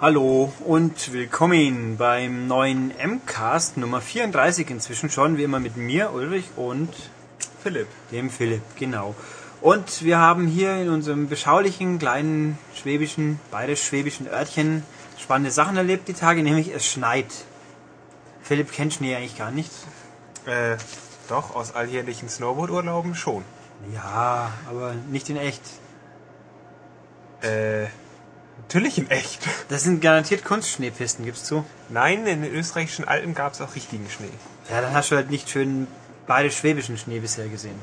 Hallo und willkommen beim neuen MCAST Nummer 34 inzwischen schon, wie immer mit mir, Ulrich und Philipp. dem Philipp, genau. Und wir haben hier in unserem beschaulichen, kleinen, schwäbischen, bayerisch-schwäbischen Örtchen spannende Sachen erlebt die Tage, nämlich es schneit. Philipp kennt Schnee eigentlich gar nicht. Äh, doch, aus alljährlichen Snowboard-Urlauben schon. Ja, aber nicht in echt. Äh, natürlich in echt. Das sind garantiert Kunstschneepisten, gibst du? Nein, in den österreichischen Alpen gab es auch richtigen Schnee. Ja, dann hast du halt nicht schön bayerisch-schwäbischen Schnee bisher gesehen.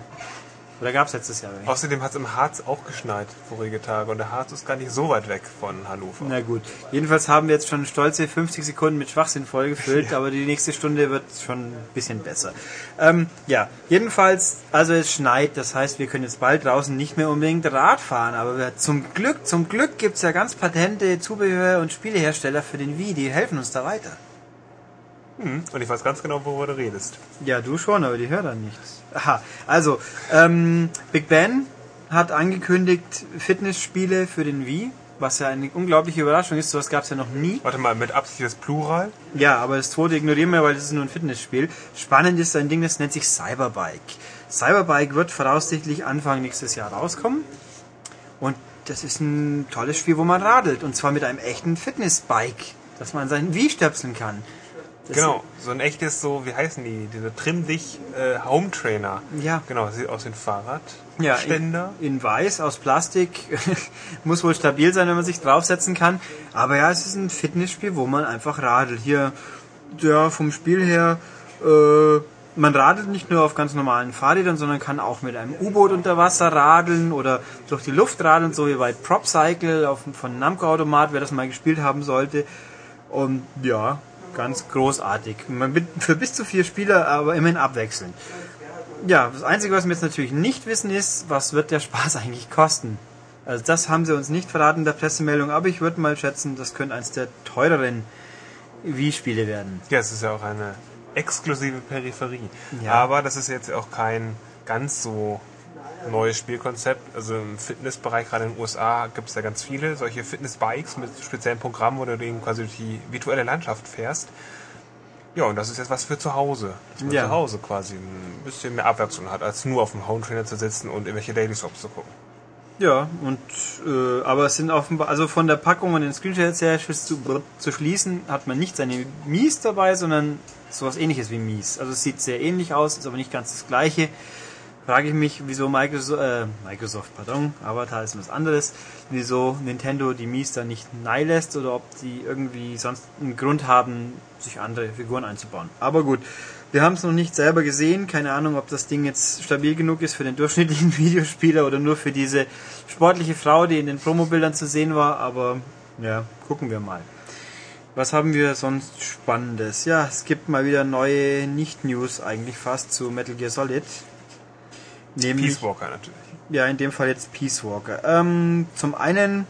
Oder gab es letztes Jahr welche? Außerdem hat es im Harz auch geschneit vorige Tage und der Harz ist gar nicht so weit weg von Hannover. Na gut. Jedenfalls haben wir jetzt schon stolze 50 Sekunden mit Schwachsinn vollgefüllt, aber die nächste Stunde wird schon ein bisschen besser. Ähm, ja, jedenfalls, also es schneit, das heißt, wir können jetzt bald draußen nicht mehr unbedingt Rad fahren, aber wir, zum Glück, zum Glück gibt's ja ganz patente Zubehör- und Spielehersteller für den Wii, die helfen uns da weiter. Hm, und ich weiß ganz genau, worüber du redest. Ja, du schon, aber die hört dann nichts. Aha, also, ähm, Big Ben hat angekündigt Fitnessspiele für den Wii, was ja eine unglaubliche Überraschung ist, sowas gab's ja noch nie. Warte mal, mit Absicht das Plural? Ja, aber das zweite ignorieren wir, weil das ist nur ein Fitnessspiel. Spannend ist ein Ding, das nennt sich Cyberbike. Cyberbike wird voraussichtlich Anfang nächstes Jahr rauskommen. Und das ist ein tolles Spiel, wo man radelt. Und zwar mit einem echten Fitnessbike, das man seinen Wii stöpseln kann. Das Genau, so ein echtes, so, wie heißen die? Diese dich äh, Home Trainer. Ja. Genau, sieht aus wie ein Fahrrad. Ja, Ständer. in, in weiß aus Plastik. Muss wohl stabil sein, wenn man sich draufsetzen kann. Aber ja, es ist ein Fitnessspiel, wo man einfach radelt. Hier, ja, vom Spiel her, äh, man radelt nicht nur auf ganz normalen Fahrrädern, sondern kann auch mit einem U-Boot unter Wasser radeln oder durch die Luft radeln, so wie bei Prop Cycle auf, von Namco Automat, wer das mal gespielt haben sollte. Und ja, ganz großartig. Für bis zu vier Spieler, aber immerhin abwechselnd. Ja, das Einzige, was wir jetzt natürlich nicht wissen, ist, was wird der Spaß eigentlich kosten? Also das haben sie uns nicht verraten in der Pressemeldung, aber ich würde mal schätzen, das könnte eins der teureren Wii-Spiele werden. Ja, es ist ja auch eine exklusive Peripherie. Ja. Aber das ist jetzt auch kein ganz so neues Spielkonzept. Also im Fitnessbereich, gerade in den USA, gibt es ja ganz viele solche Fitnessbikes mit speziellen Programmen, wo du eben quasi durch die virtuelle Landschaft fährst. Ja, und das ist jetzt was für zu Hause. Dass man Ja. zu Hause quasi ein bisschen mehr Abwechslung hat, als nur auf dem Home Trainer zu sitzen und irgendwelche Daily Soaps zu gucken. Ja, und äh, aber es sind offenbar, also von der Packung und den Screenshots her zu, zu schließen, hat man nicht seine Mies dabei, sondern sowas ähnliches wie Mies. Also es sieht sehr ähnlich aus, ist aber nicht ganz das gleiche. Frage ich mich, wieso Microsoft, äh, Microsoft, pardon, Avatar ist was anderes, wieso Nintendo die Mies da nicht nahe lässt oder ob die irgendwie sonst einen Grund haben, sich andere Figuren einzubauen. Aber gut, wir haben es noch nicht selber gesehen, keine Ahnung, ob das Ding jetzt stabil genug ist für den durchschnittlichen Videospieler oder nur für diese sportliche Frau, die in den Promobildern zu sehen war, aber ja, gucken wir mal. Was haben wir sonst Spannendes? Ja, es gibt mal wieder neue Nicht-News eigentlich fast zu Metal Gear Solid. Nämlich, Peace Walker natürlich. ja, in dem Fall jetzt Peace Walker. Ähm, zum einen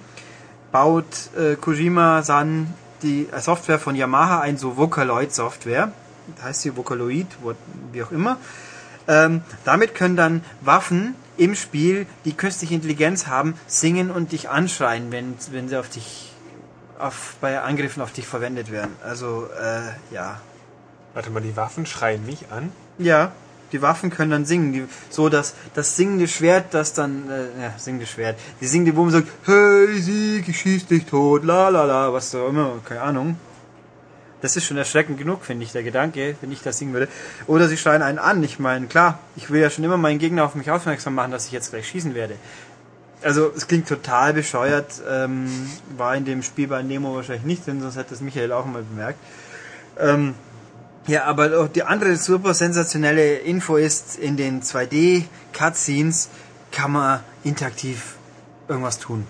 baut äh, Kojima-san die äh, Software von Yamaha ein, so Vocaloid-Software. Heißt sie Vocaloid, what- wie auch immer. Ähm, damit können dann Waffen im Spiel, die künstliche Intelligenz haben, singen und dich anschreien, wenn, wenn sie auf dich, auf, bei Angriffen auf dich verwendet werden. Also, äh, ja. Warte mal, die Waffen schreien mich an. Ja, die Waffen können dann singen. Die, so dass das singende Schwert, das dann, äh, ja, singende Schwert, die singende Wumme sagt, hey Sieg, ich schieß dich tot, la la la, was auch immer, keine Ahnung. Das ist schon erschreckend genug, finde ich, der Gedanke, wenn ich das singen würde. Oder sie schreien einen an. Ich meine, klar, ich will ja schon immer meinen Gegner auf mich aufmerksam machen, dass ich jetzt gleich schießen werde. Also, es klingt total bescheuert, ähm, war in dem Spiel bei Nemo wahrscheinlich nicht drin, sonst hätte es Michael auch mal bemerkt. Ähm, ja, aber die andere super sensationelle Info ist, in den 2D-Cutscenes kann man interaktiv irgendwas tun.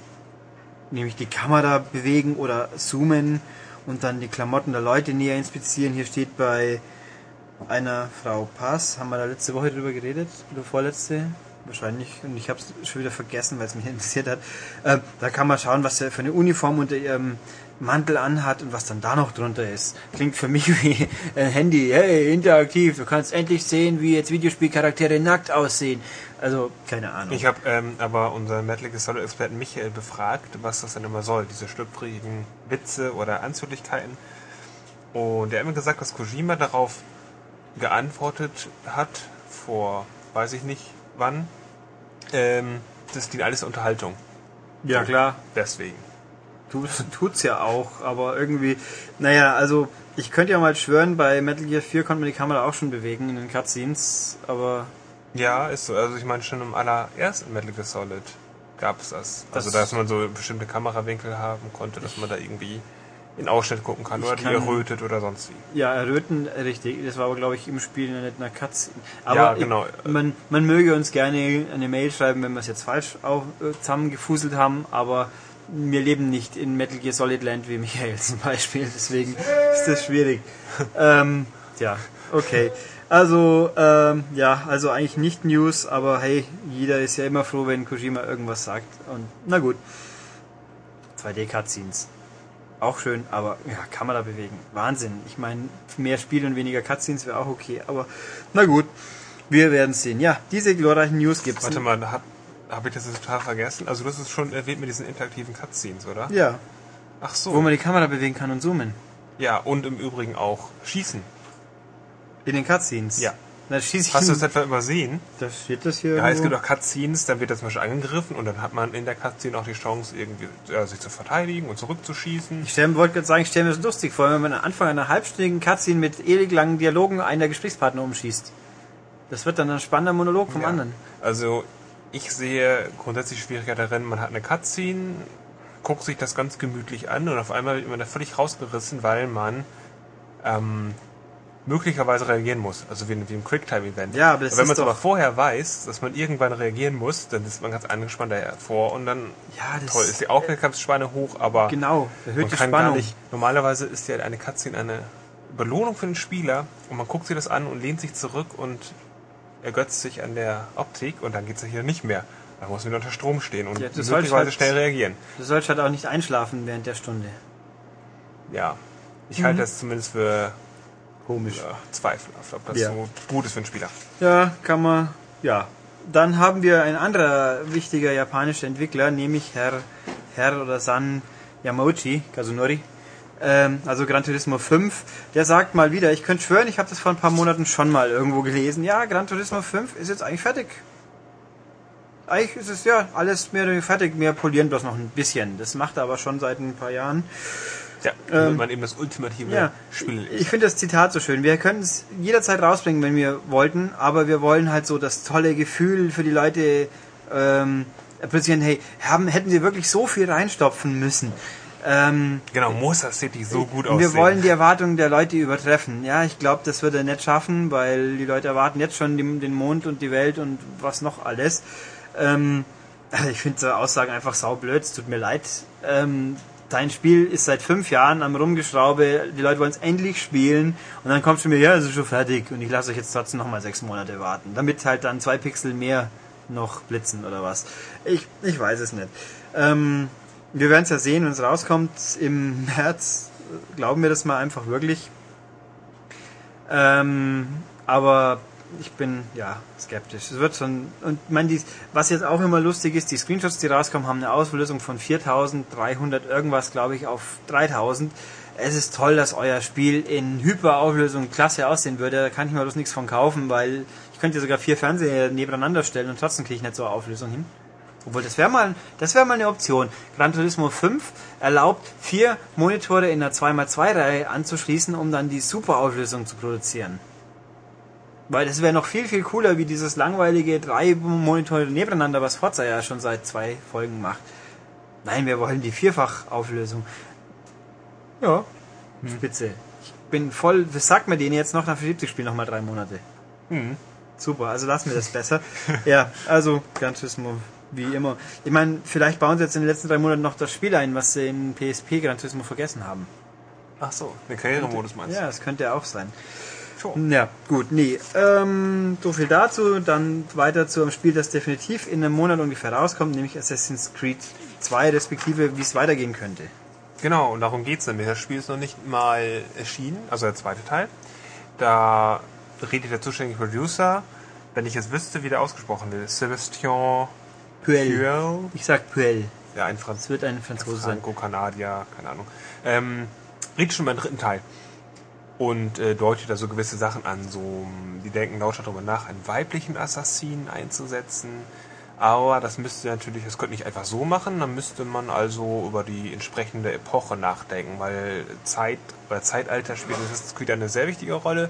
Nämlich die Kamera bewegen oder zoomen und dann die Klamotten der Leute näher inspizieren. Hier steht bei einer Frau Pass, haben wir da letzte Woche drüber geredet? Oder vorletzte? wahrscheinlich, und ich habe es schon wieder vergessen, weil es mich interessiert hat. Äh, da kann man schauen, was für eine Uniform unter ihrem Mantel anhat und was dann da noch drunter ist. Klingt für mich wie ein Handy, hey, interaktiv, du kannst endlich sehen, wie jetzt Videospielcharaktere nackt aussehen. Also, keine Ahnung. Ich habe ähm, aber unseren Metal Gear Solid Experten Michael befragt, was das denn immer soll, diese schlüpfrigen Witze oder Anzüglichkeiten. Und er hat mir gesagt, dass Kojima darauf geantwortet hat, vor weiß ich nicht wann, ähm, das dient alles Unterhaltung. ja, klar. Deswegen. Tut's, tut's ja auch, aber irgendwie, naja, also ich könnte ja mal schwören, bei Metal Gear 4 konnte man die Kamera auch schon bewegen in den Cutscenes, aber Ja, ist so. Also ich meine, schon im allerersten Metal Gear Solid gab es das. Also Das- dass man so bestimmte Kamerawinkel haben konnte, dass man da irgendwie in Ausschnitt gucken kann oder die kann- errötet oder sonst wie. ja, erröten, richtig, das war aber glaube ich im Spiel nicht einer Cutscene. Aber Ja, genau. Ich, man, man möge uns gerne eine Mail schreiben, wenn wir es jetzt falsch auch, äh, zusammengefuselt haben, aber wir leben nicht in Metal Gear Solid Land wie Michael zum Beispiel, deswegen ist das schwierig. ähm, ja, okay. Also, ähm, ja, also eigentlich nicht News, aber hey, jeder ist ja immer froh, wenn Kojima irgendwas sagt. Und na gut. 2D-Cutscenes. Auch schön, aber ja, Kamera bewegen. Wahnsinn. Ich meine, mehr Spiel und weniger Cutscenes wäre auch okay, aber na gut. Wir werden sehen. Ja, diese glorreichen News gibt's. Warte mal, da habe ich das jetzt total vergessen? Also du hast es schon erwähnt mit diesen interaktiven Cutscenes, oder? Ja, Ach so. wo man die Kamera bewegen kann und zoomen. ja, und im Übrigen auch schießen. In den Cutscenes. Ja. Na, schieß ich Hast du das etwa übersehen? Da steht das hier. Ja, es irgendwo. gibt auch Cutscenes, dann wird er zum Beispiel angegriffen und dann hat man in der Cutscene auch die Chance, irgendwie äh, sich zu verteidigen und zurückzuschießen. Ich stell, wollte gerade sagen, ich stelle mir das lustig vor, wenn man am Anfang einer halbstündigen Cutscene mit ewig langen Dialogen einen der Gesprächspartner umschießt. Das wird dann ein spannender Monolog vom Ja. anderen. Also ich sehe grundsätzlich Schwierigkeit darin, man hat eine Cutscene, guckt sich das ganz gemütlich an und auf einmal wird man da völlig rausgerissen, weil man ähm, möglicherweise reagieren muss. Also wie, wie im Quicktime-Event. Ja, aber das Wenn man es aber vorher weiß, dass man irgendwann reagieren muss, dann ist man ganz angespannt davor und dann Ja, das toll, ist die Aufmerksamkeitsspanne hoch, aber Genau, erhöht die Spannung. nicht. Normalerweise ist ja eine Cutscene eine Belohnung für den Spieler und man guckt sich das an und lehnt sich zurück und ergötzt sich an der Optik und dann geht es ja hier nicht mehr. Da muss man wieder unter Strom stehen und Ja, du möglicherweise halt- schnell reagieren. Du sollst halt auch nicht einschlafen während der Stunde. Ja. Ich Mhm. halte das zumindest für Komisch. ja, zweifelhaft, ob das Ja. so gut ist für einen Spieler. Ja, kann man. Ja. Dann haben wir ein anderer wichtiger japanischer Entwickler, nämlich Herr, Herr oder San Yamauchi Kazunori. Ähm, also Gran Turismo 5. Der sagt mal wieder, ich könnte schwören, ich habe das vor ein paar Monaten schon mal irgendwo gelesen. Ja, Gran Turismo 5 ist jetzt eigentlich fertig. Eigentlich ist es ja alles mehr oder weniger fertig. Wir polieren bloß noch ein bisschen. Das macht er aber schon seit ein paar Jahren. Ja, damit man eben das ultimative Ähm, Ja, Spiel ich finde das Zitat so schön. Wir können es jederzeit rausbringen, wenn wir wollten, aber wir wollen halt so das tolle Gefühl für die Leute ähm, produzieren. Hey, haben, hätten sie wirklich so viel reinstopfen müssen? Ähm, Genau, das City so gut wir aussehen. wollen die Erwartungen der Leute übertreffen. Ja, ich glaube, das wird er nicht schaffen, weil die Leute erwarten jetzt schon den, den Mond und die Welt und was noch alles. Ähm, ich finde so Aussagen einfach saublöd, es tut mir leid. Ähm, dein Spiel ist seit fünf Jahren am Rumgeschraube, die Leute wollen es endlich spielen und dann kommt schon mir, ja, es ist schon fertig und ich lasse euch jetzt trotzdem nochmal sechs Monate warten, damit halt dann zwei Pixel mehr noch blitzen oder was. Ich, ich weiß es nicht. Ähm, wir werden es ja sehen, wenn es rauskommt im März. Glauben wir das mal einfach wirklich. Ähm, aber ich bin ja skeptisch. Es wird schon und ich meine, dies, was jetzt auch immer lustig ist, die Screenshots, die rauskommen, haben eine Auflösung von 4300 irgendwas, glaube ich, auf 3000. Es ist toll, dass euer Spiel in Hyperauflösung klasse aussehen würde. Da kann ich mir bloß nichts von kaufen, weil ich könnte sogar vier Fernseher nebeneinander stellen und trotzdem kriege ich nicht so eine Auflösung hin. Obwohl, das wäre mal, das wäre mal eine Option. Gran Turismo 5 erlaubt, vier Monitore in einer 2x2-Reihe anzuschließen, um dann die Superauflösung zu produzieren. Weil das wäre noch viel, viel cooler, wie dieses langweilige drei Monitore nebeneinander, was Forza ja schon seit zwei Folgen macht. Nein, wir wollen die Vierfachauflösung. Ja, spitze. Ich bin voll, was sagt mir den jetzt noch, dann verschiebt sich das Spiel nochmal drei Monate. Mhm. Super, also lassen wir das besser. ja, also Gran Turismo wie immer. Ich meine, vielleicht bauen sie jetzt in den letzten drei Monaten noch das Spiel ein, was sie in PSP Gran Turismo vergessen haben. Ach so, den Karrieremodus meinst Ja, das könnte auch sein. So. Ja, gut, nee. Ähm, so viel dazu. Dann weiter zu einem Spiel, das definitiv in einem Monat ungefähr rauskommt, nämlich Assassin's Creed 2, respektive wie es weitergehen könnte. Genau, und darum geht's nämlich. Das Spiel ist noch nicht mal erschienen, also der zweite Teil. Da redet der zuständige Producer, wenn ich es wüsste, wie der ausgesprochen wird, Sébastien Puel. Ich sag Puel. Ja, ein Franz Es wird ein Franzose sein. Franco-Kanadier, keine Ahnung. Ähm, redet schon beim dritten Teil. Und äh, deutet da so gewisse Sachen an. So, die denken lauter darüber nach, einen weiblichen Assassinen einzusetzen. Aber das müsste natürlich, das könnte nicht einfach so machen, dann müsste man also über die entsprechende Epoche nachdenken, weil Zeit oder Zeitalter spielt Assassin's Creed eine sehr wichtige Rolle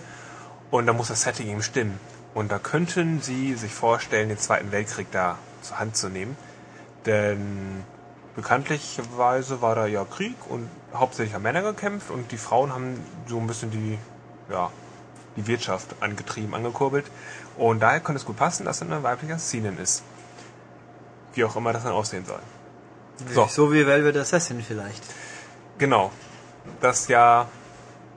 und da muss das Setting eben stimmen. Und da könnten sie sich vorstellen, den Zweiten Weltkrieg da zur Hand zu nehmen. Denn bekanntlicherweise war da ja Krieg und hauptsächlich haben Männer gekämpft und die Frauen haben so ein bisschen die, ja, die Wirtschaft angetrieben, angekurbelt. Und daher könnte es gut passen, dass er eine weibliche Assassinin ist. Wie auch immer das dann aussehen soll. So. So. wie Velvet Assassin vielleicht. Genau. Das ja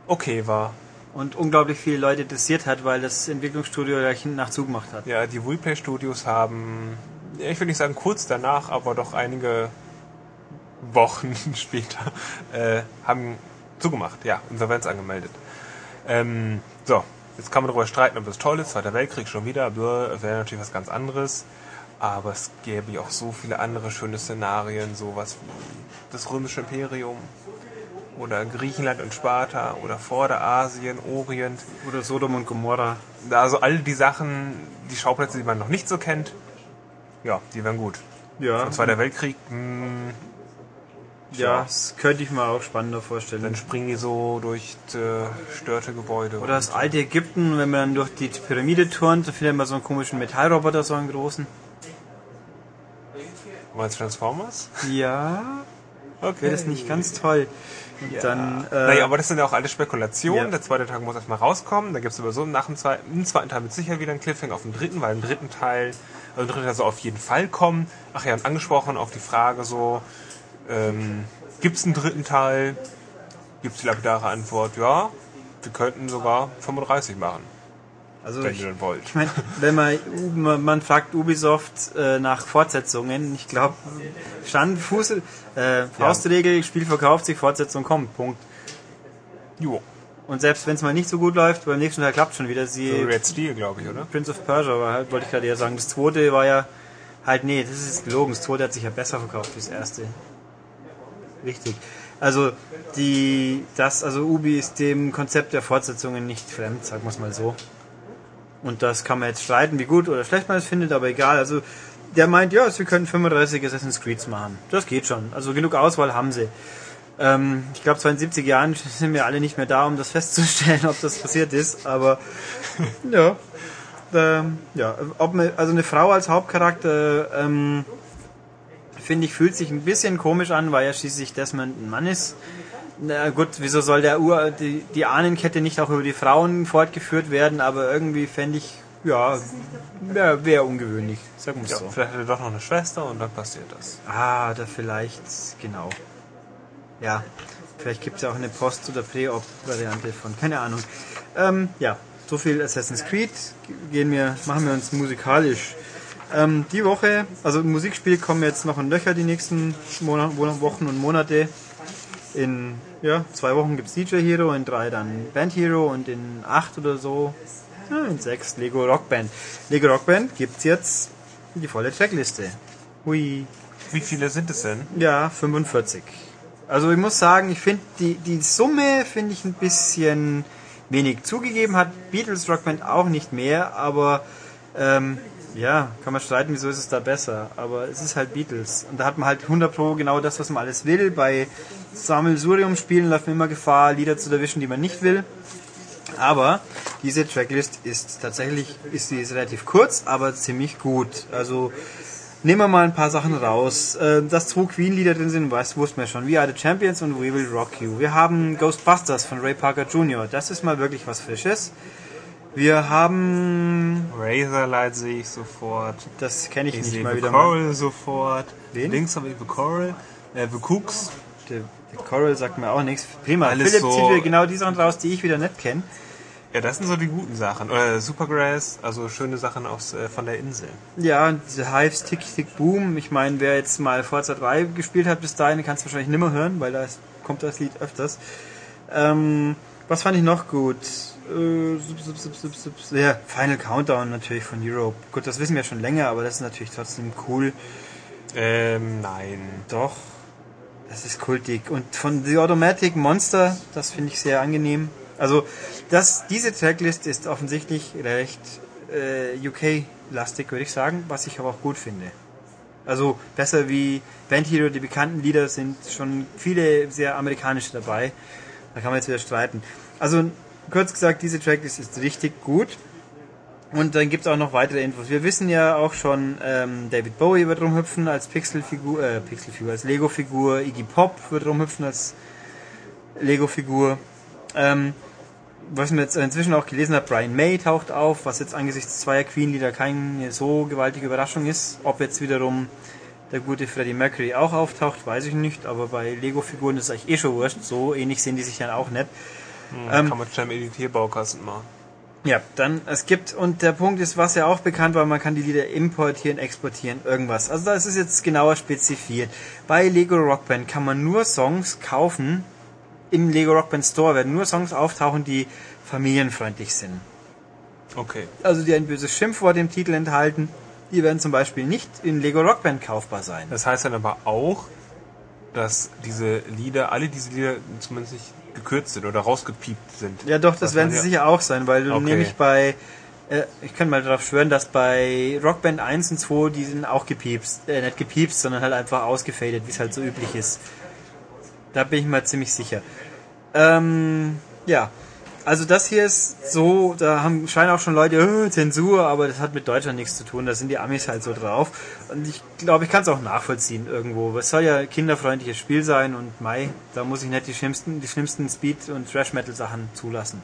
okay war. Und unglaublich viele Leute interessiert hat, weil das Entwicklungsstudio gleich nach zugemacht hat. Ja, die Replay Studios haben, ich will nicht sagen kurz danach, aber doch einige Wochen später, äh, haben zugemacht, ja, Insolvenz angemeldet. Ähm, so, jetzt kann man darüber streiten, ob das toll ist, Zweiter Weltkrieg schon wieder, wäre natürlich was ganz anderes. Aber es gäbe ja auch so viele andere schöne Szenarien, sowas wie das römische Imperium oder Griechenland und Sparta oder Vorderasien, Orient. Oder Sodom und Gomorra. Also all die Sachen, die Schauplätze, die man noch nicht so kennt, ja, die wären gut. Ja, Und Zweiter Weltkrieg, mh, ja, das könnte ich mir auch spannender vorstellen. dann springen die so durch zerstörte Gebäude. Oder das alte Ägypten, wenn man dann durch die Pyramide turnt, dann findet man so einen komischen Metallroboter, so einen großen. Meinst du Transformers? Ja, Okay. wäre das nicht ganz toll. Ja. dann, äh, naja, aber das sind ja auch alle Spekulationen. Ja. Der zweite Teil muss erstmal rauskommen. Da gibt es sowieso nach dem zweiten, im zweiten Teil mit Sicherheit wieder einen Cliffhanger auf dem dritten, weil im dritten Teil, also im dritten Teil soll auf jeden Fall kommen. Ach ja, und angesprochen auf die Frage so, ähm, gibt es einen dritten Teil? Gibt es die lapidare Antwort, ja, wir könnten sogar 35 machen, also wenn ich, ihr dann wollt. ich meine, wenn man, man, fragt Ubisoft äh, nach Fortsetzungen, ich glaube, Stand, Fuß, äh, Faustregel, Spiel verkauft sich, Fortsetzung kommt, Punkt. Jo, Und selbst wenn es mal nicht so gut läuft, beim nächsten Teil klappt schon wieder. Sie so Red Steel, glaube ich, oder? Prince of Persia war halt, wollte ich gerade eher sagen. Das zweite war ja halt, nee, das ist gelogen. Das zweite hat sich ja besser verkauft wie das erste. Richtig. Also, die, das, also Ubi ist dem Konzept der Fortsetzungen nicht fremd, sagen wir es mal so. Und das kann man jetzt streiten, wie gut oder schlecht man es findet, aber egal. Also, der meint, ja, sie können 35 Assassin's Creeds machen. Das geht schon. Also, genug Auswahl haben sie. Ähm, ich glaube, 72 Jahren sind wir alle nicht mehr da, um das festzustellen, ob das passiert ist, aber ja. Ähm, ja, ob man, also eine Frau als Hauptcharakter, ähm, finde ich, fühlt sich ein bisschen komisch an, weil ja schließlich Desmond ein Mann ist. Na gut, wieso soll der Ur, die, die Ahnenkette nicht auch über die Frauen fortgeführt werden, aber irgendwie fände ich, ja, wäre wär ungewöhnlich, sagen wir es Ja, so. vielleicht hat er doch noch eine Schwester und dann passiert das. Ah, da vielleicht, genau. Ja, vielleicht gibt es ja auch eine Post- oder Pre-Op-Variante von, keine Ahnung. Ähm, ja, so viel Assassin's Creed. Gehen wir, machen wir uns musikalisch. Ähm, die Woche, also im Musikspiel kommen jetzt noch in Löcher die nächsten Monat, Wochen und Monate. In ja, zwei Wochen gibt's DJ Hero, in drei dann Band Hero und in acht oder so, ja, in sechs Lego Rock Band. Lego Rock Band gibt's jetzt die volle Trackliste. Hui. Wie viele sind es denn? Ja, 45. Also ich muss sagen, ich finde die, die Summe finde ich ein bisschen wenig zugegeben, hat Beatles Rockband auch nicht mehr, aber ähm, ja, kann man streiten, wieso ist es da besser, aber es ist halt Beatles und da hat man halt 100 Pro genau das, was man alles will. Bei Sammelsurium Spielen läuft man immer Gefahr, Lieder zu erwischen, die man nicht will. Aber diese Tracklist ist tatsächlich, ist ist relativ kurz, aber ziemlich gut. Also nehmen wir mal ein paar Sachen raus. Äh, Dass zwei Queen-Lieder drin sind, weiß, wussten wir schon. We Are the Champions und We Will Rock You. Wir haben Ghostbusters von Ray Parker Jr. Das ist mal wirklich was Frisches. Wir haben, Razorlight sehe ich sofort. das kenne ich, Ich nicht mal The wieder mal. Coral sofort. Wen? Links habe ich The Coral. Äh, The Cooks. Der, der Coral sagt mir auch nichts. Prima. Alles Philipp so- zieht wieder genau die Sachen raus, die ich wieder nicht kenne. Ja, das sind so die guten Sachen. Oder Supergrass, also schöne Sachen aus, äh, von der Insel. Ja, diese Hives Tick Tick Boom. Ich meine, wer jetzt mal Forza 3 gespielt hat bis dahin, kann es wahrscheinlich nimmer hören, weil da kommt das Lied öfters. Ähm, was fand ich noch gut? Äh, ja, Final Countdown natürlich von Europe. Gut, das wissen wir schon länger, aber das ist natürlich trotzdem cool. Ähm, nein. Doch, das ist kultig. Und von The Automatic Monster, das finde ich sehr angenehm. Also, das, diese Tracklist ist offensichtlich recht äh, UK-lastig, würde ich sagen, was ich aber auch gut finde. Also besser wie Band Hero, die bekannten Lieder sind schon viele sehr amerikanische dabei. Da kann man jetzt wieder streiten. Also kurz gesagt, diese Tracklist ist richtig gut. Und dann gibt es auch noch weitere Infos. Wir wissen ja auch schon, ähm, David Bowie wird rumhüpfen als Pixelfigur, äh, Pixelfigur, als Lego-Figur, Iggy Pop wird rumhüpfen als Lego-Figur. Ähm, was man jetzt inzwischen auch gelesen hat, Brian May taucht auf, was jetzt angesichts zweier Queen-Lieder keine so gewaltige Überraschung ist. Ob jetzt wiederum der gute Freddie Mercury auch auftaucht, weiß ich nicht, aber bei Lego-Figuren ist es eigentlich eh schon wurscht. So ähnlich sehen die sich dann auch nicht. Hm, kann man schnell im Editierbaukasten machen. Ja, dann es gibt und der Punkt ist, was ja auch bekannt war, man kann die Lieder importieren, exportieren, irgendwas. Also das ist jetzt genauer spezifiziert. Bei Lego Rock Band kann man nur Songs kaufen. Im Lego Rock Band Store werden nur Songs auftauchen, die familienfreundlich sind. Okay. Also die ein böses Schimpfwort im Titel enthalten. Die werden zum Beispiel nicht in Lego Rock Band kaufbar sein. Das heißt dann aber auch, dass diese Lieder, alle diese Lieder zumindest nicht gekürzt sind oder rausgepiept sind. Ja, doch, das werden sie ja- sicher auch sein, weil du Okay. nämlich bei, äh, ich kann mal darauf schwören, dass bei Rockband 1 und 2, die sind auch gepiepst, äh, nicht gepiepst, sondern halt einfach ausgefadet, wie es halt so üblich ist. Da bin ich mal ziemlich sicher. Ähm, ja. Also das hier ist so, da haben scheinen auch schon Leute, äh, Zensur, aber das hat mit Deutschland nichts zu tun, da sind die Amis halt so drauf. Und ich glaube, ich kann es auch nachvollziehen irgendwo. Es soll ja ein kinderfreundliches Spiel sein und Mai, da muss ich nicht die schlimmsten, die schlimmsten Speed- und Thrash-Metal-Sachen zulassen.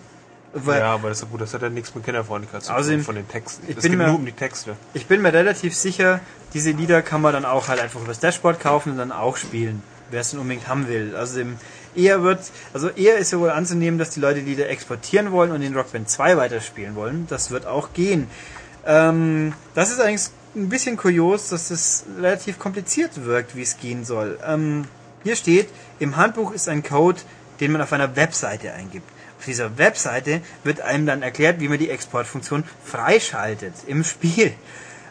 Weil ja, aber das ist gut, das hat ja nichts mit Kinderfreundlichkeit zu Außerdem- tun von den Texten. ich Es bin geht mir- nur um die Texte. ich bin mir relativ sicher, diese Lieder kann man dann auch halt einfach übers Dashboard kaufen und dann auch spielen, wer es denn unbedingt haben will. Also im, eher wird, also eher ist ja wohl anzunehmen, dass die Leute Lieder exportieren wollen und in Rockband 2 weiterspielen wollen. Das wird auch gehen. Ähm, das ist allerdings ein bisschen kurios, dass es relativ kompliziert wirkt, wie es gehen soll. Ähm, hier steht, im Handbuch ist ein Code, den man auf einer Webseite eingibt. Auf dieser Webseite wird einem dann erklärt, wie man die Exportfunktion freischaltet im Spiel.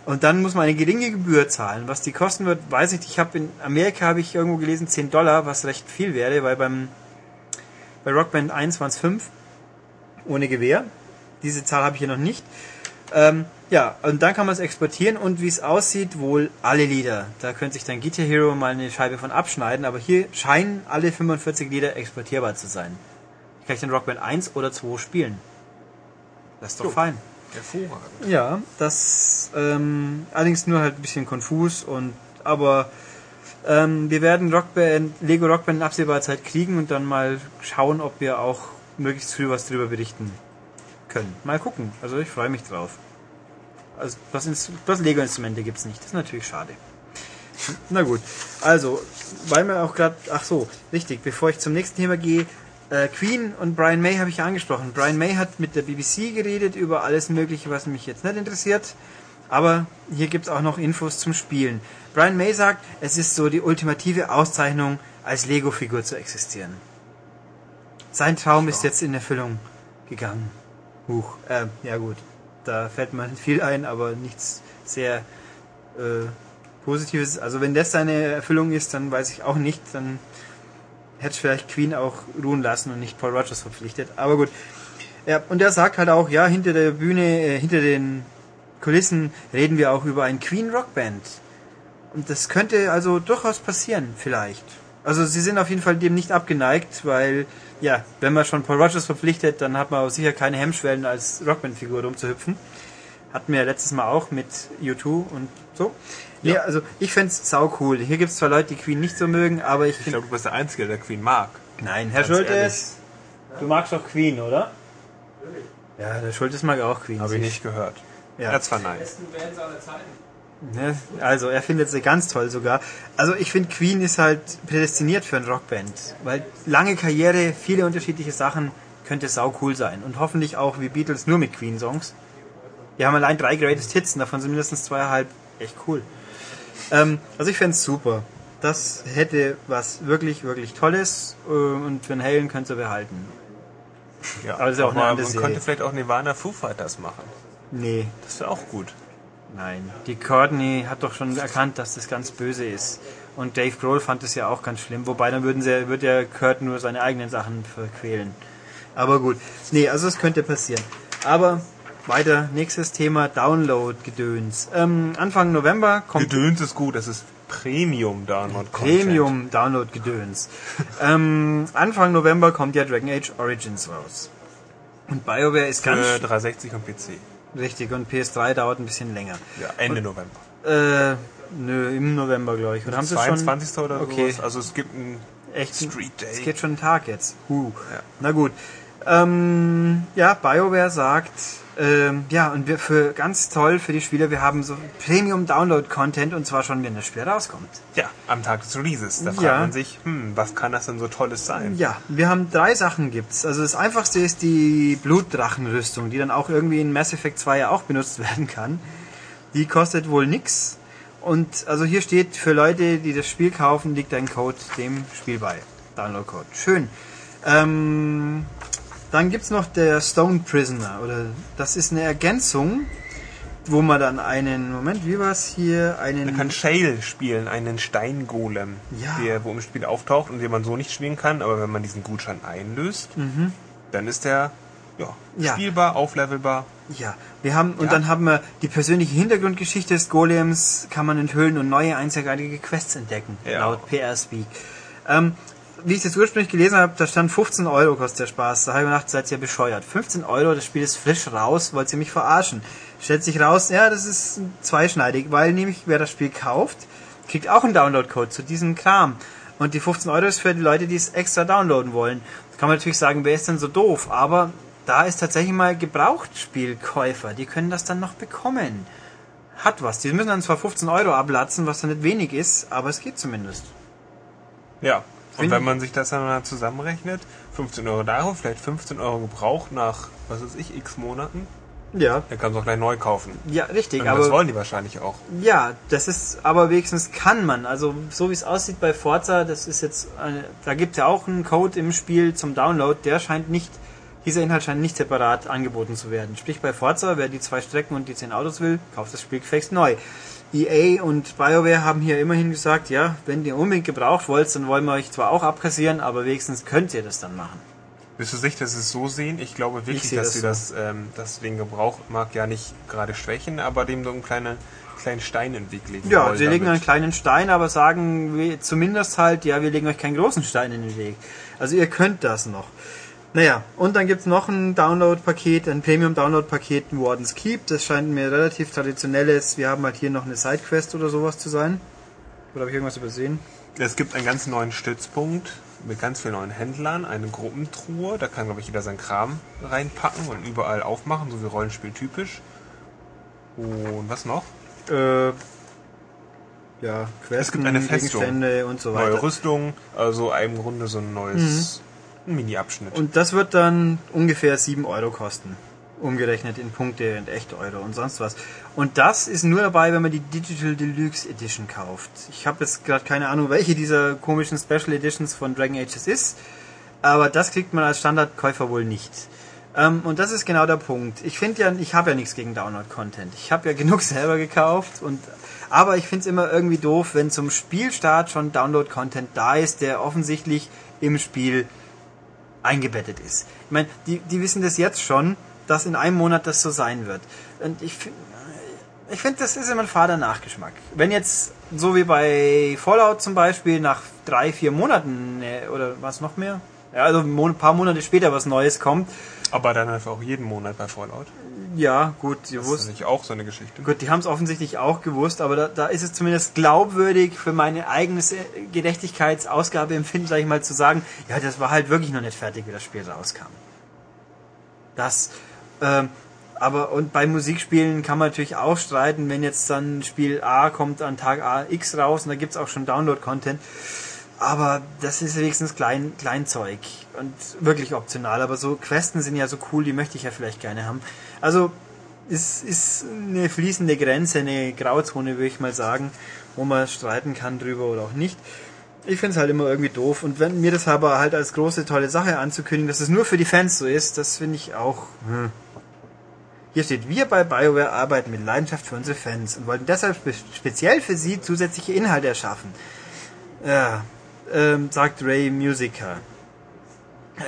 Und dann muss man eine geringe Gebühr zahlen. Was die kosten wird, weiß ich nicht. Ich habe in Amerika habe ich irgendwo gelesen 10 Dollar, was recht viel wäre, weil beim bei Rockband 1 waren es 5 ohne Gewehr. Diese Zahl habe ich hier noch nicht. Ähm, ja, und dann kann man es exportieren und wie es aussieht, wohl alle Lieder. Da könnte sich dann Guitar Hero mal eine Scheibe von abschneiden, aber hier scheinen alle 45 Lieder exportierbar zu sein. Ich kann ich den Rockband 1 oder 2 spielen. Das ist doch Jo. fein. Hervorragend. Ja, das ähm, allerdings nur halt ein bisschen konfus und aber ähm, wir werden Rockband, Lego Rockband in absehbarer Zeit kriegen und dann mal schauen, ob wir auch möglichst früh was drüber berichten können. Mal gucken. Also ich freue mich drauf. Also das, Inst- das Lego-Instrumente gibt's nicht. Das ist natürlich schade. Na gut. Also, weil mir auch gerade, ach so, richtig, bevor ich zum nächsten Thema gehe, äh, Queen und Brian May habe ich ja angesprochen. Brian May hat mit der BBC geredet über alles Mögliche, was mich jetzt nicht interessiert. Aber hier gibt's auch noch Infos zum Spielen. Brian May sagt, es ist so die ultimative Auszeichnung, als Lego-Figur zu existieren. Sein Traum ist jetzt in Erfüllung gegangen. Huch, äh, ja gut. Da fällt nicht viel ein, aber nichts sehr äh, Positives. Also wenn das seine Erfüllung ist, dann weiß ich auch nicht. Dann hätte ich vielleicht Queen auch ruhen lassen und nicht Paul Rogers verpflichtet. Aber gut. Ja, und er sagt halt auch, ja, hinter der Bühne, äh, hinter den Kulissen reden wir auch über ein Queen Rockband. Und das könnte also durchaus passieren, vielleicht. Also sie sind auf jeden Fall dem nicht abgeneigt, weil, ja, wenn man schon Paul Rogers verpflichtet, dann hat man auch sicher keine Hemmschwellen, als Rockband-Figur rumzuhüpfen. Hatten wir ja letztes Mal auch mit U2 und so. Ja, also ich fänd's sau cool. Hier gibt's zwar Leute, die Queen nicht so mögen, aber ich Ich glaube, du bist der Einzige, der Queen mag. Nein, Herr Ganz Schultes, du magst doch Queen, oder? Ja, der Schultes mag auch Queen. Habe ich nicht gehört. Ja. Er zwar nein. besten Bands aller Zeiten. Ne? Also er findet sie ganz toll sogar. Also ich finde Queen ist halt prädestiniert für ein Rockband, weil lange Karriere, viele unterschiedliche Sachen, könnte sau cool sein. Und hoffentlich auch wie Beatles nur mit Queen-Songs. Wir haben allein drei Greatest Hits und davon sind mindestens zweieinhalb echt cool. Ähm, also ich fände super. Das hätte was wirklich, wirklich Tolles äh, und Van Halen könnte behalten. Ja, Aber das ist auch eine man andere Serie. könnte vielleicht auch Nirvana Foo Fighters machen. Nee, Das wäre auch gut. nein. Die Courtney hat doch schon erkannt, dass das ganz böse ist. Und Dave Grohl fand es ja auch ganz schlimm. Wobei dann würden sie, wird ja Kurt nur seine eigenen Sachen verquälen. Aber gut. Nee, also es könnte passieren. Aber weiter, nächstes Thema, Download-Gedöns. Ähm, Anfang November kommt Gedöns ist gut, das ist Premium Download Content. Premium Download Gedöns. ähm, Anfang November kommt ja Dragon Age Origins raus. Und BioWare ist ganz Für 360 und PC. richtig und PS3 dauert ein bisschen länger. Ja, Ende November. Äh, nö, im November glaube ich. Und haben sie schon 22. oder Okay. sowas. Also es gibt einen echt Street Day. Es geht schon einen Tag jetzt. Huh. Ja. Na gut. Ähm, ja, BioWare sagt, ähm, ja, und wir für ganz toll für die Spieler, wir haben so Premium Download Content und zwar schon, wenn das Spiel rauskommt. Ja, am Tag des Releases. Da fragt Ja. man sich, hm, was kann das denn so Tolles sein? Ja, wir haben drei Sachen gibt's. Also das einfachste ist die Blutdrachenrüstung, die dann auch irgendwie in Mass Effect 2 ja auch benutzt werden kann. Die kostet wohl nix. Und also hier steht, für Leute, die das Spiel kaufen, liegt ein Code dem Spiel bei. Download-Code. Schön. Ähm, dann gibt's noch der Stone Prisoner. Oder das ist eine Ergänzung, wo man dann einen, Moment, wie war's hier? Einen Man kann Shale spielen, einen Steingolem, Ja. der wo im Spiel auftaucht und den man so nicht spielen kann, aber wenn man diesen Gutschein einlöst, dann ist der ja, Mhm. Ja. spielbar, auflevelbar. Ja, wir haben und Ja. dann haben wir die persönliche Hintergrundgeschichte des Golems kann man enthüllen und neue einzigartige Quests entdecken, Ja. laut PR Speak. Ähm, wie ich das ursprünglich gelesen habe, da stand 15 Euro kostet der Spaß. Da habe ich mir gedacht, seid ihr bescheuert. 15 Euro, das Spiel ist frisch raus, wollt ihr mich verarschen. Stellt sich raus, ja, das ist zweischneidig, weil nämlich wer das Spiel kauft, kriegt auch einen Download-Code zu diesem Kram. Und die 15 Euro ist für die Leute, die es extra downloaden wollen. Da kann man natürlich sagen, wer ist denn so doof? Aber da ist tatsächlich mal Gebrauchtspielkäufer, die können das dann noch bekommen. Hat was. Die müssen dann zwar 15 Euro ablatzen, was dann nicht wenig ist, aber es geht zumindest. Ja. Und wenn man sich das dann mal zusammenrechnet, 15 Euro darauf, vielleicht 15 Euro gebraucht nach, was weiß ich, x Monaten, Ja. dann kann man es auch gleich neu kaufen. Ja, richtig. Und aber das wollen die wahrscheinlich auch. Ja, das ist, aber wenigstens kann man. Also so wie es aussieht bei Forza, das ist jetzt, eine, da gibt es ja auch einen Code im Spiel zum Download, der scheint nicht, dieser Inhalt scheint nicht separat angeboten zu werden. Sprich bei Forza, wer die zwei Strecken und die zehn Autos will, kauft das Spiel gefälligst neu. EA und BioWare haben hier immerhin gesagt, ja, wenn ihr unbedingt gebraucht wollt, dann wollen wir euch zwar auch abkassieren, aber wenigstens könnt ihr das dann machen. Bist du sicher, dass sie es so sehen? Ich glaube wirklich, sehe dass das sie so. das, ähm, das den Gebrauch mag ja nicht gerade schwächen, aber dem so einen kleinen, kleinen Stein in den Weg legen Ja, sie legen einen kleinen Stein, aber sagen wir zumindest halt, ja, wir legen euch keinen großen Stein in den Weg. Also ihr könnt das noch. Naja, und dann gibt's noch ein Download-Paket, ein Premium-Download-Paket, ein Warden's Keep. Das scheint mir relativ traditionelles. Wir haben halt hier noch eine Sidequest oder sowas zu sein. Oder habe ich irgendwas übersehen? Es gibt einen ganz neuen Stützpunkt mit ganz vielen neuen Händlern, eine Gruppentruhe, da kann, glaube ich, jeder seinen Kram reinpacken und überall aufmachen, so wie Rollenspiel typisch. Und was noch? Äh, ja, Quests, gibt eine Festung. Gegenstände und so weiter. Neue Rüstung, also im Grunde so ein neues Mini-Abschnitt. Mhm. Und das wird dann ungefähr 7 Euro kosten. Umgerechnet in Punkte und echte Euro und sonst was. Und das ist nur dabei, wenn man die Digital Deluxe Edition kauft. Ich habe jetzt gerade keine Ahnung, welche dieser komischen Special Editions von Dragon Age es ist. Aber das kriegt man als Standardkäufer wohl nicht. Ähm, und das ist genau der Punkt. Ich finde ja, ich habe ja nichts gegen Download-Content. Ich habe ja genug selber gekauft und aber ich finde es immer irgendwie doof, wenn zum Spielstart schon Download-Content da ist, der offensichtlich im Spiel eingebettet ist. Ich meine, die, die wissen das jetzt schon, dass in einem Monat das so sein wird. Und ich ich finde, das ist immer ein fader Nachgeschmack. Wenn jetzt, so wie bei Fallout zum Beispiel, nach drei, vier Monaten äh, oder was noch mehr, ja, also ein paar Monate später was Neues kommt, Aber dann einfach auch jeden Monat bei Fallout. Ja, gut, die Das ist wussten. nicht auch so eine Geschichte. Gut, die haben es offensichtlich auch gewusst, aber da, da ist es zumindest glaubwürdig für meine eigene Gerechtigkeitsausgabeempfinden, sag ich mal, zu sagen, ja, das war halt wirklich noch nicht fertig, wie das Spiel rauskam. Das, ähm, aber und bei Musikspielen kann man natürlich auch streiten, wenn jetzt dann Spiel A kommt an Tag A X raus und da gibt's auch schon Download-Content. Aber das ist wenigstens klein, Kleinzeug und wirklich optional. Aber so Questen sind ja so cool, die möchte ich ja vielleicht gerne haben. Also es ist eine fließende Grenze, eine Grauzone, würde ich mal sagen, wo man streiten kann drüber oder auch nicht. Ich finde es halt immer irgendwie doof. Und wenn mir das aber halt als große, tolle Sache anzukündigen, dass es nur für die Fans so ist, das finde ich auch. Hm. Hier steht, wir bei BioWare arbeiten mit Leidenschaft für unsere Fans und wollten deshalb speziell für sie zusätzliche Inhalte erschaffen. Ja, ähm, sagt Ray Musica.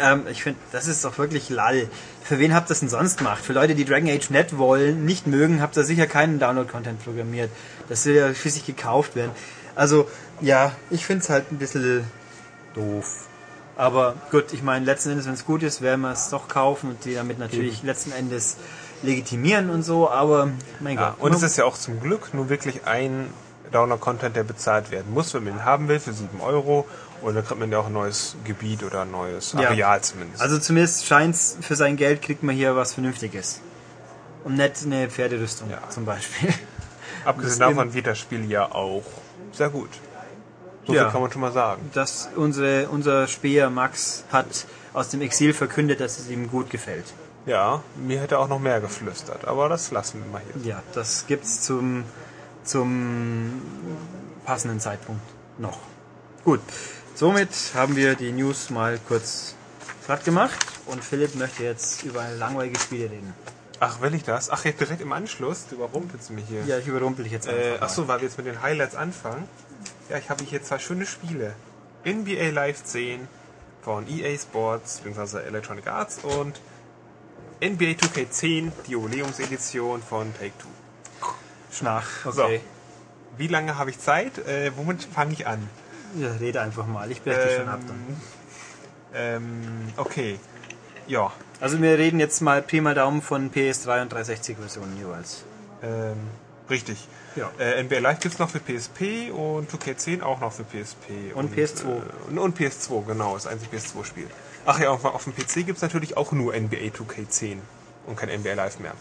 Ähm, ich finde, das ist doch wirklich lall. Für wen habt ihr das denn sonst gemacht? Für Leute, die Dragon Age net wollen, nicht mögen, habt ihr sicher keinen Download-Content programmiert. Das will ja schließlich gekauft werden. Also, ja, ich finde es halt ein bisschen doof. Aber gut, ich meine, letzten Endes, wenn es gut ist, werden wir es doch kaufen und die damit natürlich Eben. letzten Endes legitimieren und so, aber mein ja, Gott. Und es ist ja auch zum Glück nur wirklich ein Download-Content, der bezahlt werden muss, wenn man ihn haben will, für 7 Euro. Und dann kriegt man ja auch ein neues Gebiet oder ein neues Areal ja. zumindest. Also zumindest scheint es, für sein Geld kriegt man hier was Vernünftiges. Und nicht eine Pferderüstung ja. zum Beispiel. Abgesehen davon wird das Spiel ja auch sehr gut. So ja, viel kann man schon mal sagen. Dass unsere, unser Speer Max hat aus dem Exil verkündet, dass es ihm gut gefällt. Ja, mir hätte auch noch mehr geflüstert, aber das lassen wir mal hier. Ja, das gibt's zum, zum passenden Zeitpunkt noch. Gut, somit haben wir die News mal kurz platt gemacht und Philipp möchte jetzt über langweilige Spiele reden. Ach, will ich das? Ach, jetzt direkt im Anschluss? Du überrumpelst mich hier. Ja, ich überrumpel dich jetzt äh, Ach so, weil wir jetzt mit den Highlights anfangen. Ja, ich habe hier zwei schöne Spiele. NBA Live 10 von EA Sports bzw. Electronic Arts und NBA 2K10, die Jubiläumsedition von Take-Two. Schnach, okay. So. Wie lange habe ich Zeit? Äh, womit fange ich an? Ja, rede einfach mal, ich breche ähm, schon ab dann. Ähm, okay. Ja. Also wir reden jetzt mal Pi mal Daumen von PS3 und 360 Versionen jeweils. Ähm, richtig. Ja. Äh, NBA Live gibt es noch für PSP und 2K10 auch noch für PSP. Und, und PS2. Äh, und PS2, genau, das einzige PS2-Spiel. Ach ja, auf, auf dem PC gibt es natürlich auch nur NBA 2K10 und kein NBA Live mehr.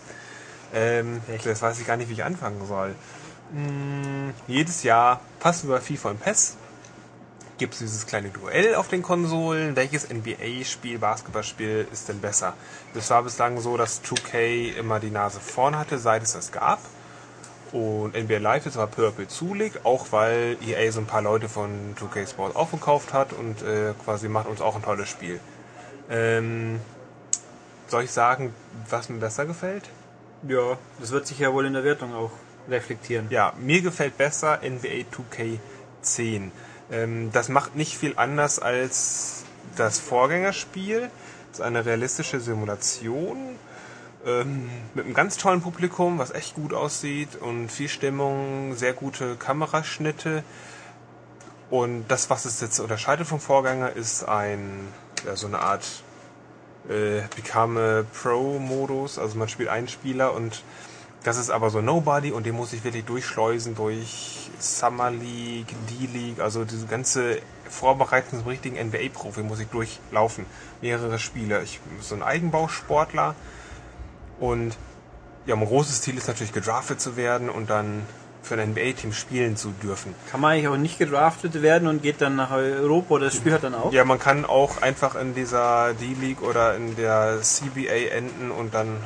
Ähm, das weiß ich gar nicht, wie ich anfangen soll. Hm, jedes Jahr passen wir FIFA und PES gibt es dieses kleine Duell auf den Konsolen. Welches NBA-Spiel, Basketballspiel ist denn besser? Es war bislang so, dass 2K immer die Nase vorn hatte, seit es das gab. Und NBA Live ist aber peu zulegt, auch weil EA so ein paar Leute von 2K Sport aufgekauft hat und äh, quasi macht uns auch ein tolles Spiel. Ähm, soll ich sagen, was mir besser gefällt? Ja, das wird sich ja wohl in der Wertung auch reflektieren. Ja, mir gefällt besser NBA 2K10. Ähm, das macht nicht viel anders als das Vorgängerspiel. Das ist eine realistische Simulation ähm, mit einem ganz tollen Publikum, was echt gut aussieht und viel Stimmung, sehr gute Kameraschnitte. Und das, was es jetzt unterscheidet vom Vorgänger, ist ein ja, so eine Art äh, Become Pro-Modus. Also man spielt einen Spieler und das ist aber so Nobody und den muss ich wirklich durchschleusen durch Summer League, D-League, also diese ganze Vorbereitung zum richtigen NBA-Profi muss ich durchlaufen. Mehrere Spiele. Ich bin so ein Eigenbausportler und ja, mein großes Ziel ist natürlich gedraftet zu werden und dann für ein NBA-Team spielen zu dürfen. Kann man eigentlich auch nicht gedraftet werden und geht dann nach Europa oder das Spiel hat dann auch? Ja, man kann auch einfach in dieser D-League oder in der CBA enden und dann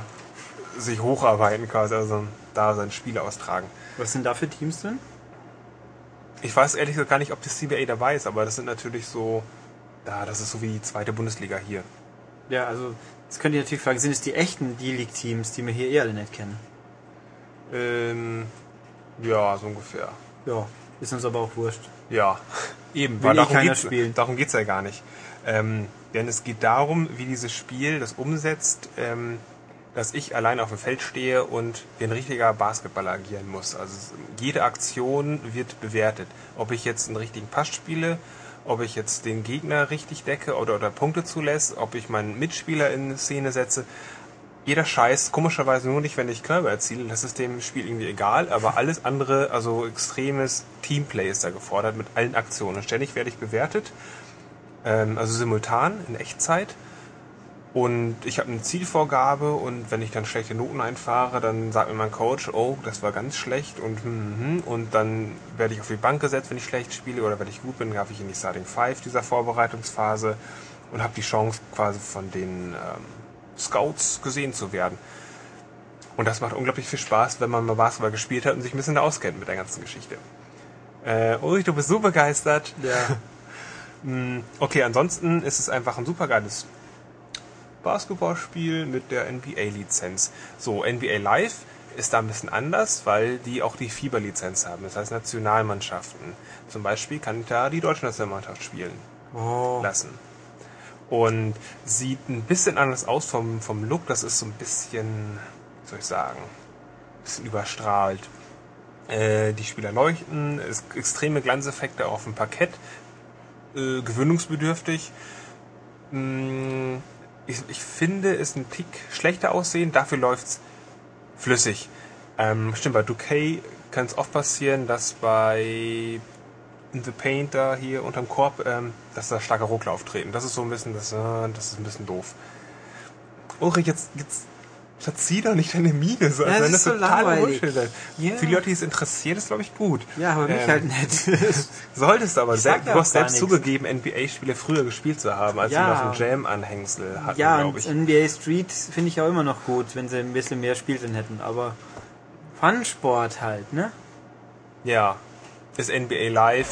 sich hocharbeiten quasi, also da sein Spiel austragen. Was sind da für Teams drin? Ich weiß ehrlich gesagt gar nicht, ob das CBA dabei ist, aber das sind natürlich so, da, das ist so wie die zweite Bundesliga hier. Ja, also, das könnt ihr natürlich fragen, sind es die echten D-League-Teams, die wir hier eher nicht kennen? Ähm, ja, so ungefähr. Ja, ist uns aber auch wurscht. Ja, eben, weil darum geht's, spielen. darum geht's ja gar nicht. Ähm, denn es geht darum, wie dieses Spiel das umsetzt, ähm, dass ich allein auf dem Feld stehe und wie ein richtiger Basketballer agieren muss. Also jede Aktion wird bewertet. Ob ich jetzt einen richtigen Pass spiele, ob ich jetzt den Gegner richtig decke oder, oder Punkte zulässt, ob ich meinen Mitspieler in Szene setze. Jeder Scheiß, komischerweise nur nicht, wenn ich Körper erziele, das ist dem Spiel irgendwie egal, aber alles andere, also extremes Teamplay ist da gefordert mit allen Aktionen. Ständig werde ich bewertet, ähm, also simultan in Echtzeit Und ich habe eine Zielvorgabe und wenn ich dann schlechte Noten einfahre, dann sagt mir mein Coach, oh, das war ganz schlecht und hm, hm, hm. und dann werde ich auf die Bank gesetzt, wenn ich schlecht spiele oder wenn ich gut bin, darf ich in die Starting Five dieser Vorbereitungsphase und habe die Chance quasi von den ähm, Scouts gesehen zu werden. Und das macht unglaublich viel Spaß, wenn man mal Basketball gespielt hat und sich ein bisschen auskennt mit der ganzen Geschichte. Äh, Ulrich, du bist so begeistert. Ja. Mm, okay, ansonsten ist es einfach ein super geiles Basketballspiel mit der NBA-Lizenz. So, NBA Live ist da ein bisschen anders, weil die auch die FIBA-Lizenz haben. Das heißt Nationalmannschaften. Zum Beispiel kann da die deutsche Nationalmannschaft spielen Oh. lassen. Und sieht ein bisschen anders aus vom, vom Look. Das ist so ein bisschen, wie soll ich sagen, ein bisschen überstrahlt. Äh, die Spieler leuchten, es extreme Glanzeffekte auf dem Parkett, äh, gewöhnungsbedürftig. Mm, ich, ich finde es ein Tick schlechter aussehen, dafür läuft's flüssig. Ähm, stimmt, bei 2K kann es oft passieren, dass bei the Paint da hier unterm Korb, ähm, dass da starke Ruckler auftreten. Das ist so ein bisschen, das, äh, das ist ein bisschen doof. Ulrich, jetzt, jetzt verzieh doch nicht deine Miene, so, als das wenn ist so total langweilig. Bullshit ist. Ja. Für die Leute, die es interessiert, ist glaube ich gut. Ja, aber mich Ähm, halt nicht. Solltest aber, sag du ja auch hast selbst gar zugegeben, NBA-Spiele früher gespielt zu haben, als Ja. sie noch ein Jam-Anhängsel hatten, ja, glaube ich. NBA Street finde ich auch immer noch gut, wenn sie ein bisschen mehr Spiel drin hätten. Aber Fun-Sport halt, ne? Ja, ist NBA Live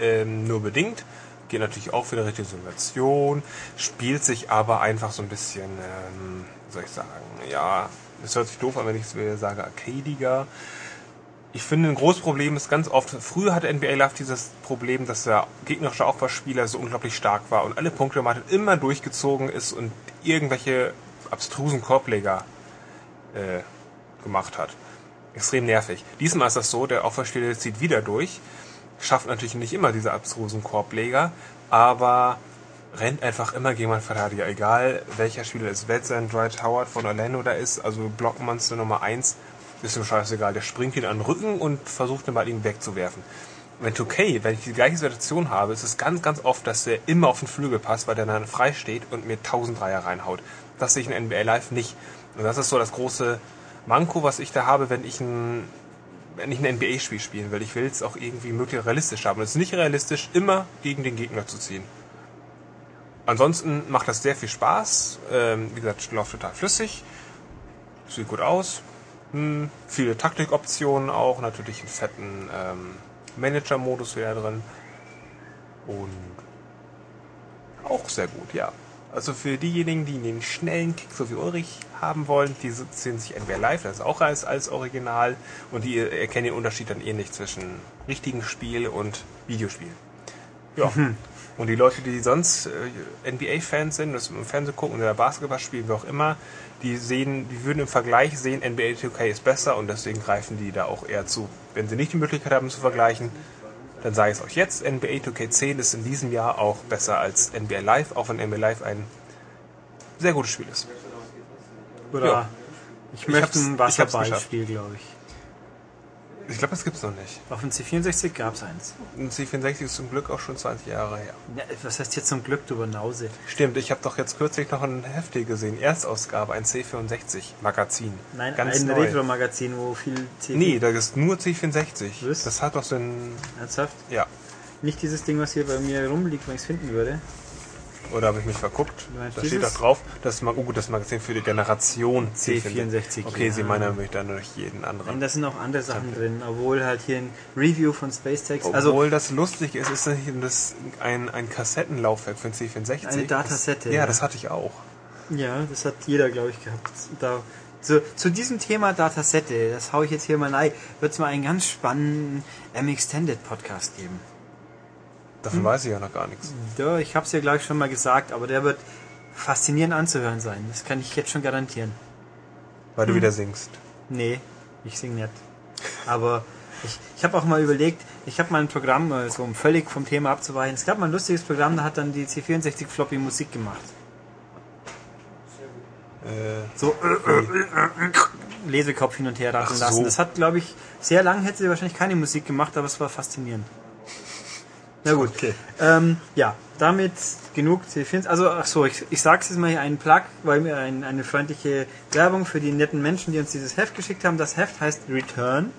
ähm, nur bedingt. Geht natürlich auch für eine richtige Simulation, spielt sich aber einfach so ein bisschen, ähm, soll ich sagen, ja, es hört sich doof an, wenn ich es sage, arcadiger. Ich finde, ein großes Problem ist ganz oft, früher hatte NBA Live dieses Problem, dass der gegnerische Aufbauspieler so unglaublich stark war und alle Punkte hat, immer durchgezogen ist und irgendwelche abstrusen Korbleger äh, gemacht hat. Extrem nervig. Diesmal ist das so, der Aufbauspieler zieht wieder durch, schafft natürlich nicht immer diese abstrusen Korbleger, aber rennt einfach immer gegen meinen Verteidiger. Egal welcher Spieler ist, Wetzel, Dwight Howard von Orlando da ist, also Blockmonster Nummer 1, ist ihm scheißegal. Der springt ihn an den Rücken und versucht den Ball ihn wegzuwerfen. Wenn 2K, wenn ich die gleiche Situation habe, ist es ganz, ganz oft, dass der immer auf den Flügel passt, weil der dann frei steht und mir 1000 Dreier reinhaut. Das sehe ich in NBA Live nicht. Und das ist so das große Manko, was ich da habe, wenn ich ein, wenn ich ein NBA-Spiel spielen will. Ich will es auch irgendwie möglichst realistisch haben. Und es ist nicht realistisch, immer gegen den Gegner zu ziehen. Ansonsten macht das sehr viel Spaß. Ähm, wie gesagt, läuft total flüssig. Sieht gut aus. Hm, viele Taktikoptionen auch. Natürlich einen fetten ähm, Manager-Modus wieder drin. Und auch sehr gut, ja. Also für diejenigen, die den schnellen Kick so wie Ulrich haben wollen, die sehen sich entweder live, das ist auch als, als Original, und die erkennen den Unterschied dann eh nicht zwischen richtigen Spiel und Videospiel. Ja. Und die Leute, die sonst äh, NBA-Fans sind, das im Fernsehen gucken oder Basketball spielen, wie auch immer, die sehen, die würden im Vergleich sehen, NBA 2K ist besser und deswegen greifen die da auch eher zu. Wenn sie nicht die Möglichkeit haben zu vergleichen, dann sage ich es euch jetzt, NBA 2K10 ist in diesem Jahr auch besser als NBA Live, auch wenn NBA Live ein sehr gutes Spiel ist. Oder Ja. ich möchte ein ich hab's Wasserballspiel, glaube ich. Ich glaube, das gibt's noch nicht. Auf dem C64 gab es eins. Ein C64 ist zum Glück auch schon 20 Jahre her. Ja, was heißt jetzt zum Glück, du Banause? Stimmt, ich habe doch jetzt kürzlich noch ein Heft hier gesehen, Erstausgabe, ein C64-Magazin. Nein, Ganz ein. Retro-Magazin, wo viel C Nee, da ist nur C64. Was? Das hat doch so ein... Ernsthaft? Ja. Nicht dieses Ding, was hier bei mir rumliegt, wenn ich es finden würde. Oder habe ich mich verguckt? Meinst Da steht doch drauf, das ist mal oh gut, das Magazin für die Generation C64, Okay, ja. Sie meinen nämlich dann durch jeden Nein, anderen. da sind auch andere Sachen drin, obwohl halt hier ein Review von SpaceX, Obwohl also das lustig ist, ist das ein, ein Kassettenlaufwerk für ein C64. Eine Datasette, Das, ja, das hatte ich auch. ja, das hat jeder, glaube ich, gehabt. Da, so, zu diesem Thema Datasette, das hau ich jetzt hier mal rein, wird es mal einen ganz spannenden M-Extended Podcast geben. Davon weiß ich ja noch gar nichts. Ja, ich habe es ja gleich schon mal gesagt, aber der wird faszinierend anzuhören sein. Das kann ich jetzt schon garantieren. Weil Hm. du wieder singst. Nee, ich sing nicht. Aber ich, ich habe auch mal überlegt, ich habe mal ein Programm, äh, so um völlig vom Thema abzuweichen. Es gab mal ein lustiges Programm, da hat dann die C64 Floppy Musik gemacht. Äh, So äh, Lesekopf hin und her rattern Ach so. lassen. Das hat, glaube ich, sehr lang hätte sie wahrscheinlich keine Musik gemacht, aber es war faszinierend. Na gut. Okay. Ähm, ja, damit genug C4. Also, ach so, ich, ich sag's jetzt mal hier einen Plug, weil mir ein, eine freundliche Werbung für die netten Menschen, die uns dieses Heft geschickt haben. Das Heft heißt Return,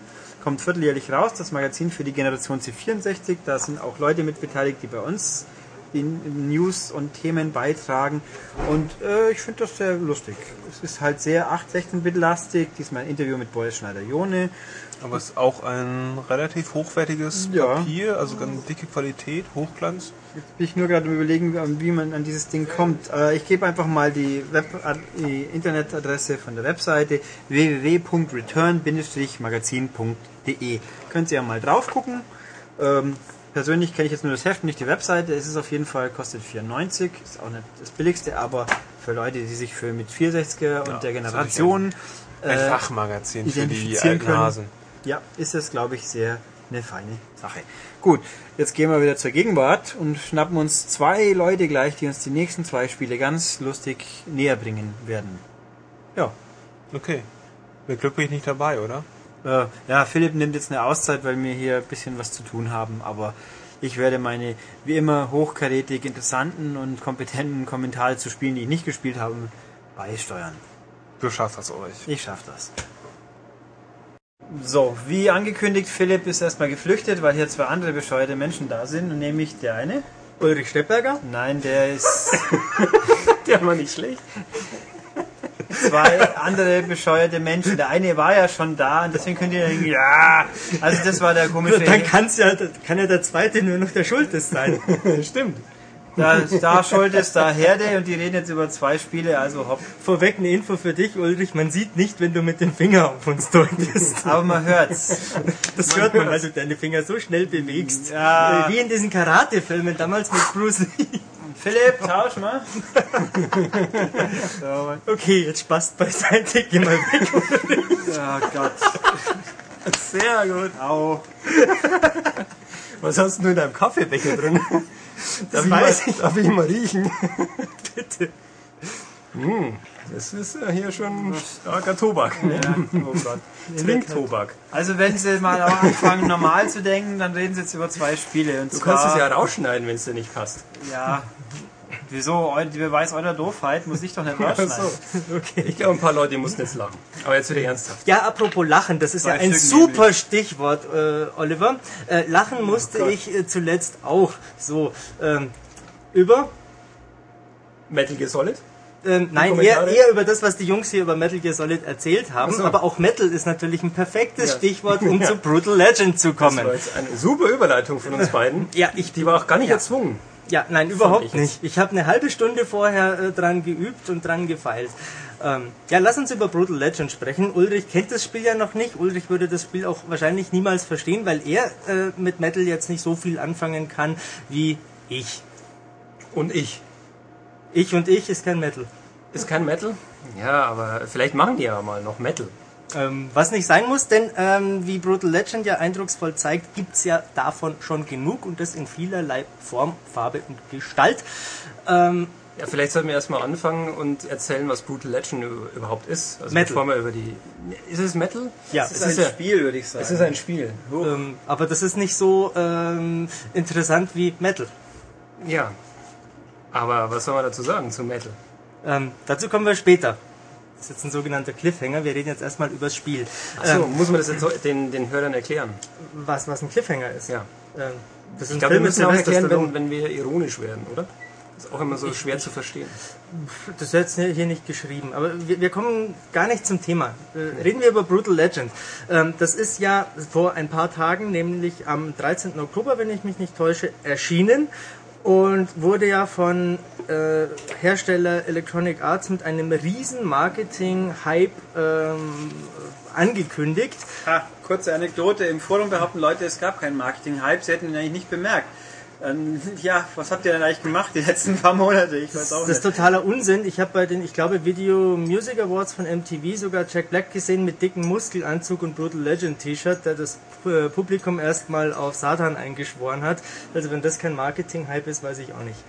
kommt vierteljährlich raus, das Magazin für die Generation C64. Da sind auch Leute mit beteiligt, die bei uns die News und Themen beitragen. Und äh, ich finde das sehr lustig. Es ist halt sehr 8-16-Bit-lastig. Diesmal ein Interview mit Boris Schneider-Jone. Aber es ist auch ein relativ hochwertiges Ja. Papier, also ganz dicke Qualität, Hochglanz. Jetzt bin ich nur gerade überlegen, wie man an dieses Ding kommt. Äh, Ich gebe einfach mal die, Web die Internetadresse von der Webseite www.return-magazin.de. Könnt ihr ja mal drauf gucken. Ähm, persönlich kenne ich jetzt nur das Heft, nicht die Webseite. Es ist auf jeden Fall, kostet 94, ist auch nicht das billigste, aber für Leute, die sich für mit 64er und der Generation Ein äh, Fachmagazin für die alten können. Hasen. Ja, ist es, glaube ich, sehr eine feine Sache. Gut, jetzt gehen wir wieder zur Gegenwart und schnappen uns zwei Leute gleich, die uns die nächsten zwei Spiele ganz lustig näher bringen werden. Ja, Okay. Mit Glück bin ich nicht dabei, oder? äh, ja, Philipp nimmt jetzt eine Auszeit, weil wir hier ein bisschen was zu tun haben, aber ich werde meine, wie immer, hochkarätig interessanten und kompetenten Kommentare zu Spielen, die ich nicht gespielt habe, beisteuern. Du schaffst das euch. Ich schaff das. So, wie angekündigt, Philipp ist erstmal geflüchtet, weil hier zwei andere bescheuerte Menschen da sind, nämlich der eine. Ulrich Steppberger? Nein, der ist Der war nicht schlecht. zwei andere bescheuerte Menschen. Der eine war ja schon da und deswegen könnt ihr denken, ja, also das war der komische. Dann kann's ja, kann ja der zweite nur noch der Schultes sein. Stimmt. Da, da Schuld ist da Herde und die reden jetzt über zwei Spiele, also hopp. Vorweg eine Info für dich, Ulrich. Man sieht nicht, wenn du mit dem Finger auf uns deutest. Aber man hört's. Das hört man, weil du deine Finger so schnell bewegst. Ja. Äh, Wie in diesen Karate-Filmen damals mit Bruce Lee. Philipp, tausch mal. Okay, jetzt Spaß beiseite, geh mal weg. Oh Gott. Sehr gut. Au. Was hast du in deinem Kaffeebecher drin? Darf, ich weiß mal, darf ich mal riechen? Bitte. Das ist ja hier schon starker Tobak. Ja, oh Gott. Trinktobak. Also wenn Sie mal anfangen normal zu denken, dann reden Sie jetzt über zwei Spiele. Und Du kannst es ja rausschneiden, wenn es dir nicht passt. Ja. Wieso? Wer weiß eurer Doofheit, muss ich doch nicht rausschneiden. Okay. Ich glaube, ein paar Leute mussten jetzt lachen. Aber jetzt wieder ernsthaft. Ja, apropos Lachen, das ist Zwei ja ein Stück super Stichwort, äh, Oliver. Äh, lachen musste Gott. ich äh, zuletzt auch so ähm, über. Metal Gear Solid? Ähm, nein, eher, eher über das, was die Jungs hier über Metal Gear Solid erzählt haben. So. Aber auch Metal ist natürlich ein perfektes Ja. Stichwort, um zu Brutal Legend zu Das kommen. war jetzt eine super Überleitung von uns beiden. Ja, ich Die war auch gar nicht Ja. erzwungen. Ja, nein, überhaupt nicht. Ich habe eine halbe Stunde vorher äh, dran geübt und dran gefeilt. Ähm, ja, lass uns über Brutal Legend sprechen. Ulrich kennt das Spiel ja noch nicht. Ulrich würde das Spiel auch wahrscheinlich niemals verstehen, weil er äh, mit Metal jetzt nicht so viel anfangen kann wie ich. Und ich. Ich und ich ist kein Metal. Ist kein Metal? Ja, aber vielleicht machen die ja mal noch Metal. Ähm, was nicht sein muss, denn ähm, wie Brutal Legend ja eindrucksvoll zeigt, gibt's ja davon schon genug und das in vielerlei Form, Farbe und Gestalt. Ähm, Ja, vielleicht sollten wir erstmal anfangen und erzählen, was Brutal Legend überhaupt ist. Also Metal. bevor wir über die. Ist es Metal? ja, Es ist, ja, Spiel, würde ich sagen. es ist ein Spiel. ähm, aber das ist nicht so ähm, interessant wie Metal. Ja. Aber was soll man dazu sagen zu Metal? Ähm, dazu kommen wir später. Das ist jetzt ein sogenannter Cliffhanger. Wir reden jetzt erstmal über das Spiel. Achso, Ähm, muss man das jetzt den, den Hörern erklären? was, was ein Cliffhanger ist. Ja. Ähm, das ist Ich glaube, wir müssen auch erklären, wenn, wenn wir ironisch werden, oder? Das ist auch immer so schwer zu verstehen. Das ist jetzt hier nicht geschrieben, aber wir, wir kommen gar nicht zum Thema. Äh, Reden wir über Brutal Legend. Ähm, das ist ja vor ein paar Tagen, nämlich am 13. Oktober, wenn ich mich nicht täusche, erschienen und wurde ja von äh, Hersteller Electronic Arts mit einem riesen Marketing-Hype ähm, angekündigt. Ah, kurze Anekdote. Im Forum behaupten Leute, es gab keinen Marketing-Hype. Sie hätten ihn eigentlich nicht bemerkt. Ähm, ja, was habt ihr denn eigentlich gemacht die letzten paar Monate? Ich weiß auch Das ist nicht. totaler Unsinn. Ich habe bei den, ich glaube, Video Music Awards von MTV sogar Jack Black gesehen mit dicken Muskelanzug und Brutal Legend T-Shirt, der das äh, Publikum erstmal auf Satan eingeschworen hat. Also wenn das kein Marketing-Hype ist, weiß ich auch nicht.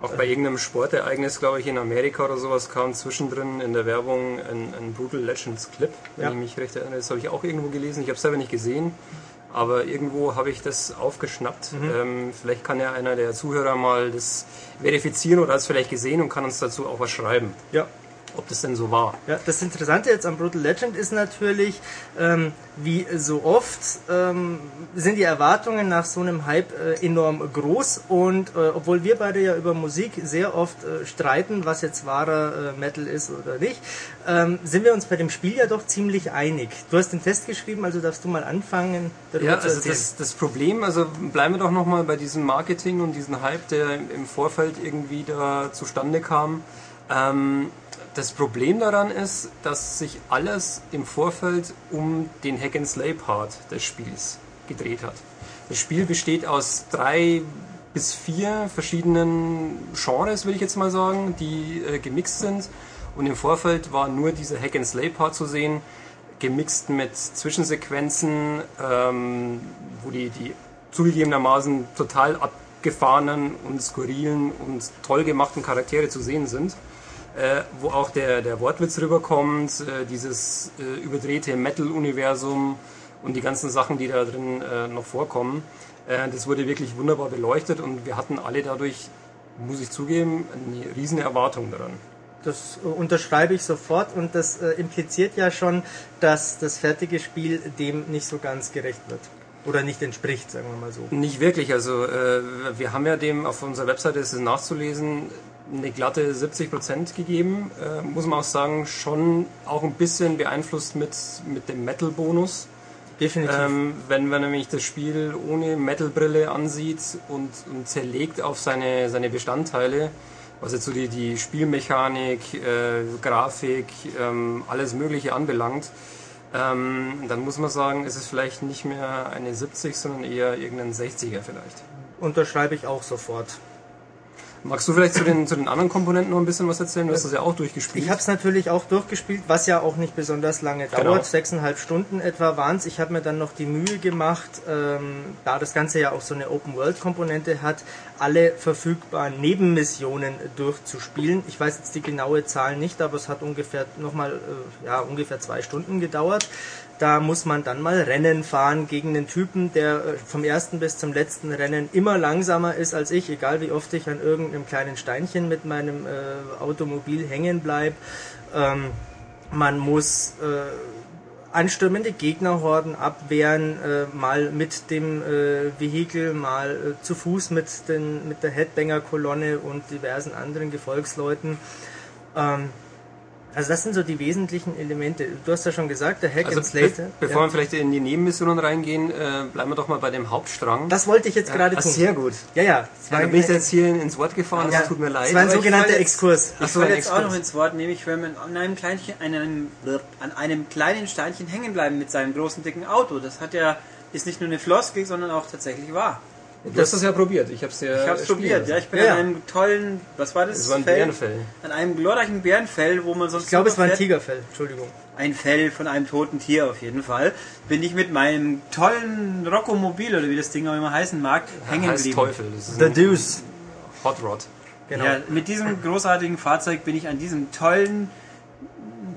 Auch bei irgendeinem Sportereignis, glaube ich, in Amerika oder sowas, kam zwischendrin in der Werbung ein, ein Brutal Legends Clip, wenn Ja. ich mich recht erinnere. Das habe ich auch irgendwo gelesen. Ich habe es selber nicht gesehen. Aber irgendwo habe ich das aufgeschnappt. Ähm, vielleicht kann ja einer der Zuhörer mal das verifizieren oder hat es vielleicht gesehen und kann uns dazu auch was schreiben, Ja. Ob das denn so war. Ja, das Interessante jetzt am Brutal Legend ist natürlich, ähm, wie so oft ähm, sind die Erwartungen nach so einem Hype äh, enorm groß und äh, obwohl wir beide ja über Musik sehr oft äh, streiten, was jetzt wahrer äh, Metal ist oder nicht, ähm, sind wir uns bei dem Spiel ja doch ziemlich einig. Du hast den Test geschrieben, also darfst du mal anfangen, darüber Ja, zu also das, das Problem, also bleiben wir doch nochmal bei diesem Marketing und diesem Hype, der im im Vorfeld irgendwie da zustande kam. Ähm, das Problem daran ist, dass sich alles im Vorfeld um den Hack and Slay Part des Spiels gedreht hat. Das Spiel besteht aus drei bis vier verschiedenen Genres, will ich jetzt mal sagen, die äh, gemixt sind. Und im Vorfeld war nur dieser Hack and Slay Part zu sehen, gemixt mit Zwischensequenzen, ähm, wo die, die zugegebenermaßen total abgefahrenen und skurrilen und toll gemachten Charaktere zu sehen sind. Äh, wo auch der, der Wortwitz rüberkommt, äh, dieses äh, überdrehte Metal-Universum und die ganzen Sachen, die da drin äh, noch vorkommen. Äh, das wurde wirklich wunderbar beleuchtet und wir hatten alle dadurch, muss ich zugeben, eine riesen Erwartung daran. Das äh, unterschreibe ich sofort und das impliziert ja schon, dass das fertige Spiel dem nicht so ganz gerecht wird. Oder nicht entspricht, sagen wir mal so. Nicht wirklich, also wir haben ja dem auf unserer Webseite, ist es nachzulesen, eine glatte 70% gegeben. Äh, muss man auch sagen, schon auch ein bisschen beeinflusst mit, mit dem Metal-Bonus. Definitiv. Ähm, wenn man nämlich das Spiel ohne Metal-Brille ansieht und, und zerlegt auf seine, seine Bestandteile, was jetzt so die, die Spielmechanik, äh, Grafik, ähm, alles Mögliche anbelangt, ähm, dann muss man sagen, ist es vielleicht nicht mehr eine 70, sondern eher irgendein 60er vielleicht. Unterschreibe ich auch sofort. Magst du vielleicht zu den, zu den anderen Komponenten noch ein bisschen was erzählen? Du hast das ja auch durchgespielt. Ich habe es natürlich auch durchgespielt, was ja auch nicht besonders lange dauert. Genau. Sechseinhalb Stunden etwa waren es. Ich habe mir dann noch die Mühe gemacht, ähm, da das Ganze ja auch so eine Open-World-Komponente hat, alle verfügbaren Nebenmissionen durchzuspielen. Ich weiß jetzt die genaue Zahl nicht, aber es hat ungefähr nochmal äh, ja, ungefähr zwei Stunden gedauert. Da muss man dann mal Rennen fahren gegen einen Typen, der äh, vom ersten bis zum letzten Rennen immer langsamer ist als ich, egal wie oft ich an irgendeinem kleinen Steinchen mit meinem äh, Automobil hängen bleib. Ähm, man muss äh, anstürmende Gegnerhorden abwehren, äh, mal mit dem äh, Vehikel, mal äh, zu Fuß mit, den, mit der Headbanger-Kolonne und diversen anderen Gefolgsleuten. Ähm, also das sind so die wesentlichen Elemente. Du hast ja schon gesagt, der Hack also and Slate. be bevor wir vielleicht in die Nebenmissionen reingehen, äh, bleiben wir doch mal bei dem Hauptstrang. das wollte ich jetzt gerade ah, tun. sehr gut. Ja, ja. Es Ja, war da bin ich jetzt hier ins Wort gefahren, ja, das tut mir leid. Es war ein sogenannter Exkurs. Ich ein jetzt auch noch ins Wort, nämlich wenn man an einem, Kleinchen, an, einem, an einem kleinen Steinchen hängen bleiben mit seinem großen dicken Auto. Das hat ja, ist nicht nur eine Floskel, sondern auch tatsächlich wahr. Du hast das ja probiert. Ich habe es ja Ich habe es probiert, ja. Ich bin Ja, ja. an einem tollen, was war das? Das war ein Fell? Bärenfell. An einem glorreichen Bärenfell, wo man sonst Ich glaube, es war ein. Tigerfell. Entschuldigung. ein Fell von einem toten Tier auf jeden Fall, bin ich mit meinem tollen Rockomobil oder wie das Ding auch immer heißen mag, hängen heißt geblieben. Teufel. Das ist The ein Deuce. Hot Rod. Genau. Ja, mit diesem großartigen Fahrzeug bin ich an diesem tollen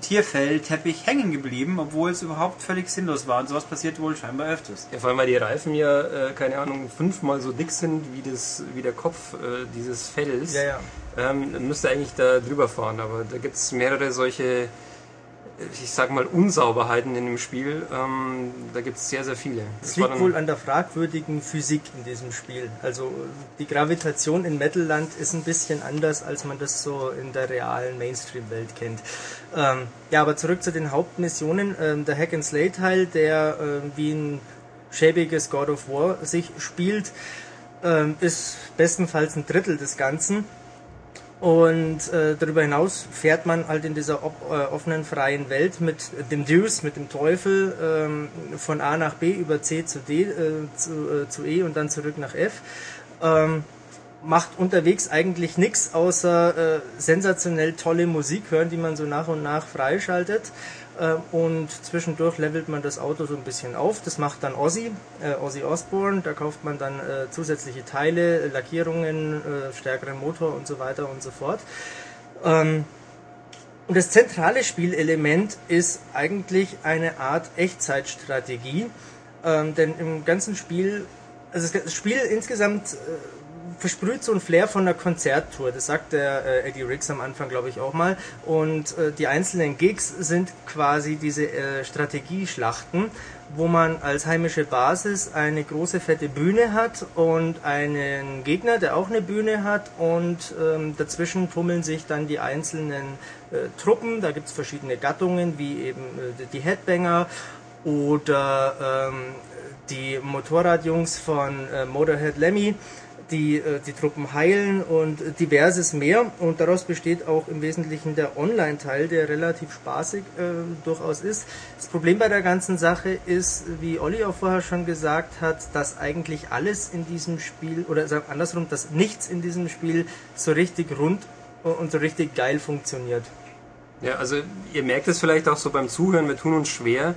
Tierfellteppich hängen geblieben, obwohl es überhaupt völlig sinnlos war. Und sowas passiert wohl scheinbar öfters. Ja, vor allem, weil die Reifen ja, äh, keine Ahnung, fünfmal so dick sind wie, das, wie der Kopf äh, dieses Fells. Ja, ja. Ähm, müsste eigentlich da drüber fahren, aber da gibt es mehrere solche, äh, ich sag mal, Unsauberheiten in dem Spiel. Ähm, da gibt es sehr, sehr viele. Es Das war liegt wohl an der fragwürdigen Physik in diesem Spiel. Also die Gravitation in Metalland ist ein bisschen anders, als man das so in der realen Mainstream-Welt kennt. Ähm, ja, aber zurück zu den Hauptmissionen. Ähm, der Hack and Slay Teil, der ähm, wie ein schäbiges God of War sich spielt, ähm, ist bestenfalls ein Drittel des Ganzen. Und äh, darüber hinaus fährt man halt in dieser op äh, offenen freien Welt mit dem Deuce, mit dem Teufel, ähm, von A nach B über C zu D, äh, zu, äh, zu E und dann zurück nach F. Ähm, macht unterwegs eigentlich nichts außer äh, sensationell tolle Musik hören, die man so nach und nach freischaltet. Äh, und zwischendurch levelt man das Auto so ein bisschen auf. Das macht dann Ozzy, äh, Ozzy Osbourne. Da kauft man dann äh, zusätzliche Teile, Lackierungen, äh, stärkeren Motor und so weiter und so fort. Ähm, und das zentrale Spielelement ist eigentlich eine Art Echtzeitstrategie. Ähm, denn im ganzen Spiel, also das Spiel insgesamt äh, versprüht so ein Flair von einer Konzerttour. Das sagt der äh, Eddie Riggs am Anfang, glaube ich, auch mal. Und äh, die einzelnen Gigs sind quasi diese äh, Strategieschlachten, wo man als heimische Basis eine große fette Bühne hat und einen Gegner, der auch eine Bühne hat und ähm, dazwischen tummeln sich dann die einzelnen äh, Truppen. Da gibt es verschiedene Gattungen, wie eben äh, die Headbanger oder ähm, die Motorradjungs von äh, Motorhead Lemmy die äh, die Truppen heilen und diverses mehr. Und daraus besteht auch im Wesentlichen der Online-Teil, der relativ spaßig äh, durchaus ist. Das Problem bei der ganzen Sache ist, wie Olli auch vorher schon gesagt hat, dass eigentlich alles in diesem Spiel, oder andersrum, dass nichts in diesem Spiel so richtig rund und so richtig geil funktioniert. Ja, also ihr merkt es vielleicht auch so beim Zuhören, wir tun uns schwer,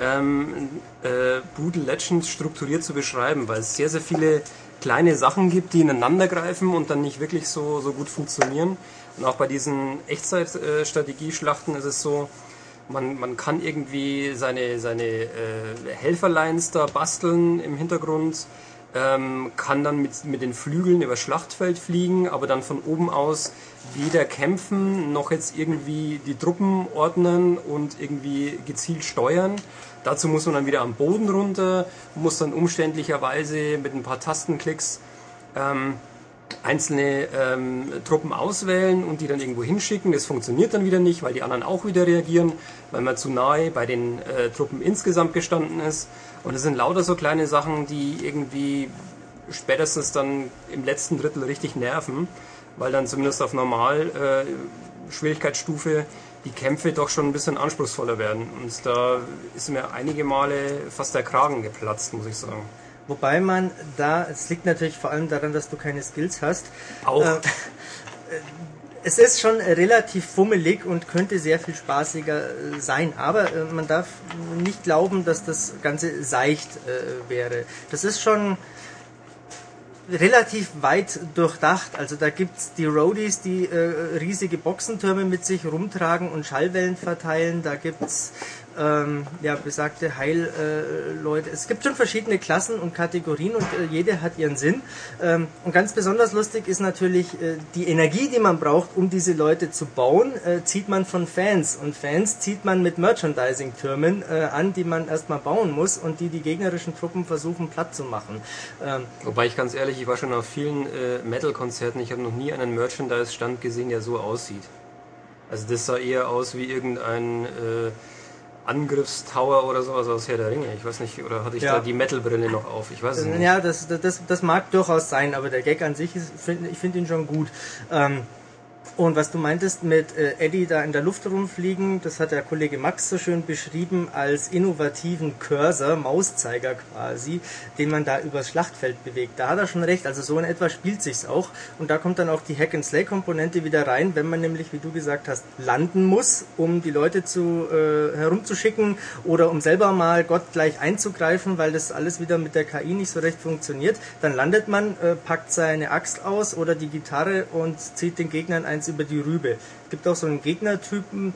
ähm, äh, Brutal Legends strukturiert zu beschreiben, weil es sehr, sehr viele kleine Sachen gibt, die ineinander greifen und dann nicht wirklich so, so gut funktionieren. Und auch bei diesen Echtzeitstrategieschlachten ist es so, man, man kann irgendwie seine, seine äh, Helferlines da basteln im Hintergrund, ähm, kann dann mit, mit den Flügeln über Schlachtfeld fliegen, aber dann von oben aus weder kämpfen noch jetzt irgendwie die Truppen ordnen und irgendwie gezielt steuern. Dazu muss man dann wieder am Boden runter, muss dann umständlicherweise mit ein paar Tastenklicks ähm, einzelne ähm, Truppen auswählen und die dann irgendwo hinschicken. Das funktioniert dann wieder nicht, weil die anderen auch wieder reagieren, weil man zu nahe bei den äh, Truppen insgesamt gestanden ist. Und es sind lauter so kleine Sachen, die irgendwie spätestens dann im letzten Drittel richtig nerven, weil dann zumindest auf Normal äh, Schwierigkeitsstufe die Kämpfe doch schon ein bisschen anspruchsvoller werden. Und da ist mir einige Male fast der Kragen geplatzt, muss ich sagen. Wobei man da, es liegt natürlich vor allem daran, dass du keine Skills hast. Auch. Äh, es ist schon relativ fummelig und könnte sehr viel spaßiger äh, sein, aber äh, man darf nicht glauben, dass das Ganze seicht äh, wäre. Das ist schon relativ weit durchdacht. Also da gibt's die Roadies, die äh, riesige Boxentürme mit sich rumtragen und Schallwellen verteilen. Da gibt's ähm, ja, besagte Heilleute. Äh, es gibt schon verschiedene Klassen und Kategorien und äh, jede hat ihren Sinn. Ähm, und ganz besonders lustig ist natürlich äh, die Energie, die man braucht, um diese Leute zu bauen, äh, zieht man von Fans. Und Fans zieht man mit Merchandising-Türmen äh, an, die man erstmal bauen muss und die die gegnerischen Truppen versuchen platt zu machen. Ähm, Wobei ich ganz ehrlich, ich war schon auf vielen äh, Metal-Konzerten, ich habe noch nie einen Merchandise-Stand gesehen, der so aussieht. Also das sah eher aus wie irgendein Angriffstower oder sowas aus Herr der Ringe. Ich weiß nicht, oder hatte ich ja. da die Metal-Brille noch auf? Ich weiß es nicht. Ja, das, das, das mag durchaus sein, aber der Gag an sich, ist, find, ich finde ihn schon gut. Ähm, und was du meintest mit äh, Eddie da in der Luft rumfliegen, das hat der Kollege Max so schön beschrieben als innovativen Cursor, Mauszeiger quasi, den man da übers Schlachtfeld bewegt. Da hat er schon recht, also so in etwa spielt sich's auch. Und da kommt dann auch die Hack-and-Slay-Komponente wieder rein, wenn man nämlich, wie du gesagt hast, landen muss, um die Leute zu, äh, herumzuschicken oder um selber mal Gott gleich einzugreifen, weil das alles wieder mit der KI nicht so recht funktioniert. Dann landet man, äh, packt seine Axt aus oder die Gitarre und zieht den Gegnern eins über die Rübe. Es gibt auch so einen Gegnertypen,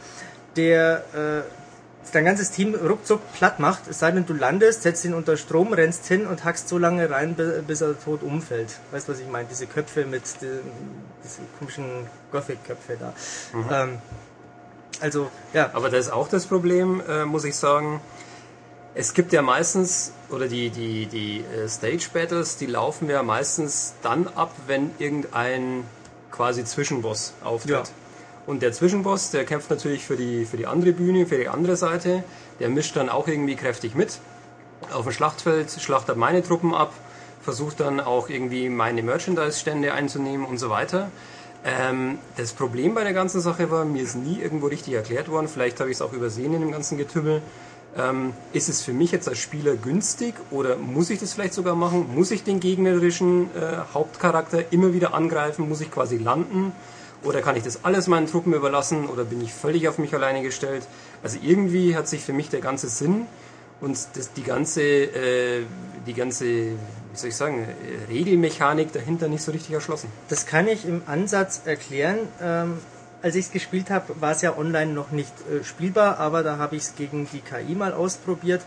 der äh, dein ganzes Team ruckzuck platt macht, es sei denn, du landest, setzt ihn unter Strom, rennst hin und hackst so lange rein, bis er tot umfällt. Weißt du, was ich meine? Diese Köpfe mit den, diese komischen Gothic-Köpfe da. Mhm. Ähm, also, ja. Aber da ist auch das Problem, äh, muss ich sagen. Es gibt ja meistens, oder die, die, die äh, Stage Battles, die laufen ja meistens dann ab, wenn irgendein quasi Zwischenboss auftritt. Ja. Und der Zwischenboss, der kämpft natürlich für die, für die andere Bühne, für die andere Seite. Der mischt dann auch irgendwie kräftig mit. Auf dem Schlachtfeld schlachtet meine Truppen ab, versucht dann auch irgendwie meine Merchandise-Stände einzunehmen und so weiter. Ähm, das Problem bei der ganzen Sache war, mir ist nie irgendwo richtig erklärt worden, vielleicht habe ich es auch übersehen in dem ganzen Getümmel, ähm, ist es für mich jetzt als Spieler günstig oder muss ich das vielleicht sogar machen? Muss ich den gegnerischen äh, Hauptcharakter immer wieder angreifen? Muss ich quasi landen? Oder kann ich das alles meinen Truppen überlassen? Oder bin ich völlig auf mich alleine gestellt? Also irgendwie hat sich für mich der ganze Sinn und das, die ganze, äh, die ganze, wie soll ich sagen, Regelmechanik dahinter nicht so richtig erschlossen. Das kann ich im Ansatz erklären. Ähm als ich es gespielt habe, war es ja online noch nicht äh, spielbar, aber da habe ich es gegen die KI mal ausprobiert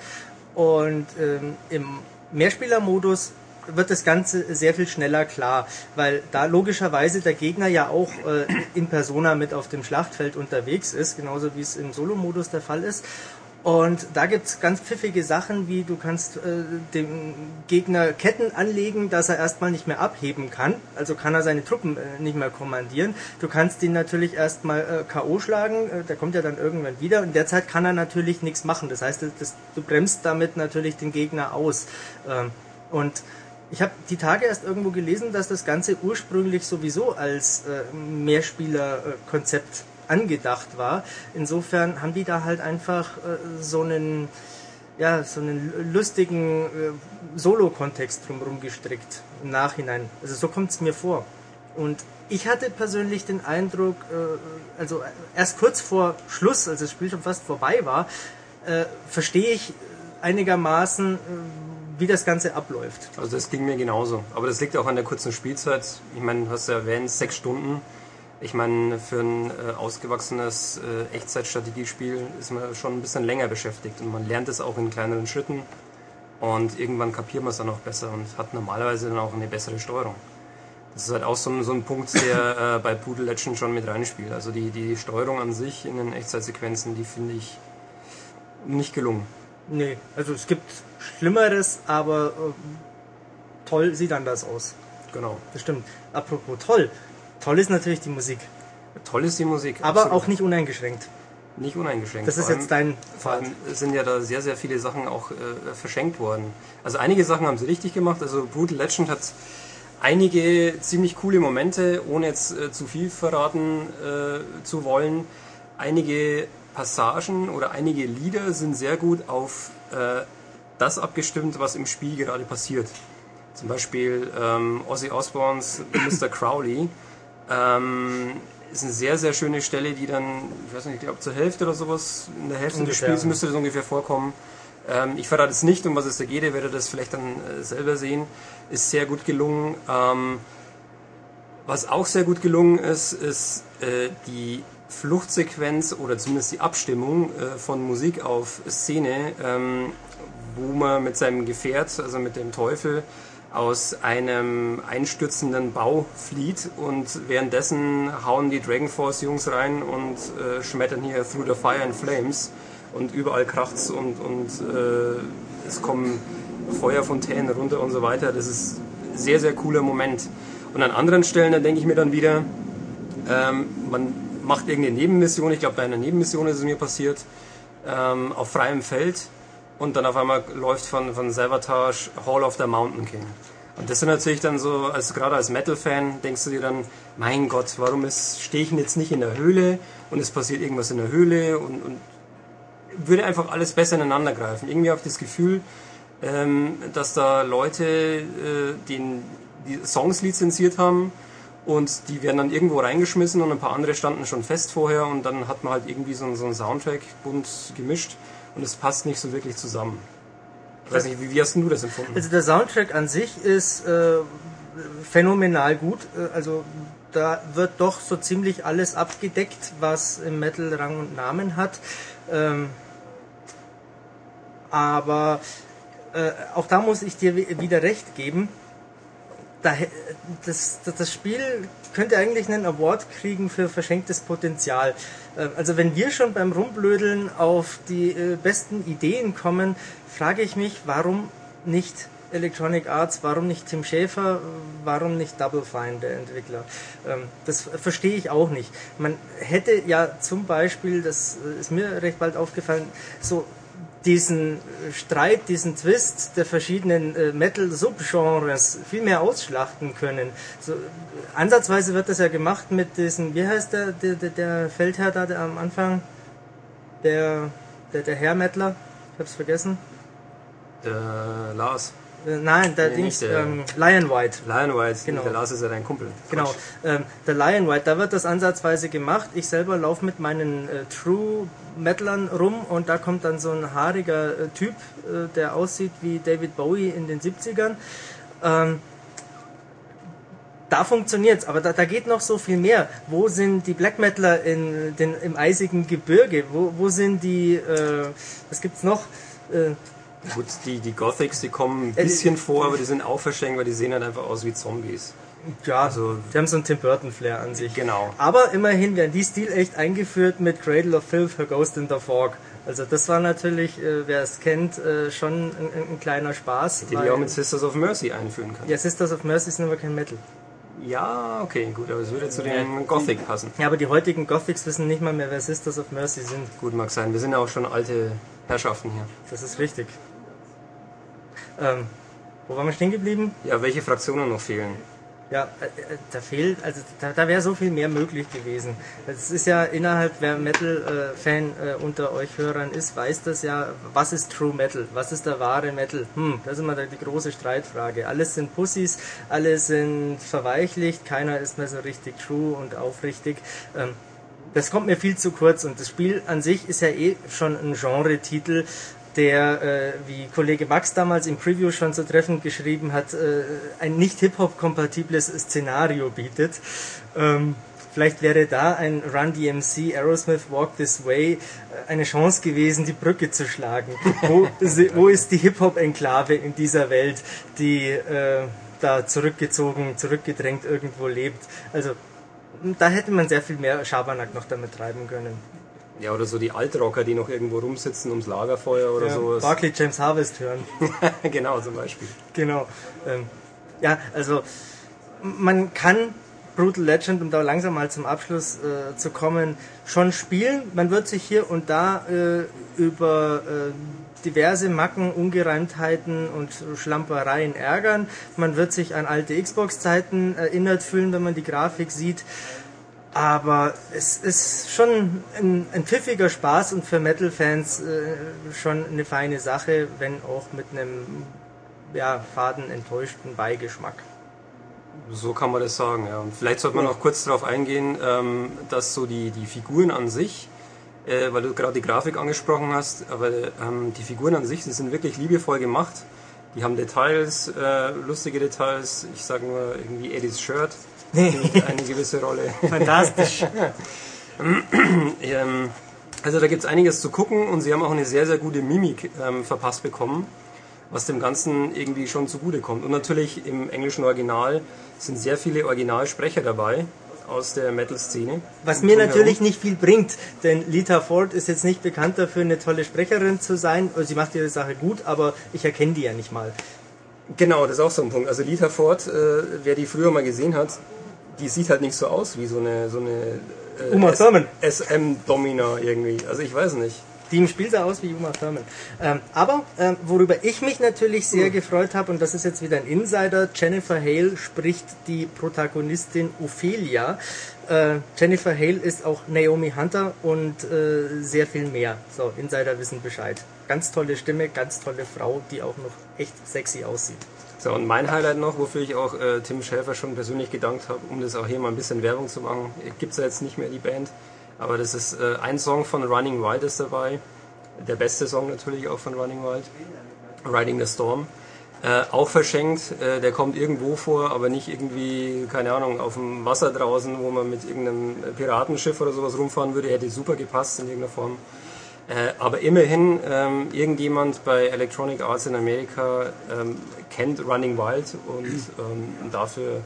Und ähm, im Mehrspielermodus wird das Ganze sehr viel schneller klar, weil da logischerweise der Gegner ja auch äh, in Persona mit auf dem Schlachtfeld unterwegs ist, genauso wie es im Solo-Modus der Fall ist. Und da gibt's ganz pfiffige Sachen, wie du kannst äh, dem Gegner Ketten anlegen, dass er erstmal nicht mehr abheben kann. Also kann er seine Truppen äh, nicht mehr kommandieren. Du kannst ihn natürlich erstmal äh, K.O. schlagen, äh, der kommt ja dann irgendwann wieder. Und derzeit kann er natürlich nichts machen. Das heißt, das, du bremst damit natürlich den Gegner aus. Ähm, und ich habe die Tage erst irgendwo gelesen, dass das Ganze ursprünglich sowieso als äh, Mehrspieler-Konzept angedacht war. Insofern haben die da halt einfach äh, so einen ja, so einen lustigen äh, Solo-Kontext drumherum gestrickt im Nachhinein. Also so kommt es mir vor. Und ich hatte persönlich den Eindruck, äh, also erst kurz vor Schluss, als das Spiel schon fast vorbei war, äh, verstehe ich einigermaßen, äh, wie das Ganze abläuft. Also das ging mir genauso. Aber das liegt auch an der kurzen Spielzeit. Ich meine, du hast ja erwähnt, sechs Stunden. Ich meine, für ein äh, ausgewachsenes äh, Echtzeitstrategiespiel ist man schon ein bisschen länger beschäftigt und man lernt es auch in kleineren Schritten und irgendwann kapiert man es dann auch besser und hat normalerweise dann auch eine bessere Steuerung. Das ist halt auch so ein, so ein Punkt, der äh, bei Poodle Legend schon mit reinspielt. Also die, die Steuerung an sich in den Echtzeitsequenzen, die finde ich nicht gelungen. Nee, also es gibt Schlimmeres, aber äh, toll sieht anders aus. Genau. Das stimmt. Apropos toll. Toll ist natürlich die Musik. Toll ist die Musik. Aber absolut. auch nicht uneingeschränkt. Nicht uneingeschränkt. Das ist Vor allem- jetzt dein Vor allem sind ja da sehr, sehr viele Sachen auch äh, verschenkt worden. Also einige Sachen haben sie richtig gemacht. Also Brutal Legend hat einige ziemlich coole Momente, ohne jetzt äh, zu viel verraten äh, zu wollen. Einige Passagen oder einige Lieder sind sehr gut auf äh, das abgestimmt, was im Spiel gerade passiert. Zum Beispiel ähm, Ozzy Osbournes Mr. Crowley. Ähm, ist eine sehr, sehr schöne Stelle, die dann, ich weiß nicht, ich glaube zur Hälfte oder sowas, in der Hälfte Ungefähr, des Spiels müsste das ungefähr vorkommen. Ähm, ich verrate es nicht, um was es da geht, ihr werdet das vielleicht dann äh, selber sehen. Ist sehr gut gelungen. Ähm, was auch sehr gut gelungen ist, ist äh, die Fluchtsequenz oder zumindest die Abstimmung äh, von Musik auf Szene, ähm, wo man mit seinem Gefährt, also mit dem Teufel, aus einem einstürzenden Bau flieht und währenddessen hauen die Dragon Force Jungs rein und äh, schmettern hier Through the Fire and Flames und überall kracht's und, und äh, es kommen Feuerfontänen runter und so weiter. Das ist ein sehr, sehr cooler Moment. Und an anderen Stellen, da denke ich mir dann wieder, ähm, man macht irgendeine Nebenmission, ich glaube bei einer Nebenmission ist es mir passiert, ähm, auf freiem Feld und dann auf einmal läuft von, von Savatage Hall of the Mountain King. Und das sind natürlich dann so, als gerade als Metal-Fan denkst du dir dann, mein Gott, warum stehe ich denn jetzt nicht in der Höhle und es passiert irgendwas in der Höhle und, und würde einfach alles besser ineinander greifen. Irgendwie ich das Gefühl, ähm, dass da Leute äh, den, die Songs lizenziert haben und die werden dann irgendwo reingeschmissen und ein paar andere standen schon fest vorher und dann hat man halt irgendwie so, so einen Soundtrack bunt gemischt und es passt nicht so wirklich zusammen. Ich weiß nicht, wie, wie hast denn du das empfunden? Also der Soundtrack an sich ist äh, phänomenal gut. Äh, Also da wird doch so ziemlich alles abgedeckt, was im Metal Rang und Namen hat. Ähm, aber äh, auch da muss ich dir wi- wieder recht geben. Da, das, das Spiel könnte eigentlich einen Award kriegen für verschenktes Potenzial. Äh, Also wenn wir schon beim Rumblödeln auf die äh, besten Ideen kommen, frage ich mich, warum nicht Electronic Arts, warum nicht Tim Schäfer, warum nicht Double Fine, der Entwickler? Ähm, Das verstehe ich auch nicht. Man hätte ja zum Beispiel, das äh, ist mir recht bald aufgefallen, so diesen Streit, diesen Twist der verschiedenen äh, Metal-Subgenres viel mehr ausschlachten können. So, ansatzweise wird das ja gemacht mit diesem, wie heißt der, der, der, Feldherr da der am Anfang? Der, der, der Herr-Mettler? Ich hab's vergessen. Der Lars. Nein, der Nee, Dings, der- ähm, Lion White. Lion White, Genau. der Lars ist ja dein Kumpel. Genau, ähm, der Lion White, da wird das ansatzweise gemacht. Ich selber laufe mit meinen äh, True Metalern rum und da kommt dann so ein haariger äh, Typ, äh, der aussieht wie David Bowie in den 70ern. Ähm, da funktioniert's, aber da, da geht noch so viel mehr. Wo sind die Black Metaler in den, im eisigen Gebirge? Wo, wo sind die, äh, was gibt's noch? Äh, Gut, die, die Gothics, die kommen ein Äh, bisschen vor, aber die sind auch verschenkt, weil die sehen halt einfach aus wie Zombies. Ja, Also- die haben so einen Tim Burton-Flair an sich. Genau. Aber immerhin werden die Stil echt eingeführt mit Cradle of Filth, Her Ghost in the Fog. Also das war natürlich, äh, wer es kennt, äh, schon ein, ein, ein kleiner Spaß. Die die weil- auch mit Sisters of Mercy einführen kann. ja, Sisters of Mercy sind aber kein Metal. Ja, okay, gut, aber es würde zu dem Gothic passen. Ja, aber die heutigen Gothics wissen nicht mal mehr, wer Sisters of Mercy sind. Gut, mag sein. Wir sind ja auch schon alte Herrschaften hier. Das ist richtig. Ähm, wo waren wir stehen geblieben? Ja, welche Fraktionen noch fehlen? Ja, äh, äh, da fehlt, also da, da wäre so viel mehr möglich gewesen. Es ist ja innerhalb, wer Metal-Fan äh, unter euch Hörern ist, weiß das ja, was ist True Metal? Was ist der wahre Metal? Hm, das ist immer die große Streitfrage. Alles sind Pussys, alle sind verweichlicht, keiner ist mehr so richtig true und aufrichtig. Ähm, das kommt mir viel zu kurz und das Spiel an sich ist ja eh schon ein Genre-Titel, der, äh, wie Kollege Max damals im Preview schon so treffend geschrieben hat, äh, ein nicht Hip-Hop-kompatibles Szenario bietet. Ähm, vielleicht wäre da ein Run DMC Aerosmith Walk This Way äh, eine Chance gewesen, die Brücke zu schlagen. Wo, wo ist die Hip-Hop-Enklave in dieser Welt, die äh, da zurückgezogen, zurückgedrängt irgendwo lebt? Also da hätte man sehr viel mehr Schabernack noch damit treiben können. Ja, oder so die Altrocker, die noch irgendwo rumsitzen ums Lagerfeuer oder Ja, sowas. Barclay James Harvest hören. genau, zum Beispiel. Genau. Ähm, ja, also man kann Brutal Legend, um da langsam mal zum Abschluss äh, zu kommen, schon spielen. Man wird sich hier und da äh, über äh, diverse Macken, Ungereimtheiten und Schlampereien ärgern. Man wird sich an alte Xbox-Zeiten erinnert fühlen, wenn man die Grafik sieht. Aber es ist schon ein, ein pfiffiger Spaß und für Metal-Fans äh, schon eine feine Sache, wenn auch mit einem ja, faden enttäuschten Beigeschmack. So kann man das sagen, ja. Und vielleicht sollte man noch kurz darauf eingehen, ähm, dass so die, die Figuren an sich, äh, weil du gerade die Grafik angesprochen hast, aber ähm, die Figuren an sich, die sind wirklich liebevoll gemacht. Die haben Details, äh, lustige Details. Ich sage nur irgendwie Eddies Shirt spielt eine gewisse Rolle. Fantastisch. Ähm, also da gibt es einiges zu gucken und sie haben auch eine sehr, sehr gute Mimik ähm, verpasst bekommen, was dem Ganzen irgendwie schon zugute kommt. Und natürlich im englischen Original sind sehr viele Originalsprecher dabei aus der Metal-Szene. Was mir natürlich nicht viel bringt, denn Lita Ford ist jetzt nicht bekannt dafür, eine tolle Sprecherin zu sein. Sie macht ihre Sache gut, aber ich erkenne die ja nicht mal. Genau, das ist auch so ein Punkt. Also Lita Ford, äh, wer die früher mal gesehen hat, die sieht halt nicht so aus wie so eine, so eine äh, Uma Thurman. SM-Domina irgendwie. Also ich weiß nicht. Die im Spiel sah aus wie Uma Thurman. Ähm, aber ähm, worüber ich mich natürlich sehr gefreut habe, und das ist jetzt wieder ein Insider, Jennifer Hale spricht die Protagonistin Ophelia. Äh, Jennifer Hale ist auch Naomi Hunter und äh, sehr viel mehr. So, Insider wissen Bescheid. Ganz tolle Stimme, ganz tolle Frau, die auch noch echt sexy aussieht. So, und mein Highlight noch, wofür ich auch äh, Tim Schäfer schon persönlich gedankt habe, um das auch hier mal ein bisschen Werbung zu machen. Gibt es ja jetzt nicht mehr die Band, aber das ist äh, ein Song von Running Wild ist dabei. Der beste Song natürlich auch von Running Wild. Riding the Storm. Äh, auch verschenkt, äh, der kommt irgendwo vor, aber nicht irgendwie, keine Ahnung, auf dem Wasser draußen, wo man mit irgendeinem Piratenschiff oder sowas rumfahren würde, hätte super gepasst in irgendeiner Form. Äh, aber immerhin, ähm, irgendjemand bei Electronic Arts in Amerika ähm, kennt Running Wild und ähm, dafür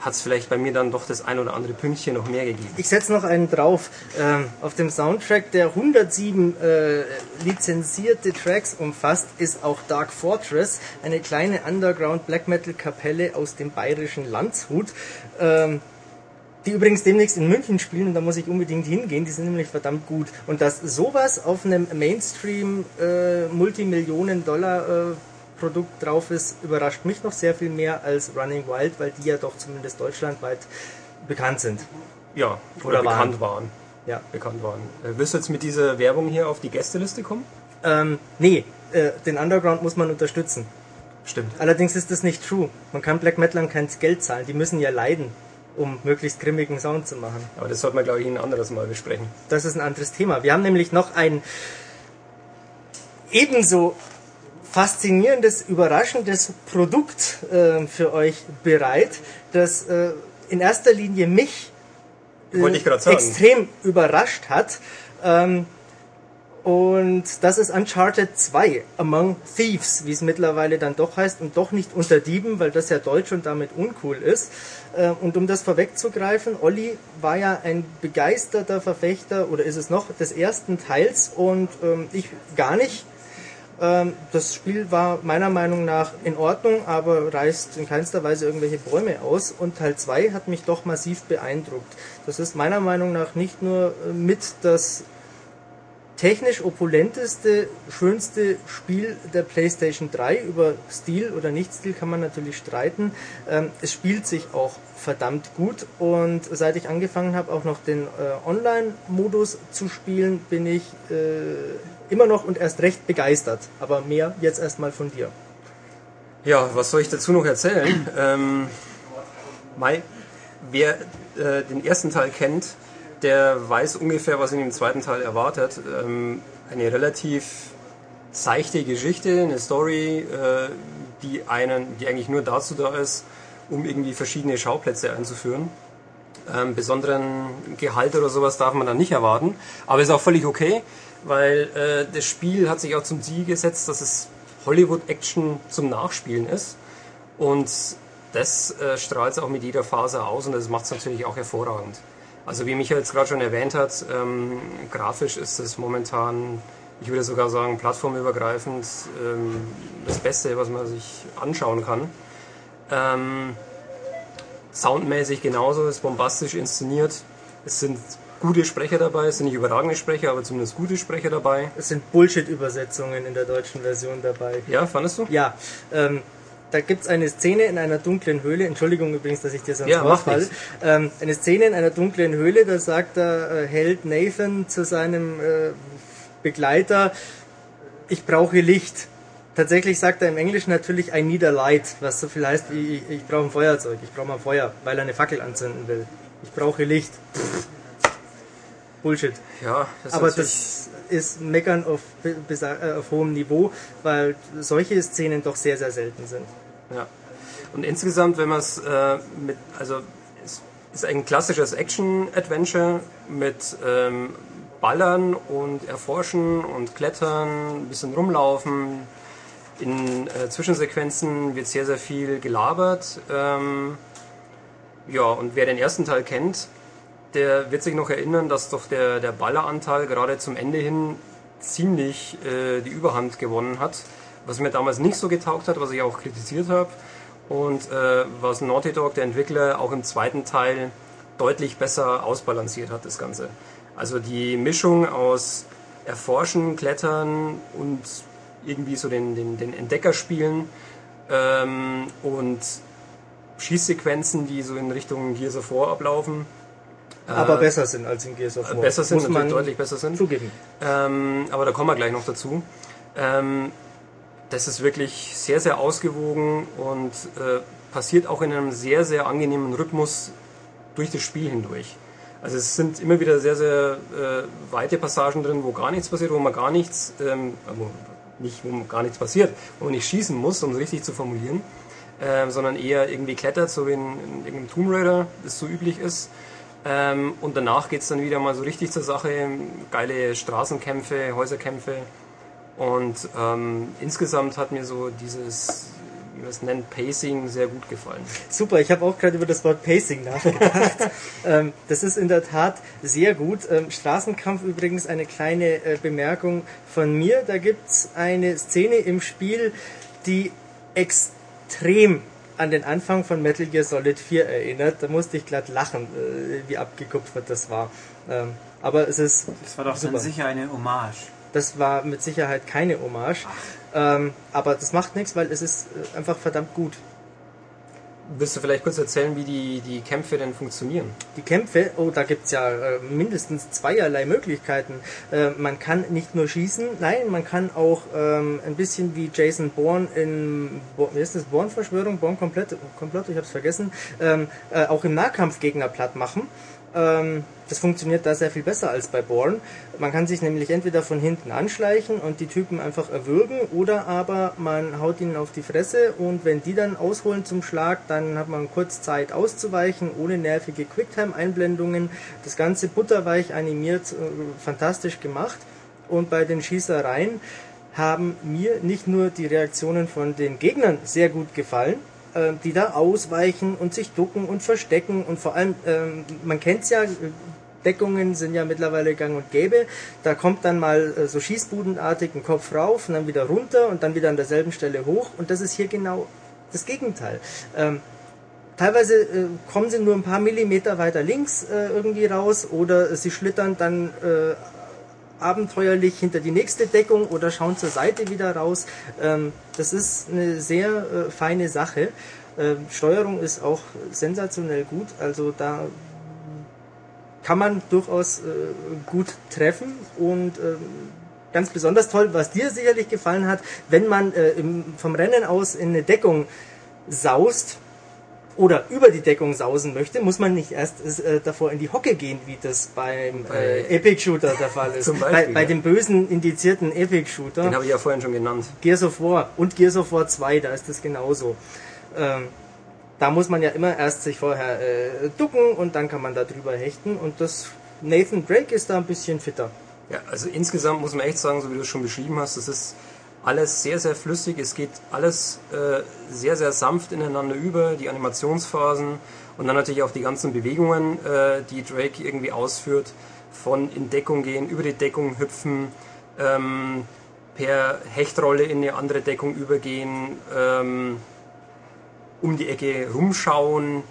hat es vielleicht bei mir dann doch das ein oder andere Pünktchen noch mehr gegeben. Ich setze noch einen drauf. Ähm, auf dem Soundtrack, der 107 äh, lizenzierte Tracks umfasst, ist auch Dark Fortress, eine kleine Underground Black Metal Kapelle aus dem bayerischen Landshut. Die übrigens demnächst in München spielen und da muss ich unbedingt hingehen, die sind nämlich verdammt gut. Und dass sowas auf einem Mainstream äh, Multimillionen-Dollar äh, Produkt drauf ist, überrascht mich noch sehr viel mehr als Running Wild, weil die ja doch zumindest deutschlandweit bekannt sind. Ja, oder, Oder waren. bekannt waren. Ja. Bekannt waren. Äh, wirst du jetzt mit dieser Werbung hier auf die Gästeliste kommen? Ähm, nee, äh, den Underground muss man unterstützen. Stimmt. Allerdings ist das nicht true. Man kann Black Metalern kein Geld zahlen. Die müssen ja leiden, um möglichst grimmigen Sound zu machen. Aber das sollte man, glaube ich, ein anderes Mal besprechen. Das ist ein anderes Thema. Wir haben nämlich noch ein ebenso faszinierendes, überraschendes Produkt äh, für euch bereit, das äh, in erster Linie mich äh, extrem überrascht hat. Ähm, Und das ist Uncharted 2, Among Thieves, wie es mittlerweile dann doch heißt, und doch nicht unter Dieben, weil das ja deutsch und damit uncool ist. Äh, Und um das vorwegzugreifen, Olli war ja ein begeisterter Verfechter, oder ist es noch, des ersten Teils und ähm, ich gar nicht. Ähm, das Spiel war meiner Meinung nach in Ordnung, aber reißt in keinster Weise irgendwelche Bäume aus. Und Teil 2 hat mich doch massiv beeindruckt. Das ist meiner Meinung nach nicht nur äh, mit das technisch opulenteste, schönste Spiel der PlayStation 3. Über Stil oder Nicht-Stil kann man natürlich streiten. Ähm, es spielt sich auch verdammt gut und seit ich angefangen habe, auch noch den äh, Online-Modus zu spielen, bin ich äh, immer noch und erst recht begeistert. Aber mehr jetzt erstmal von dir. Ja, was soll ich dazu noch erzählen? ähm, Mai, wer äh, den ersten Teil kennt, der weiß ungefähr, was ihn im zweiten Teil erwartet. Ähm, eine relativ seichte Geschichte, eine Story, äh, die einen, die eigentlich nur dazu da ist, um irgendwie verschiedene Schauplätze einzuführen. Ähm, besonderen Gehalt oder sowas darf man dann nicht erwarten, aber ist auch völlig okay, weil äh, das Spiel hat sich auch zum Ziel gesetzt, dass es Hollywood-Action zum Nachspielen ist und das äh, strahlt es auch mit jeder Phase aus und das macht es natürlich auch hervorragend. Also wie Michael jetzt gerade schon erwähnt hat, ähm, grafisch ist es momentan, ich würde sogar sagen, plattformübergreifend ähm, das Beste, was man sich anschauen kann. Ähm, soundmäßig genauso, ist bombastisch inszeniert. Es sind gute Sprecher dabei, es sind nicht überragende Sprecher, aber zumindest gute Sprecher dabei. Es sind Bullshit-Übersetzungen in der deutschen Version dabei. Ja, fandest du? Ja, ähm, da gibt's eine Szene in einer dunklen Höhle, Entschuldigung übrigens, dass ich dir sonst Ja, Wort macht falle. nichts. Ähm, eine Szene in einer dunklen Höhle, da sagt der äh, Held Nathan zu seinem äh, Begleiter, ich brauche Licht. Tatsächlich sagt er im Englischen natürlich I need a light, was so viel heißt wie ich, ich brauche ein Feuerzeug, ich brauche mal Feuer, weil er eine Fackel anzünden will. Ich brauche Licht. Pff. Bullshit. Ja, das Aber das ist Meckern auf, äh, auf hohem Niveau, weil solche Szenen doch sehr, sehr selten sind. Ja. Und insgesamt, wenn man es äh, mit, also es ist ein klassisches Action-Adventure mit ähm, Ballern und Erforschen und Klettern, ein bisschen rumlaufen. In äh, Zwischensequenzen wird sehr, sehr viel gelabert. Ähm, ja, und wer den ersten Teil kennt, der wird sich noch erinnern, dass doch der, der Balleranteil gerade zum Ende hin ziemlich äh, die Überhand gewonnen hat. Was mir damals nicht so getaugt hat, was ich auch kritisiert habe. Und äh, was Naughty Dog, der Entwickler, auch im zweiten Teil deutlich besser ausbalanciert hat, das Ganze. Also die Mischung aus Erforschen, Klettern und irgendwie so den, den, den Entdecker ähm, und Schießsequenzen, die so in Richtung Gears of War ablaufen. Aber besser sind als in Gears of War. Äh, Besser sind, Muss natürlich deutlich besser sind. zugeben. Ähm, aber da kommen wir gleich noch dazu. Ähm, das ist wirklich sehr, sehr ausgewogen und äh, passiert auch in einem sehr, sehr angenehmen Rhythmus durch das Spiel hindurch. Also es sind immer wieder sehr, sehr äh, weite Passagen drin, wo gar nichts passiert, wo man gar nichts, ähm, wo, nicht wo gar nichts passiert, wo man nicht schießen muss, um es richtig zu formulieren, ähm, sondern eher irgendwie klettert, so wie in, in irgendeinem Tomb Raider das so üblich ist. Ähm, und danach geht es dann wieder mal so richtig zur Sache. Geile Straßenkämpfe, Häuserkämpfe. Und ähm, insgesamt hat mir so dieses, wie man es nennt, Pacing sehr gut gefallen. Super, ich habe auch gerade über das Wort Pacing nachgedacht. ähm, das ist in der Tat sehr gut. Ähm, Straßenkampf übrigens eine kleine äh, Bemerkung von mir. Da gibt's eine Szene im Spiel, die extrem an den Anfang von Metal Gear Solid 4 erinnert. Da musste ich glatt lachen, äh, wie abgekupfert das war. Ähm, aber es ist Das war doch Super. sicher eine Hommage. Das war mit Sicherheit keine Hommage. Ähm, aber das macht nichts, weil es ist äh, einfach verdammt gut. Willst du vielleicht kurz erzählen, wie die, die Kämpfe denn funktionieren? Die Kämpfe, oh, da gibt's ja äh, mindestens zweierlei Möglichkeiten. Äh, man kann nicht nur schießen, nein, man kann auch ähm, ein bisschen wie Jason Bourne in, Bo- wie ist das, Bourne-Verschwörung, Bourne-Komplott, Komplott, ich hab's vergessen, ähm, äh, auch im Nahkampf Gegner platt machen. Ähm, das funktioniert da sehr viel besser als bei Bourne. Man kann sich nämlich entweder von hinten anschleichen und die Typen einfach erwürgen oder aber man haut ihnen auf die Fresse und wenn die dann ausholen zum Schlag, dann hat man kurz Zeit auszuweichen, ohne nervige Quicktime-Einblendungen. Das Ganze butterweich animiert, äh, fantastisch gemacht. Und bei den Schießereien haben mir nicht nur die Reaktionen von den Gegnern sehr gut gefallen, äh, die da ausweichen und sich ducken und verstecken und vor allem, ähm, man kennt's ja, Deckungen sind ja mittlerweile gang und gäbe. Da kommt dann mal äh, so schießbudenartig ein Kopf rauf und dann wieder runter und dann wieder an derselben Stelle hoch. Und das ist hier genau das Gegenteil. Ähm, teilweise äh, kommen sie nur ein paar Millimeter weiter links äh, irgendwie raus oder sie schlittern dann äh, abenteuerlich hinter die nächste Deckung oder schauen zur Seite wieder raus. Ähm, das ist eine sehr äh, feine Sache. Ähm, Steuerung ist auch sensationell gut, also da kann man durchaus äh, gut treffen und äh, ganz besonders toll, was dir sicherlich gefallen hat, wenn man äh, im, vom Rennen aus in eine Deckung saust oder über die Deckung sausen möchte, muss man nicht erst äh, davor in die Hocke gehen, wie das beim äh, Epic Shooter der Fall ist. Zum Beispiel, bei, bei ja. dem bösen indizierten Epic Shooter. Den habe ich ja vorhin schon genannt. Gears of War und Gears of War 2, da ist das genauso. Ähm, da muss man ja immer erst sich vorher äh, ducken und dann kann man da drüber hechten und das Nathan Drake ist da ein bisschen fitter. Ja, also insgesamt muss man echt sagen, so wie du es schon beschrieben hast, das ist alles sehr, sehr flüssig. Es geht alles äh, sehr, sehr sanft ineinander über, die Animationsphasen und dann natürlich auch die ganzen Bewegungen, äh, die Drake irgendwie ausführt, von in Deckung gehen, über die Deckung hüpfen, ähm, per Hechtrolle in eine andere Deckung übergehen, ähm, um die Ecke rumschauen.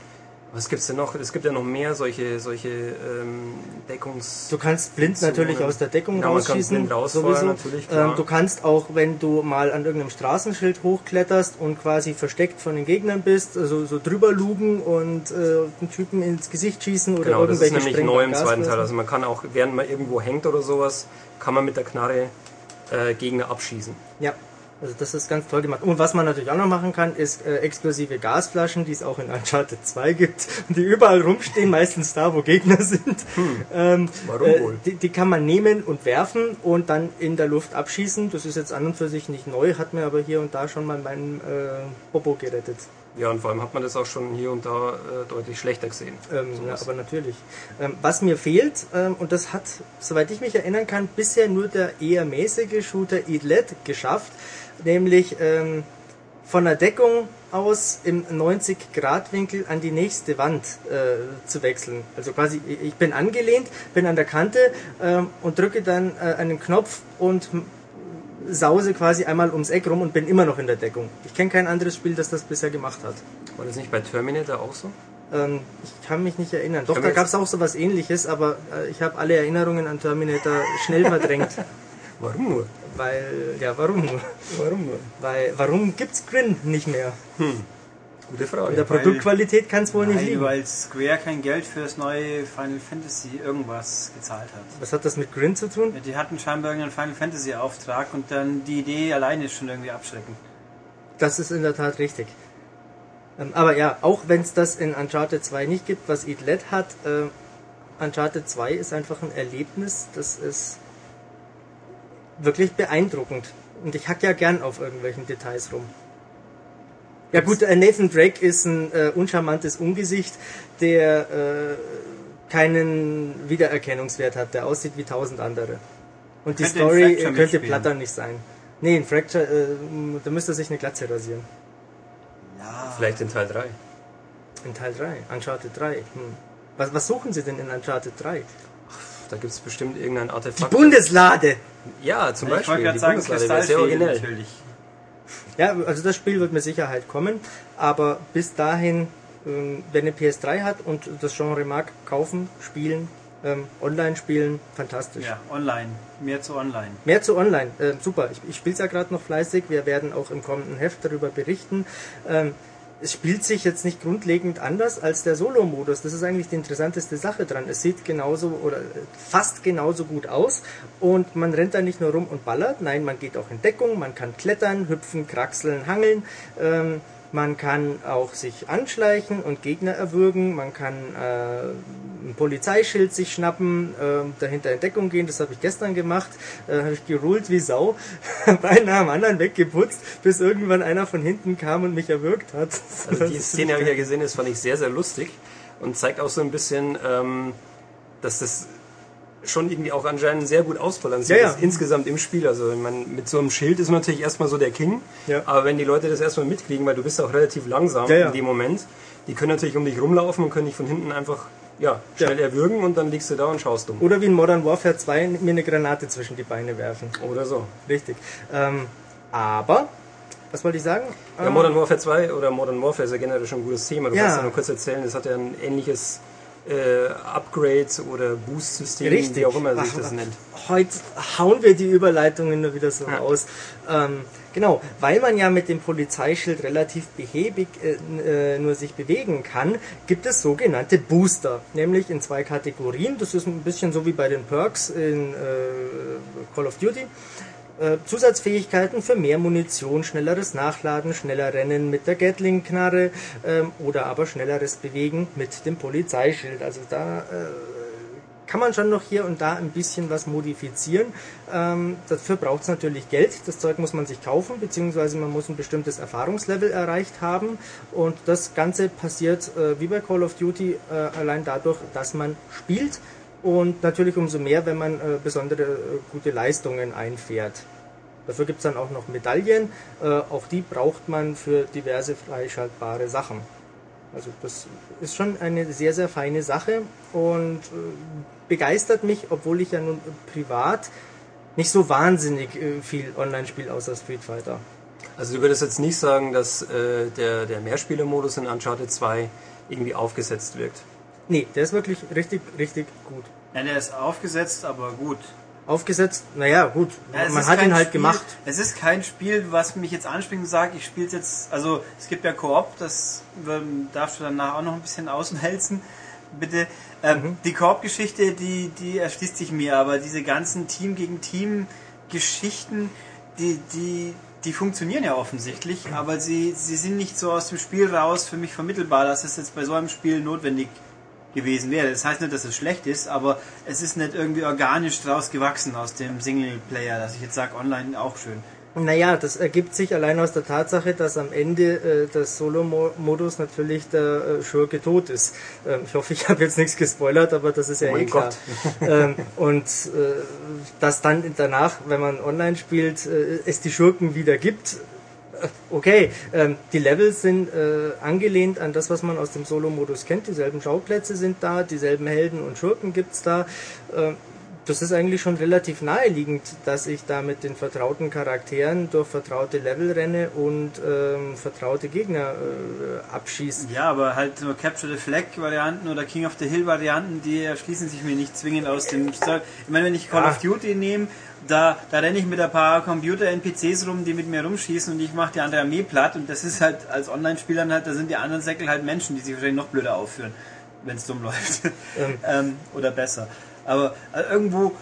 Was gibt's denn noch? Es gibt ja noch mehr solche, solche ähm, Deckungs... Du kannst blind natürlich aus der Deckung Ja, kann rausschießen, blind sowieso. natürlich, ähm, du kannst auch, wenn du mal an irgendeinem Straßenschild hochkletterst und quasi versteckt von den Gegnern bist, also so drüber lugen und äh, den Typen ins Gesicht schießen oder Genau, das ist irgendwelche nämlich neu im Sprenggas zweiten Teil. Also man kann auch, während man irgendwo hängt oder sowas, kann man mit der Knarre äh, Gegner abschießen. Ja, also das ist ganz toll gemacht. Und was man natürlich auch noch machen kann, ist äh, exklusive Gasflaschen, die es auch in Uncharted 2 gibt, und die überall rumstehen, meistens da, wo Gegner sind. Ähm, Warum äh, wohl? Die, die kann man nehmen und werfen und dann in der Luft abschießen. Das ist jetzt an und für sich nicht neu, hat mir aber hier und da schon mal meinen äh, Popo gerettet. Ja, und vor allem hat man das auch schon hier und da äh, deutlich schlechter gesehen. Ähm, ja, Sowas. aber natürlich. Ähm, was mir fehlt, ähm, und das hat, soweit ich mich erinnern kann, bisher nur der eher mäßige Shooter Idlet geschafft, nämlich ähm, von der Deckung aus im 90-Grad-Winkel an die nächste Wand äh, zu wechseln. Also quasi, ich bin angelehnt, bin an der Kante ähm, und drücke dann äh, einen Knopf und sause quasi einmal ums Eck rum und bin immer noch in der Deckung. Ich kenne kein anderes Spiel, das das bisher gemacht hat. War das nicht bei Terminator auch so? Ähm, ich kann mich nicht erinnern. Doch, da gab es auch so was ähnliches, aber äh, ich habe alle Erinnerungen an Terminator schnell verdrängt. Warum nur? weil, ja, warum nur? Warum nur? Weil, warum gibt's Grin nicht mehr? Gute In Frage. der Produktqualität kann es wohl nicht Nein, liegen. weil Square kein Geld für das neue Final Fantasy irgendwas gezahlt hat. Was hat das mit Grin zu tun? Ja, Die hatten scheinbar irgendeinen Final Fantasy Auftrag und dann die Idee alleine ist schon irgendwie abschreckend. Das ist in der Tat richtig. Ähm, aber ja, auch wenn es das in Uncharted 2 nicht gibt, was Idlet hat, äh, Uncharted 2 ist einfach ein Erlebnis, das ist wirklich beeindruckend. Und ich hack ja gern auf irgendwelchen Details rum. Ja gut, äh, Nathan Drake ist ein äh, uncharmantes Ungesicht, der äh, keinen Wiedererkennungswert hat, der aussieht wie tausend andere. Und die Könnte Story äh, könnte platter nicht sein. Nee, in Fracture, äh, da müsste er sich eine Glatze rasieren. Ja. Vielleicht in Teil 3. In Teil 3, Uncharted 3. Hm. Was, was suchen Sie denn in Uncharted 3? Da gibt es bestimmt irgendein Artefakt. Bundeslade! ja, zum Ich Beispiel. wollte gerade die sagen, Bundeslade wäre sehr originell. natürlich. Ja, also das Spiel wird mit Sicherheit kommen, aber bis dahin, ähm, wer eine PS3 hat und das Genre mag, kaufen, spielen, ähm, online spielen, fantastisch. Ja, online. Mehr zu online. Mehr zu online, äh, super. Ich, ich spiele es ja gerade noch fleißig. Wir werden auch im kommenden Heft darüber berichten. Ähm, es spielt sich jetzt nicht grundlegend anders als der Solo-Modus. Das ist eigentlich die interessanteste Sache dran. Es sieht genauso oder äh, fast genauso gut aus und man rennt da nicht nur rum und ballert. Nein, man geht auch in Deckung, man kann klettern, hüpfen, kraxeln, hangeln. Ähm, man kann auch sich anschleichen und Gegner erwürgen. Man kann äh, ein Polizeischild sich schnappen, äh, dahinter in Deckung gehen. Das habe ich gestern gemacht. Äh, habe ich gerullt wie Sau, beinahe am anderen weggeputzt, bis irgendwann einer von hinten kam und mich erwürgt hat. Also die Szene habe ich ja gesehen, das fand ich sehr, sehr lustig und zeigt auch so ein bisschen, ähm, dass das schon irgendwie auch anscheinend sehr gut ausbalanciert Ja, ja. ist, insgesamt im Spiel. Also meine, mit so einem Schild ist man natürlich erstmal so der King, Ja. aber wenn die Leute das erstmal mitkriegen, weil du bist auch relativ langsam in dem Moment, die können natürlich um dich rumlaufen und können dich von hinten einfach ja, schnell Ja. erwürgen und dann liegst du da und schaust dumm. Oder wie in Modern Warfare 2 mir eine Granate zwischen die Beine werfen. Oder so. Richtig. Ähm, aber, was wollte ich sagen? Ja, Modern Warfare 2 oder Modern Warfare ist ja generell schon ein gutes Thema. Du Ja. kannst ja nur kurz erzählen, das hat ja ein ähnliches äh, Upgrade oder Boost-System, Richtig. wie auch immer sich Ach, das nennt. Heute hauen wir die Überleitungen nur wieder so Ja. raus. Ähm, genau, weil man ja mit dem Polizeischild relativ behäbig äh, äh, nur sich bewegen kann, gibt es sogenannte Booster, nämlich in zwei Kategorien. Das ist ein bisschen so wie bei den Perks in äh, Call of Duty. Äh, Zusatzfähigkeiten für mehr Munition, schnelleres Nachladen, schneller Rennen mit der Gatling-Knarre ähm, oder aber schnelleres Bewegen mit dem Polizeischild. Also da äh, kann man schon noch hier und da ein bisschen was modifizieren. Ähm, dafür braucht es natürlich Geld. Das Zeug muss man sich kaufen, beziehungsweise man muss ein bestimmtes Erfahrungslevel erreicht haben. Und das Ganze passiert äh, wie bei Call of Duty äh, allein dadurch, dass man spielt. Und natürlich umso mehr, wenn man äh, besondere äh, gute Leistungen einfährt. Dafür gibt es dann auch noch Medaillen. Äh, auch die braucht man für diverse freischaltbare Sachen. Also das ist schon eine sehr, sehr feine Sache und äh, begeistert mich, obwohl ich ja nun privat nicht so wahnsinnig äh, viel online spiele außer Street Fighter. Also du würdest jetzt nicht sagen, dass äh, der, der Mehrspielermodus in Uncharted 2 irgendwie aufgesetzt wirkt. Nee, der ist wirklich richtig, richtig gut. Ja, der ist aufgesetzt, aber gut. Aufgesetzt, naja, gut, Ja, man hat ihn halt Spiel, gemacht. Es ist kein Spiel, was mich jetzt anspringt und sagt, ich spiele jetzt, also es gibt ja Koop, das ähm, darfst du danach auch noch ein bisschen außenhelzen, bitte. Ähm, Mhm. Die Koop-Geschichte, die, die erschließt sich mir, aber diese ganzen Team gegen Team Geschichten, die, die, die funktionieren ja offensichtlich, aber sie, sie sind nicht so aus dem Spiel raus für mich vermittelbar, dass es jetzt bei so einem Spiel notwendig gewesen wäre. Das heißt nicht, dass es schlecht ist, aber es ist nicht irgendwie organisch draus gewachsen aus dem Singleplayer, dass ich jetzt sage, online auch schön. Naja, das ergibt sich allein aus der Tatsache, dass am Ende äh, des Solo-Modus natürlich der äh, Schurke tot ist. Ähm, ich hoffe, ich habe jetzt nichts gespoilert, aber das ist ja Oh eh klar. ähm, und äh, dass dann danach, wenn man online spielt, äh, es die Schurken wieder gibt. Äh, Okay, ähm, die Levels sind äh, angelehnt an das, was man aus dem Solo-Modus kennt. Dieselben Schauplätze sind da, dieselben Helden und Schurken gibt's da. Ähm, das ist eigentlich schon relativ naheliegend, dass ich da mit den vertrauten Charakteren durch vertraute Level renne und ähm, vertraute Gegner äh, abschieße. Ja, aber halt nur Capture the Flag Varianten oder King of the Hill Varianten, die erschließen sich mir nicht zwingend aus dem Style. Ich meine, wenn ich Call Ja. of Duty nehme, da, da renne ich mit ein paar Computer-NPCs rum, die mit mir rumschießen und ich mache die andere Armee platt und das ist halt als Online-Spielern halt, da sind die anderen Säckel halt Menschen, die sich wahrscheinlich noch blöder aufführen, wenn es dumm läuft. ähm, oder besser. Aber äh, irgendwo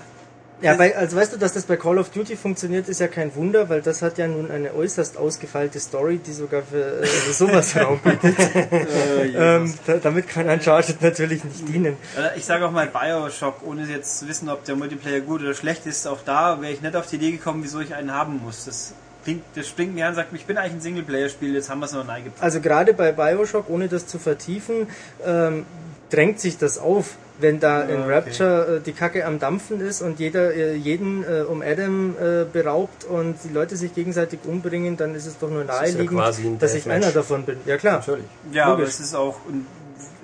Ja, weil, also weißt du, dass das bei Call of Duty funktioniert, ist ja kein Wunder, weil das hat ja nun eine äußerst ausgefeilte Story, die sogar für, äh, sowas Raum bietet. ähm, da, damit kann Uncharted natürlich nicht dienen. Äh, Ich sage auch mal Bioshock, ohne jetzt zu wissen, ob der Multiplayer gut oder schlecht ist. Auch da wäre ich nicht auf die Idee gekommen, wieso ich einen haben muss. Das, klingt, das springt mir an und sagt, ich bin eigentlich ein Singleplayer-Spiel, jetzt haben wir es noch reingepackt. Also gerade bei Bioshock, ohne das zu vertiefen, ähm, drängt sich das auf, wenn da in okay. Rapture äh, die Kacke am Dampfen ist und jeder äh, jeden äh, um Adam äh, beraubt und die Leute sich gegenseitig umbringen, dann ist es doch nur ja naheliegend, quasi ein dass ich einer davon bin. Ja klar. Natürlich. Ja, aber Logisch. es ist auch, und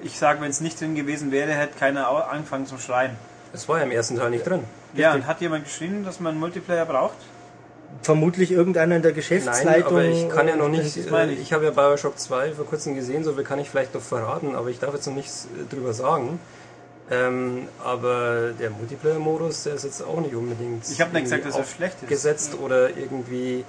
ich sage, wenn es nicht drin gewesen wäre, hätte keiner angefangen zu schreien. Es war ja im ersten Teil nicht drin. Ja, und hat jemand geschrieben, dass man Multiplayer braucht? Vermutlich irgendeiner in der Nein, Geschäftsleitung. aber ich kann ja noch äh, nicht, das äh, meine ich. ich habe ja Bioshock 2 vor kurzem gesehen, so viel kann ich vielleicht noch verraten, aber ich darf jetzt noch nichts äh, drüber sagen. Ähm, aber der Multiplayer-Modus, der ist jetzt auch nicht unbedingt Ich habe nicht gesagt, dass er schlecht ist. gesetzt oder irgendwie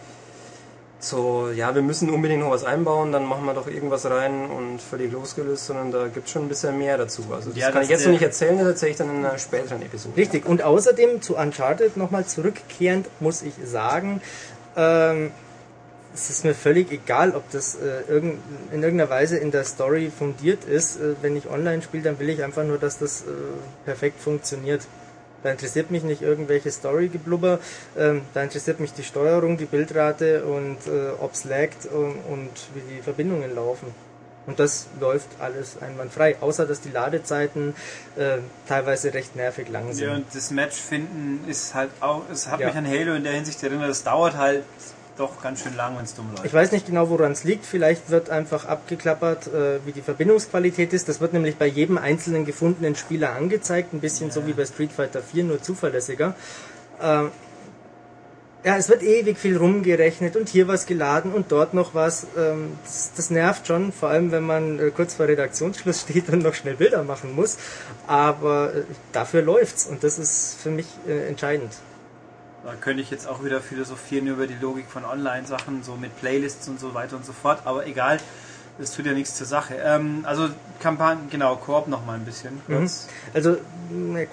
so, ja, wir müssen unbedingt noch was einbauen, dann machen wir doch irgendwas rein und völlig losgelöst, sondern da gibt es schon ein bisschen mehr dazu. Also das Ja, kann das ich jetzt noch nicht erzählen, das erzähle ich dann in einer späteren Episode. Richtig. Und außerdem zu Uncharted nochmal zurückkehrend muss ich sagen, ähm, es ist mir völlig egal, ob das äh, irgend, in irgendeiner Weise in der Story fundiert ist. Äh, wenn ich online spiele, dann will ich einfach nur, dass das äh, perfekt funktioniert. Da interessiert mich nicht irgendwelche Story-Geblubber, ähm, da interessiert mich die Steuerung, die Bildrate und äh, ob's laggt und, und wie die Verbindungen laufen. Und das läuft alles einwandfrei, außer dass die Ladezeiten äh, teilweise recht nervig lang sind. Ja, und das Match finden ist halt auch, es hat Ja. mich an Halo in der Hinsicht erinnert, es dauert halt doch ganz schön lang, wenn es dumm läuft. Ich weiß nicht genau, woran es liegt. Vielleicht wird einfach abgeklappert, äh, wie die Verbindungsqualität ist. Das wird nämlich bei jedem einzelnen gefundenen Spieler angezeigt. Ein bisschen so wie bei Street Fighter 4, nur zuverlässiger. Ähm, ja, es wird ewig viel rumgerechnet und hier was geladen und dort noch was. Ähm, das, das nervt schon, vor allem wenn man äh, kurz vor Redaktionsschluss steht und noch schnell Bilder machen muss. Aber äh, dafür läuft's und das ist für mich äh, entscheidend. Da könnte ich jetzt auch wieder philosophieren über die Logik von Online-Sachen, so mit Playlists und so weiter und so fort, aber egal, das tut ja nichts zur Sache. Ähm, also Kampagnen, genau, Koop noch mal ein bisschen kurz. Also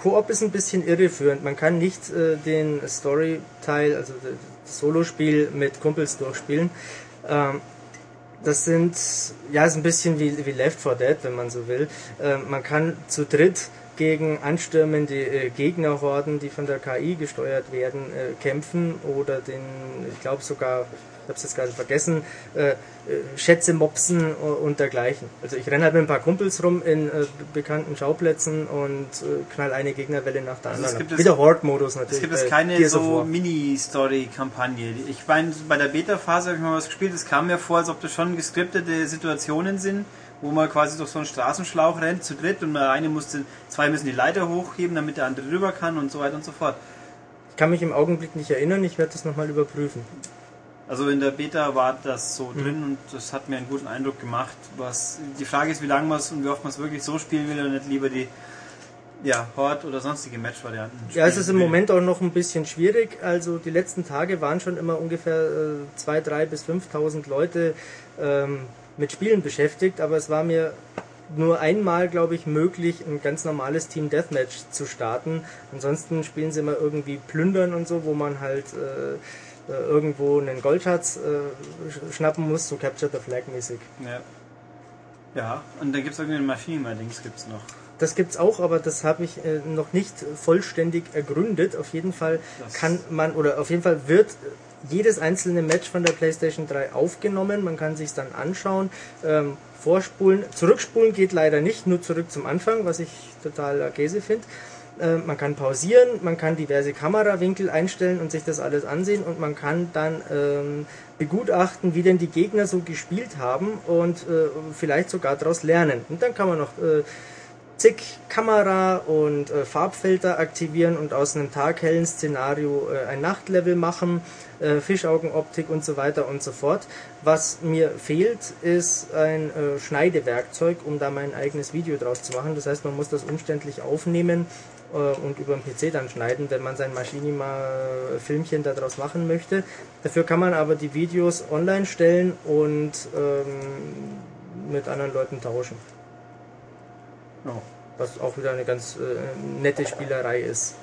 Koop ist ein bisschen irreführend. Man kann nicht äh, den Story-Teil, also das Solospiel mit Kumpels durchspielen. Ähm, das sind, ja, ist ein bisschen wie, wie Left 4 Dead, wenn man so will. Ähm, man kann zu dritt gegen anstürmende äh, Gegnerhorden, die von der KI gesteuert werden, äh, kämpfen oder den, ich glaube sogar, ich habe es jetzt gerade vergessen, äh, äh, Schätze mopsen und dergleichen. Also ich renne halt mit ein paar Kumpels rum in äh, bekannten Schauplätzen und äh, knall eine Gegnerwelle nach der Also anderen. es- Wieder Horde-Modus natürlich. Es gibt es keine so. Mini-Story-Kampagne. Ich meine, bei der Beta-Phase habe ich mal was gespielt, es kam mir vor, als ob das schon geskriptete Situationen sind, wo man quasi durch so einen Straßenschlauch rennt, zu dritt und der eine musste, zwei müssen die Leiter hochheben, damit der andere rüber kann und so weiter und so fort. Ich kann mich im Augenblick nicht erinnern, ich werde das nochmal überprüfen. Also in der Beta war das so Mhm. drin und das hat mir einen guten Eindruck gemacht. Was die Frage ist, wie lange man es und wie oft man es wirklich so spielen will und nicht lieber die ja, Horde oder sonstige Match-Varianten. Ja, es ist im. Moment auch noch ein bisschen schwierig. Also die letzten Tage waren schon immer ungefähr äh, 2.000, 3.000 bis 5.000 Leute ähm, mit Spielen beschäftigt, aber es war mir nur einmal, glaube ich, möglich, ein ganz normales Team Deathmatch zu starten. Ansonsten spielen sie immer irgendwie Plündern und so, wo man halt äh, äh, irgendwo einen Goldschatz äh, sch- schnappen muss, so Capture the Flag mäßig. Ja. Ja, und dann gibt es irgendeinen Maschinenmeer-Dings gibt's noch. Das gibt's auch, aber das habe ich äh, noch nicht vollständig ergründet. Auf jeden Fall Das- kann man oder auf jeden Fall wird jedes einzelne Match von der PlayStation 3 aufgenommen. Man kann sich dann anschauen, ähm, vorspulen, zurückspulen geht leider nicht, nur zurück zum Anfang, was ich total Käse finde. Äh, man kann pausieren, man kann diverse Kamerawinkel einstellen und sich das alles ansehen und man kann dann ähm, begutachten, wie denn die Gegner so gespielt haben und äh, vielleicht sogar daraus lernen. Und dann kann man noch äh, zig Kamera und äh, Farbfilter aktivieren und aus einem taghellen Szenario äh, ein Nachtlevel machen, äh, Fischaugenoptik und so weiter und so fort. Was mir fehlt, ist ein äh, Schneidewerkzeug, um da mein eigenes Video draus zu machen. Das heißt, man muss das umständlich aufnehmen äh, und über den PC dann schneiden, wenn man sein Machinima-Filmchen daraus machen möchte. Dafür kann man aber die Videos online stellen und ähm, mit anderen Leuten tauschen. Ja. Was auch wieder eine ganz äh, nette Spielerei ist.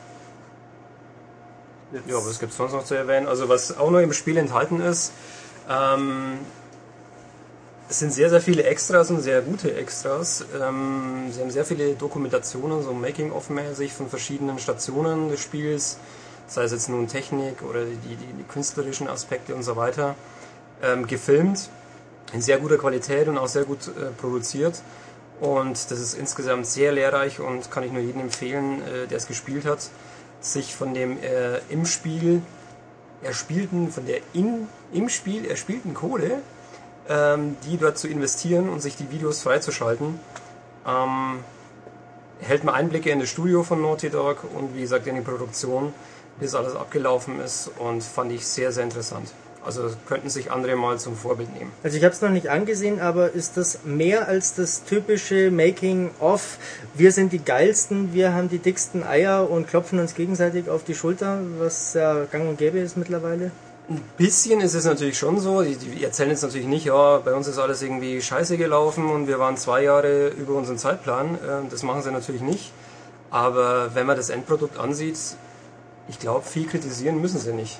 Jetzt- Ja, was gibt es sonst noch zu erwähnen? Also was auch noch im Spiel enthalten ist, ähm, es sind sehr, sehr viele Extras und sehr gute Extras. Ähm, sie haben sehr viele Dokumentationen, so Making-of-mäßig von verschiedenen Stationen des Spiels, sei es jetzt nun Technik oder die, die, die künstlerischen Aspekte und so weiter, ähm, gefilmt in sehr guter Qualität und auch sehr gut äh, produziert. Und das ist insgesamt sehr lehrreich und kann ich nur jedem empfehlen, äh, der es gespielt hat, sich von dem äh, im Spiel erspielten, von der in, im Spiel erspielten Kohle, ähm, die dort zu investieren und sich die Videos freizuschalten. Ähm, erhält man Einblicke in das Studio von Naughty Dog und wie gesagt in die Produktion, bis alles abgelaufen ist und fand ich sehr, sehr interessant. Also könnten sich andere mal zum Vorbild nehmen. Also ich habe es noch nicht angesehen, aber ist das mehr als das typische Making-of? Wir sind die geilsten, wir haben die dicksten Eier und klopfen uns gegenseitig auf die Schulter, was ja gang und gäbe ist mittlerweile. Ein bisschen ist es natürlich schon so. Die, die erzählen jetzt natürlich nicht, ja, bei uns ist alles irgendwie scheiße gelaufen und wir waren zwei Jahre über unseren Zeitplan. Ähm, Das machen sie natürlich nicht. Aber wenn man das Endprodukt ansieht, ich glaube, viel kritisieren müssen sie nicht.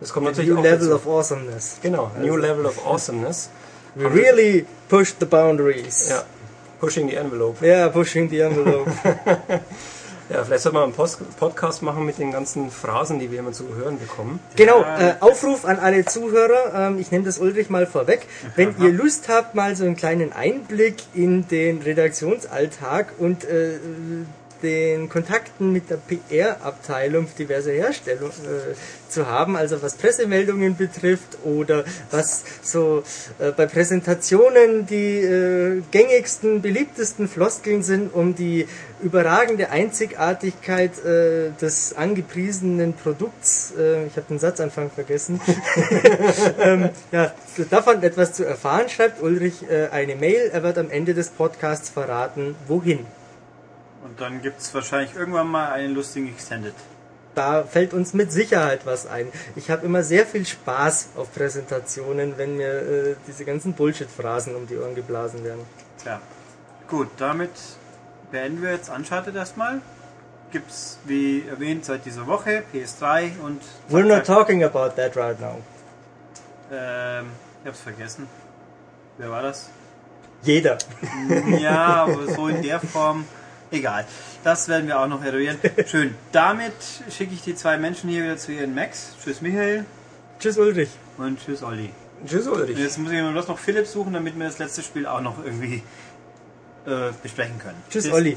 Das kommt natürlich New level dazu. of awesomeness. Genau, New Level of Awesomeness. We really pushed the boundaries. Ja, pushing the envelope. Yeah, pushing the envelope. Ja, vielleicht soll man einen Post Podcast machen mit den ganzen Phrasen, die wir immer zu hören bekommen. Genau, äh, Aufruf an alle Zuhörer, ähm, ich nehme das Ulrich mal vorweg. Wenn ihr Lust habt, mal so einen kleinen Einblick in den Redaktionsalltag und äh, den Kontakten mit der PR-Abteilung diverser Hersteller äh, zu haben, also was Pressemeldungen betrifft oder was so äh, bei Präsentationen die äh, gängigsten, beliebtesten Floskeln sind, um die überragende Einzigartigkeit äh, des angepriesenen Produkts, äh, ich habe den Satzanfang vergessen, ähm, ja, davon etwas zu erfahren, schreibt Ulrich äh, eine Mail. Er wird am Ende des Podcasts verraten, wohin. Und dann gibt es wahrscheinlich irgendwann mal einen lustigen Extended. Da fällt uns mit Sicherheit was ein. Ich habe immer sehr viel Spaß auf Präsentationen, wenn mir äh, diese ganzen Bullshit-Phrasen um die Ohren geblasen werden. Tja. Gut, damit beenden wir jetzt Uncharted erstmal. Gibt's, wie erwähnt, seit dieser Woche PS3 und. We're not talking about that right now. Ähm, ich hab's vergessen. Wer war das? Jeder. Ja, aber so in der Form. Egal. Das werden wir auch noch eruieren. Schön. Damit schicke ich die zwei Menschen hier wieder zu ihren Macs. Tschüss Michael Tschüss Ulrich. und tschüss Olli. Tschüss, Ulrich. Und jetzt muss ich nur bloß noch Philipp suchen, damit wir das letzte Spiel auch noch irgendwie äh, besprechen können. Tschüss Bis- Olli.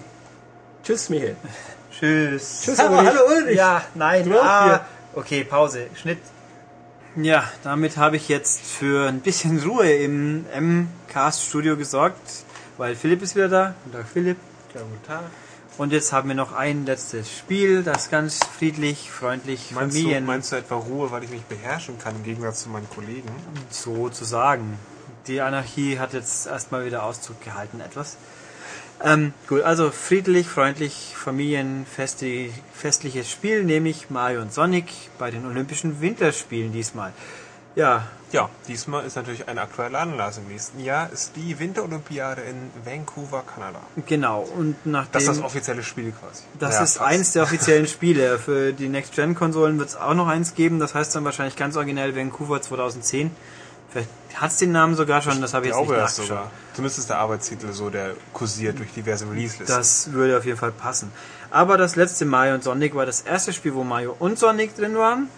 Tschüss, Michael. Tschüss. Tschüss hallo, hallo Ulrich. Ja, nein, ah. Okay, Pause. Schnitt. Ja, damit habe ich jetzt für ein bisschen Ruhe im M-Cast-Studio gesorgt, weil Philipp ist wieder da. Guten Tag, Philipp. Tag. Und jetzt haben wir noch ein letztes Spiel, das ganz friedlich, freundlich, Meinst du, Familien meinst du etwa Ruhe, weil ich mich beherrschen kann im Gegensatz zu meinen Kollegen? sozusagen. Die Anarchie hat jetzt erstmal wieder Ausdruck gehalten etwas. Ähm, gut, also friedlich, freundlich, familienfestlich, festliches Spiel, nämlich Mario und Sonic bei den Olympischen Winterspielen diesmal. Ja, Ja, diesmal ist natürlich ein aktueller Anlass. Im nächsten Jahr ist die Winterolympiade in Vancouver, Kanada. genau. Und nachdem Das ist das offizielle Spiel quasi. das Ja, ist fast. eins der offiziellen Spiele. Für die Next-Gen-Konsolen wird es auch noch eins geben. Das heißt dann wahrscheinlich ganz originell Vancouver 2010. Vielleicht hat es den Namen sogar schon, das habe ich Ich jetzt glaube nicht nachgeschaut. sogar. Zumindest ist der Arbeitstitel so, der kursiert durch diverse Release-Listen. Das würde auf jeden Fall passen. Aber das letzte Mario und Sonic war das erste Spiel, wo Mario und Sonic drin waren.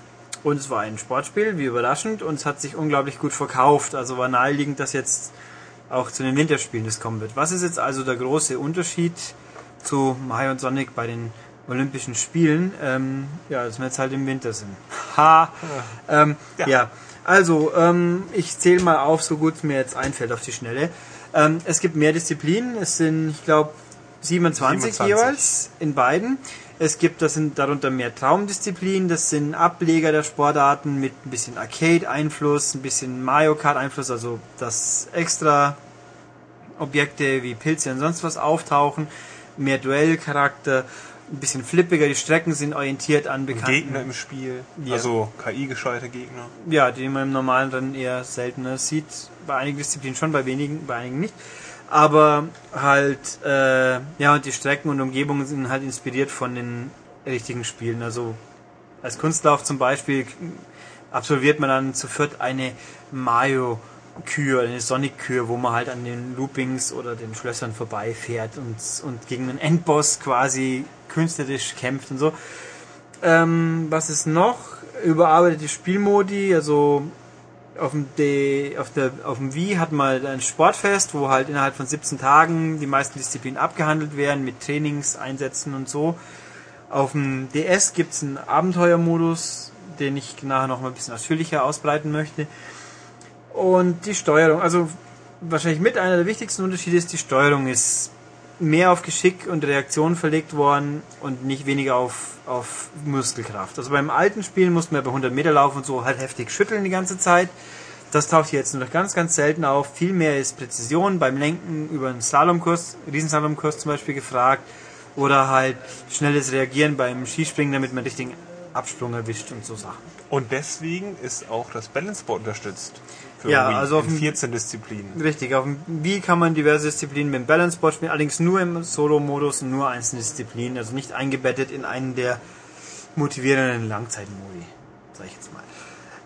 Und es war ein Sportspiel, wie überraschend. Und es hat sich unglaublich gut verkauft. Also war naheliegend, dass jetzt auch zu den Winterspielen das kommen wird. Was ist jetzt also der große Unterschied zu Mario und Sonic bei den Olympischen Spielen? Ähm, ja, dass wir jetzt halt im Winter sind. Ha! Ähm, ja. Ja. also ähm, ich zähle mal auf, so gut es mir jetzt einfällt auf die Schnelle. Ähm, es gibt mehr Disziplinen. Es sind, ich glaube, 27, 27. jeweils in beiden. Es gibt, das sind darunter mehr Traumdisziplinen, das sind Ableger der Sportarten mit ein bisschen Arcade-Einfluss, ein bisschen Mario Kart-Einfluss, also dass extra Objekte wie Pilze und sonst was auftauchen, mehr Duellcharakter, ein bisschen flippiger, die Strecken sind orientiert an bekannten Gegner im Spiel, Ja. also KI-gesteuerte Gegner. ja, die man im normalen Rennen eher seltener sieht. Bei einigen Disziplinen schon, bei wenigen, bei einigen nicht. Aber halt, äh, ja, und die Strecken und Umgebungen sind halt inspiriert von den richtigen Spielen. Also als Kunstlauf zum Beispiel absolviert man dann zu viert eine Mario-Kür, eine Sonic-Kür, wo man halt an den Loopings oder den Schlössern vorbeifährt und, und gegen einen Endboss quasi künstlerisch kämpft und so. Ähm, was ist noch? Überarbeitete Spielmodi, also auf dem, D, auf, der, auf dem Wii hat man ein Sportfest, wo halt innerhalb von 17 Tagen die meisten Disziplinen abgehandelt werden, mit Trainingseinsätzen und so. Auf dem DS gibt es einen Abenteuermodus, den ich nachher noch mal ein bisschen ausführlicher ausbreiten möchte. Und die Steuerung, also wahrscheinlich mit einer der wichtigsten Unterschiede ist, die Steuerung ist mehr auf Geschick und Reaktion verlegt worden und nicht weniger auf, auf Muskelkraft. Also beim alten Spielen mussten wir bei 100 Meter laufen und so halt heftig schütteln die ganze Zeit. Das taucht hier jetzt nur noch ganz, ganz selten auf. Viel mehr ist Präzision beim Lenken über einen Slalomkurs, Riesenslalomkurs zum Beispiel gefragt. Oder halt schnelles Reagieren beim Skispringen, damit man richtigen Absprung erwischt und so Sachen. Und deswegen ist auch das Balanceboard unterstützt. Ja, also auf in dem- 14 Disziplinen. Richtig, auf dem Wii kann man diverse Disziplinen mit dem Balanceboard spielen, allerdings nur im Solo-Modus und nur einzelne Disziplinen, also nicht eingebettet in einen der motivierenden Langzeitmodi, sag ich jetzt mal.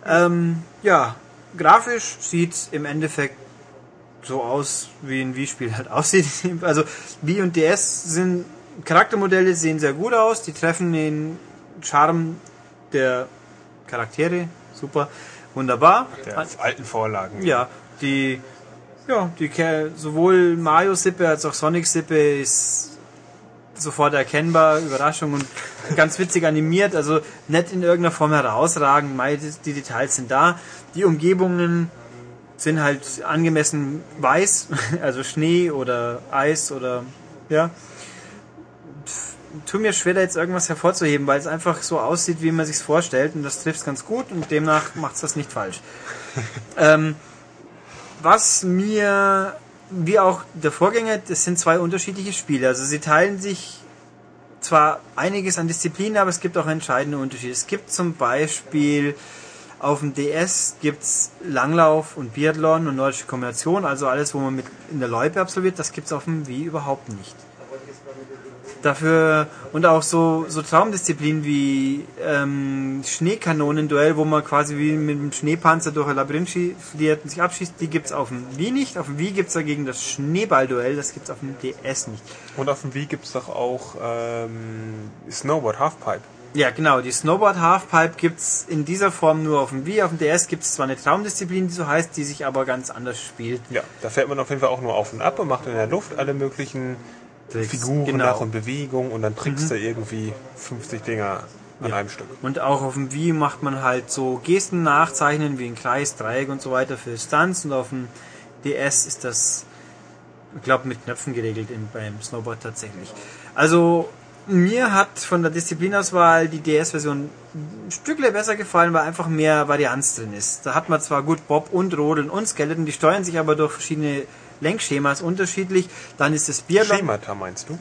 Ähm, ja, grafisch sieht im Endeffekt so aus, wie ein Wii-Spiel halt aussieht. Also Wii und DS sind Charaktermodelle sehen sehr gut aus, die treffen den Charme der Charaktere, super, wunderbar. Der alten Vorlagen. Ja, die, ja, die sowohl Mario-Sippe als auch Sonic-Sippe ist sofort erkennbar, Überraschung und ganz witzig animiert, also nicht in irgendeiner Form herausragend, die Details sind da, die Umgebungen sind halt angemessen weiß, also Schnee oder Eis oder, ja. Pff, Tu mir schwer, da jetzt irgendwas hervorzuheben, weil es einfach so aussieht, wie man sich's vorstellt und das trifft ganz gut und demnach macht's das nicht falsch. ähm, was mir, wie auch der Vorgänger, das sind zwei unterschiedliche Spiele. Also sie teilen sich zwar einiges an Disziplinen, aber es gibt auch entscheidende Unterschiede. Es gibt zum Beispiel auf dem DS gibt's Langlauf und Biathlon und nordische Kombination, also alles, wo man mit in der Loipe absolviert, das gibt's auf dem Wii überhaupt nicht. Dafür und auch so, so Traumdisziplinen wie ähm, Schneekanonenduell, wo man quasi wie mit einem Schneepanzer durch ein Labyrinth fliert und sich abschießt, die gibt's auf dem Wii nicht. Auf dem Wii gibt's dagegen das Schneeballduell, das gibt's auf dem DS nicht. Und auf dem Wii gibt es doch auch ähm, Snowboard Halfpipe. Ja, genau. Die Snowboard Halfpipe gibt's in dieser Form nur auf dem Wii. Auf dem DS gibt's zwar eine Traumdisziplin, die so heißt, die sich aber ganz anders spielt. Ja, da fährt man auf jeden Fall auch nur auf und ab und macht in der Luft alle möglichen Tricks, Figuren genau. nach und Bewegungen und dann trickst du irgendwie 50 Dinger an Ja. einem Stück. Und auch auf dem Wii macht man halt so Gesten nachzeichnen wie ein Kreis, Dreieck und so weiter für Stunts. Und auf dem DS ist das, ich glaube, mit Knöpfen geregelt in, beim Snowboard tatsächlich. Also mir hat von der Disziplinauswahl die DS-Version ein Stückle besser gefallen, weil einfach mehr Varianz drin ist. Da hat man zwar gut Bob und Rodeln und Skeleton, die steuern sich aber durch verschiedene Lenkschemas unterschiedlich. Dann ist das Biathlon... Schemata meinst du?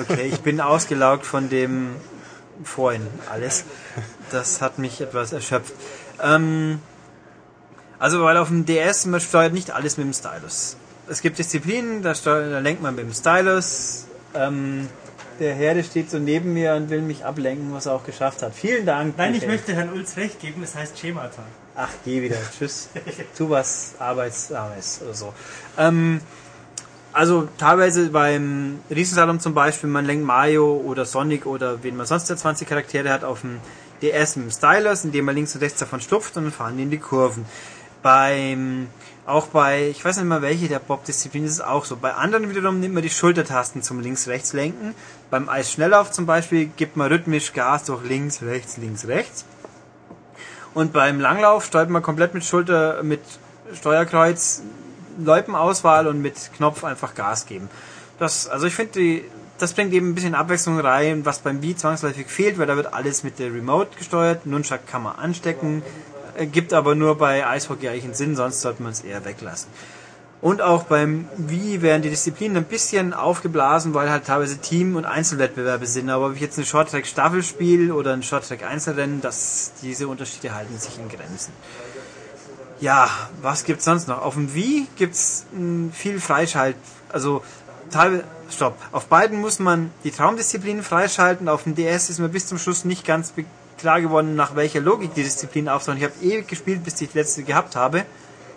Okay, ich bin ausgelaugt von dem vorhin alles. Das hat mich etwas erschöpft. Ähm, also, weil auf dem DS, man steuert nicht alles mit dem Stylus. Es gibt Disziplinen, da, steuert, da lenkt man mit dem Stylus. Ähm, der Herde steht so neben mir und will mich ablenken, was er auch geschafft hat. Vielen Dank. Nein, ich Michael. möchte Herrn Ulz recht geben, es heißt Schemata. Ach, geh wieder. Tschüss. Tu was Arbeitsarmes oder so. Ähm, also teilweise beim Riesensalon zum Beispiel, man lenkt Mario oder Sonic oder wen man sonst der 20 Charaktere hat auf dem DS mit dem Stylus, indem man links und rechts davon stupft und dann fahren die in die Kurven. Beim, auch bei, ich weiß nicht mal welche der Bob-Disziplin ist es auch so. Bei anderen wiederum nimmt man die Schultertasten zum links-rechts lenken. Beim Eisschnelllauf zum Beispiel gibt man rhythmisch Gas durch links, rechts, links, rechts. Und beim Langlauf steuert man komplett mit Schulter, mit Steuerkreuz, Loipenauswahl und mit Knopf einfach Gas geben. Das, also ich finde, das bringt eben ein bisschen Abwechslung rein, was beim Wii zwangsläufig fehlt, weil da wird alles mit der Remote gesteuert. Nunchuck kann man anstecken, äh, gibt aber nur bei Eishockey eigentlich einen Sinn, sonst sollte man es eher weglassen. Und auch beim Wii werden die Disziplinen ein bisschen aufgeblasen, weil halt teilweise Team- und Einzelwettbewerbe sind. Aber ob ich jetzt eine Short-Track-Staffel spiele oder ein Short-Track-Einzelrennen, das, diese Unterschiede halten sich in Grenzen. Ja, was gibt's sonst noch? Auf dem Wii gibt's mh, viel Freischalt, also teilweise, stopp. Auf beiden muss man die Traumdisziplinen freischalten. Auf dem DS ist mir bis zum Schluss nicht ganz klar geworden, nach welcher Logik die Disziplinen auftauchen. Ich habe ewig gespielt, bis ich die letzte gehabt habe.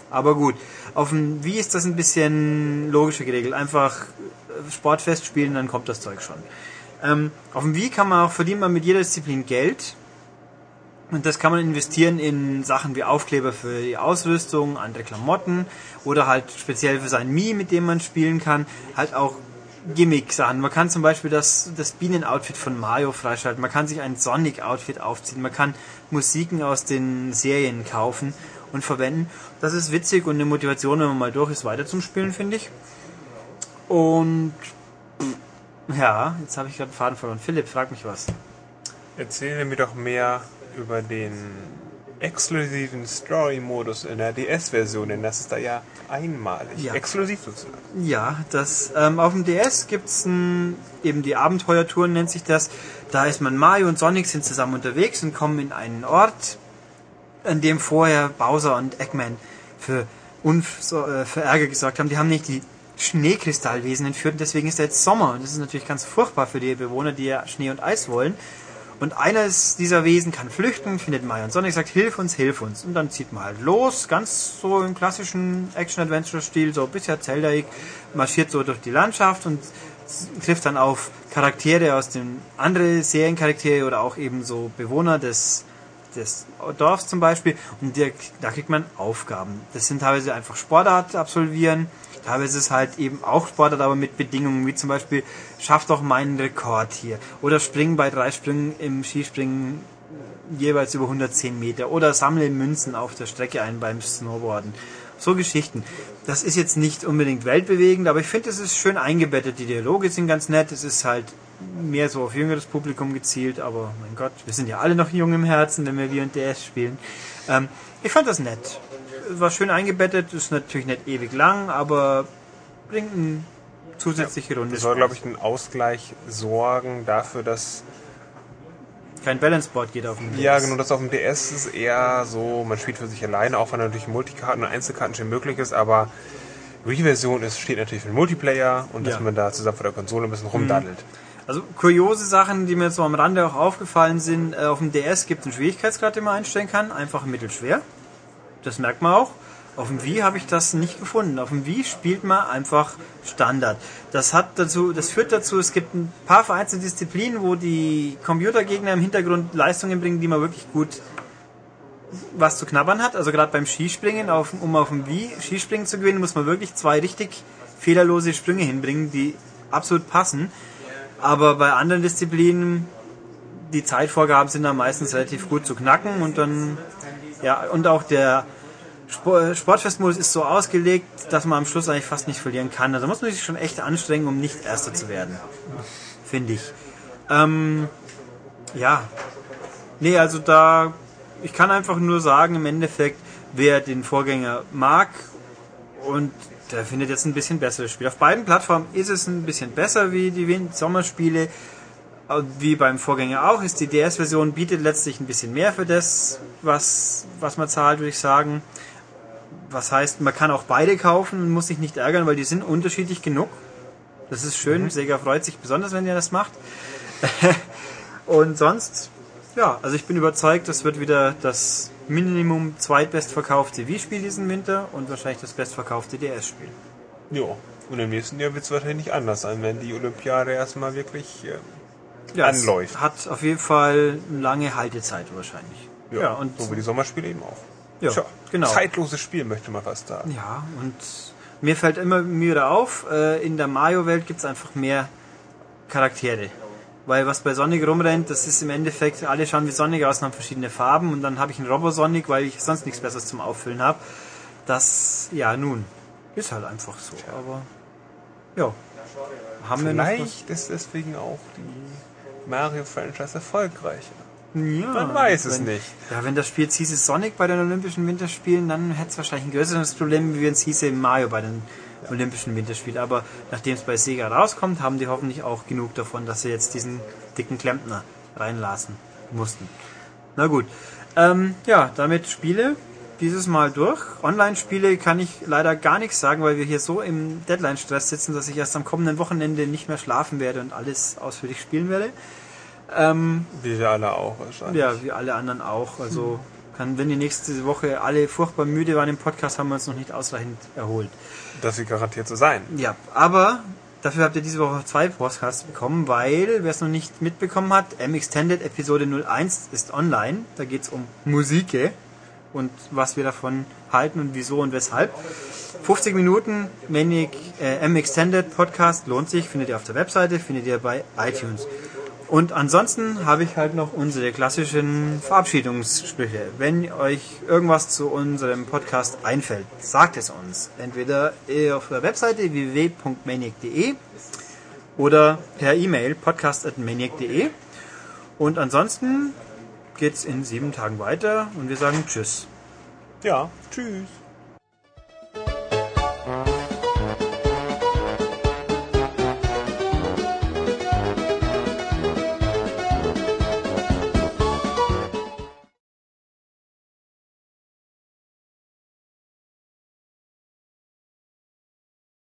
Aber gut. Auf dem Wii ist das ein bisschen logischer geregelt. Einfach äh, Sportfest spielen, dann kommt das Zeug schon. Ähm, auf dem Wii kann man auch verdient man mit jeder Disziplin Geld. Und das kann man investieren in Sachen wie Aufkleber für die Ausrüstung, andere Klamotten oder halt speziell für sein Mii, mit dem man spielen kann. Halt auch Gimmick-Sachen. Man kann zum Beispiel das, das Bienen-Outfit von Mario freischalten. Man kann sich ein Sonic-Outfit aufziehen. Man kann Musiken aus den Serien kaufen und verwenden. Das ist witzig und eine Motivation, wenn man mal durch ist, weiter zum Spielen, finde ich. Und ja, jetzt habe ich gerade den Faden verloren. Philipp, frag mich was. Erzähle mir doch mehr über den exklusiven Story-Modus in der DS-Version, denn das ist da ja einmalig. Ja. Exklusiv sozusagen. Ja, das ähm, auf dem DS gibt's ein, eben die Abenteuertouren nennt sich das. Da ist man Mario und Sonic sind zusammen unterwegs und kommen in einen Ort, an dem vorher Bowser und Eggman für, Unf so, äh, für Ärger gesorgt haben. Die haben nicht die Schneekristallwesen entführt und deswegen ist da jetzt Sommer. Und das ist natürlich ganz furchtbar für die Bewohner, die ja Schnee und Eis wollen. Und eines dieser Wesen kann flüchten, findet Mario und Sonic, sagt, hilf uns, hilf uns. Und dann zieht man halt los, ganz so im klassischen Action-Adventure-Stil, so bisher Zelda marschiert so durch die Landschaft und trifft dann auf Charaktere aus den anderen Seriencharaktere oder auch eben so Bewohner des, des Dorfs zum Beispiel und der, da kriegt man Aufgaben. Das sind teilweise einfach Sportart absolvieren, teilweise ist es halt eben auch Sportart, aber mit Bedingungen, wie zum Beispiel schaff doch meinen Rekord hier oder springen bei drei Sprüngen im Skispringen jeweils über 110 Meter oder sammle Münzen auf der Strecke ein beim Snowboarden. So Geschichten. Das ist jetzt nicht unbedingt weltbewegend, aber ich finde, es ist schön eingebettet. Die Dialoge sind ganz nett. Es ist halt mehr so auf jüngeres Publikum gezielt, aber mein Gott, wir sind ja alle noch jung im Herzen, wenn wir W&DS spielen. Ähm, ich fand das nett. War schön eingebettet, ist natürlich nicht ewig lang, aber bringt eine zusätzliche Runde. Das soll, glaube ich, einen Ausgleich sorgen dafür, dass kein Balance-Board geht auf dem DS. Ja, genau, das auf dem DS ist eher so, man spielt für sich alleine, auch wenn natürlich Multikarten und Einzelkarten schon möglich ist, aber Reversion ist, steht natürlich für den Multiplayer und dass Ja. man da zusammen vor der Konsole ein bisschen rumdaddelt. Also kuriose Sachen, die mir so am Rande auch aufgefallen sind, äh, auf dem DS gibt es einen Schwierigkeitsgrad, den man einstellen kann, einfach mittelschwer. Das merkt man auch. Auf dem Wii habe ich das nicht gefunden. Auf dem Wii spielt man einfach Standard. Das hat dazu, das führt dazu, es gibt ein paar vereinzelte Disziplinen, wo die Computergegner im Hintergrund Leistungen bringen, die man wirklich gut was zu knabbern hat. Also gerade beim Skispringen, auf, um auf dem Wii Skispringen zu gewinnen, muss man wirklich zwei richtig fehlerlose Sprünge hinbringen, die absolut passen. Aber bei anderen Disziplinen, die Zeitvorgaben sind dann meistens relativ gut zu knacken und dann, ja, und auch der Sportfestmodus ist so ausgelegt, dass man am Schluss eigentlich fast nicht verlieren kann. Also muss man sich schon echt anstrengen, um nicht Erster zu werden. Finde ich. Ähm, ja. Nee, also da, ich kann einfach nur sagen, im Endeffekt, wer den Vorgänger mag und der findet jetzt ein bisschen besseres Spiel. Auf beiden Plattformen ist es ein bisschen besser wie die Sommerspiele. Äh, Wie beim Vorgänger auch, ist die DS-Version bietet letztlich ein bisschen mehr für das, was, was man zahlt, würde ich sagen. Was heißt, man kann auch beide kaufen und muss sich nicht ärgern, weil die sind unterschiedlich genug. Das ist schön. Sega freut sich besonders, wenn ihr das macht. und sonst, ja, also ich bin überzeugt, das wird wieder das Minimum zweitbestverkaufte Wii-Spiel diesen Winter und wahrscheinlich das bestverkaufte DS-Spiel. Ja. Und im nächsten Jahr wird es wahrscheinlich nicht anders sein, wenn die Olympiade erstmal wirklich äh, Ja, Anläuft. Hat auf jeden Fall eine lange Haltezeit wahrscheinlich. Ja, und so wie die Sommerspiele eben auch. Ja, Tja, genau. Zeitloses Spiel möchte man fast sagen. Ja, und mir fällt immer wieder auf, äh, in der Mario-Welt gibt es einfach mehr Charaktere. Weil was bei Sonic rumrennt, das ist im Endeffekt, alle schauen wie Sonic aus und haben verschiedene Farben und dann habe ich einen Robo-Sonic, weil ich sonst nichts Besseres zum Auffüllen habe. Das, ja, nun, ist halt einfach so. Aber, ja. Haben wir noch was? Vielleicht ist deswegen auch die Mario-Franchise erfolgreicher. Ja, Man weiß es wenn, nicht. Ja, wenn das Spiel jetzt hieße Sonic bei den Olympischen Winterspielen, dann hätte es wahrscheinlich ein größeres Problem, wie wenn es hieße Mario bei den Olympischen Winterspielen. Aber nachdem es bei Sega rauskommt, haben die hoffentlich auch genug davon, dass sie jetzt diesen dicken Klempner reinlassen mussten. Na gut. Ähm, ja, damit Spiele dieses Mal durch. Online-Spiele kann ich leider gar nichts sagen, weil wir hier so im Deadline-Stress sitzen, dass ich erst am kommenden Wochenende nicht mehr schlafen werde und alles ausführlich spielen werde. Wie wir alle auch wahrscheinlich. Ja, wie alle anderen auch. Also kann, wenn die nächste Woche alle furchtbar müde waren im Podcast, haben wir uns noch nicht ausreichend erholt. Das wird garantiert so sein. Ja, aber dafür habt ihr diese Woche zwei Podcasts bekommen, weil, wer es noch nicht mitbekommen hat, M-Extended Episode 01 ist online. Da geht es um Musik und was wir davon halten und wieso und weshalb. 50 Minuten Manic, äh, M-Extended Podcast lohnt sich, findet ihr auf der Webseite, findet ihr bei iTunes. Und ansonsten habe ich halt noch unsere klassischen Verabschiedungssprüche. Wenn euch irgendwas zu unserem Podcast einfällt, sagt es uns. Entweder auf der Webseite www.maniac.de oder per E-Mail podcast.maniac.de. Und ansonsten geht's in sieben Tagen weiter und wir sagen Tschüss. Ja, tschüss.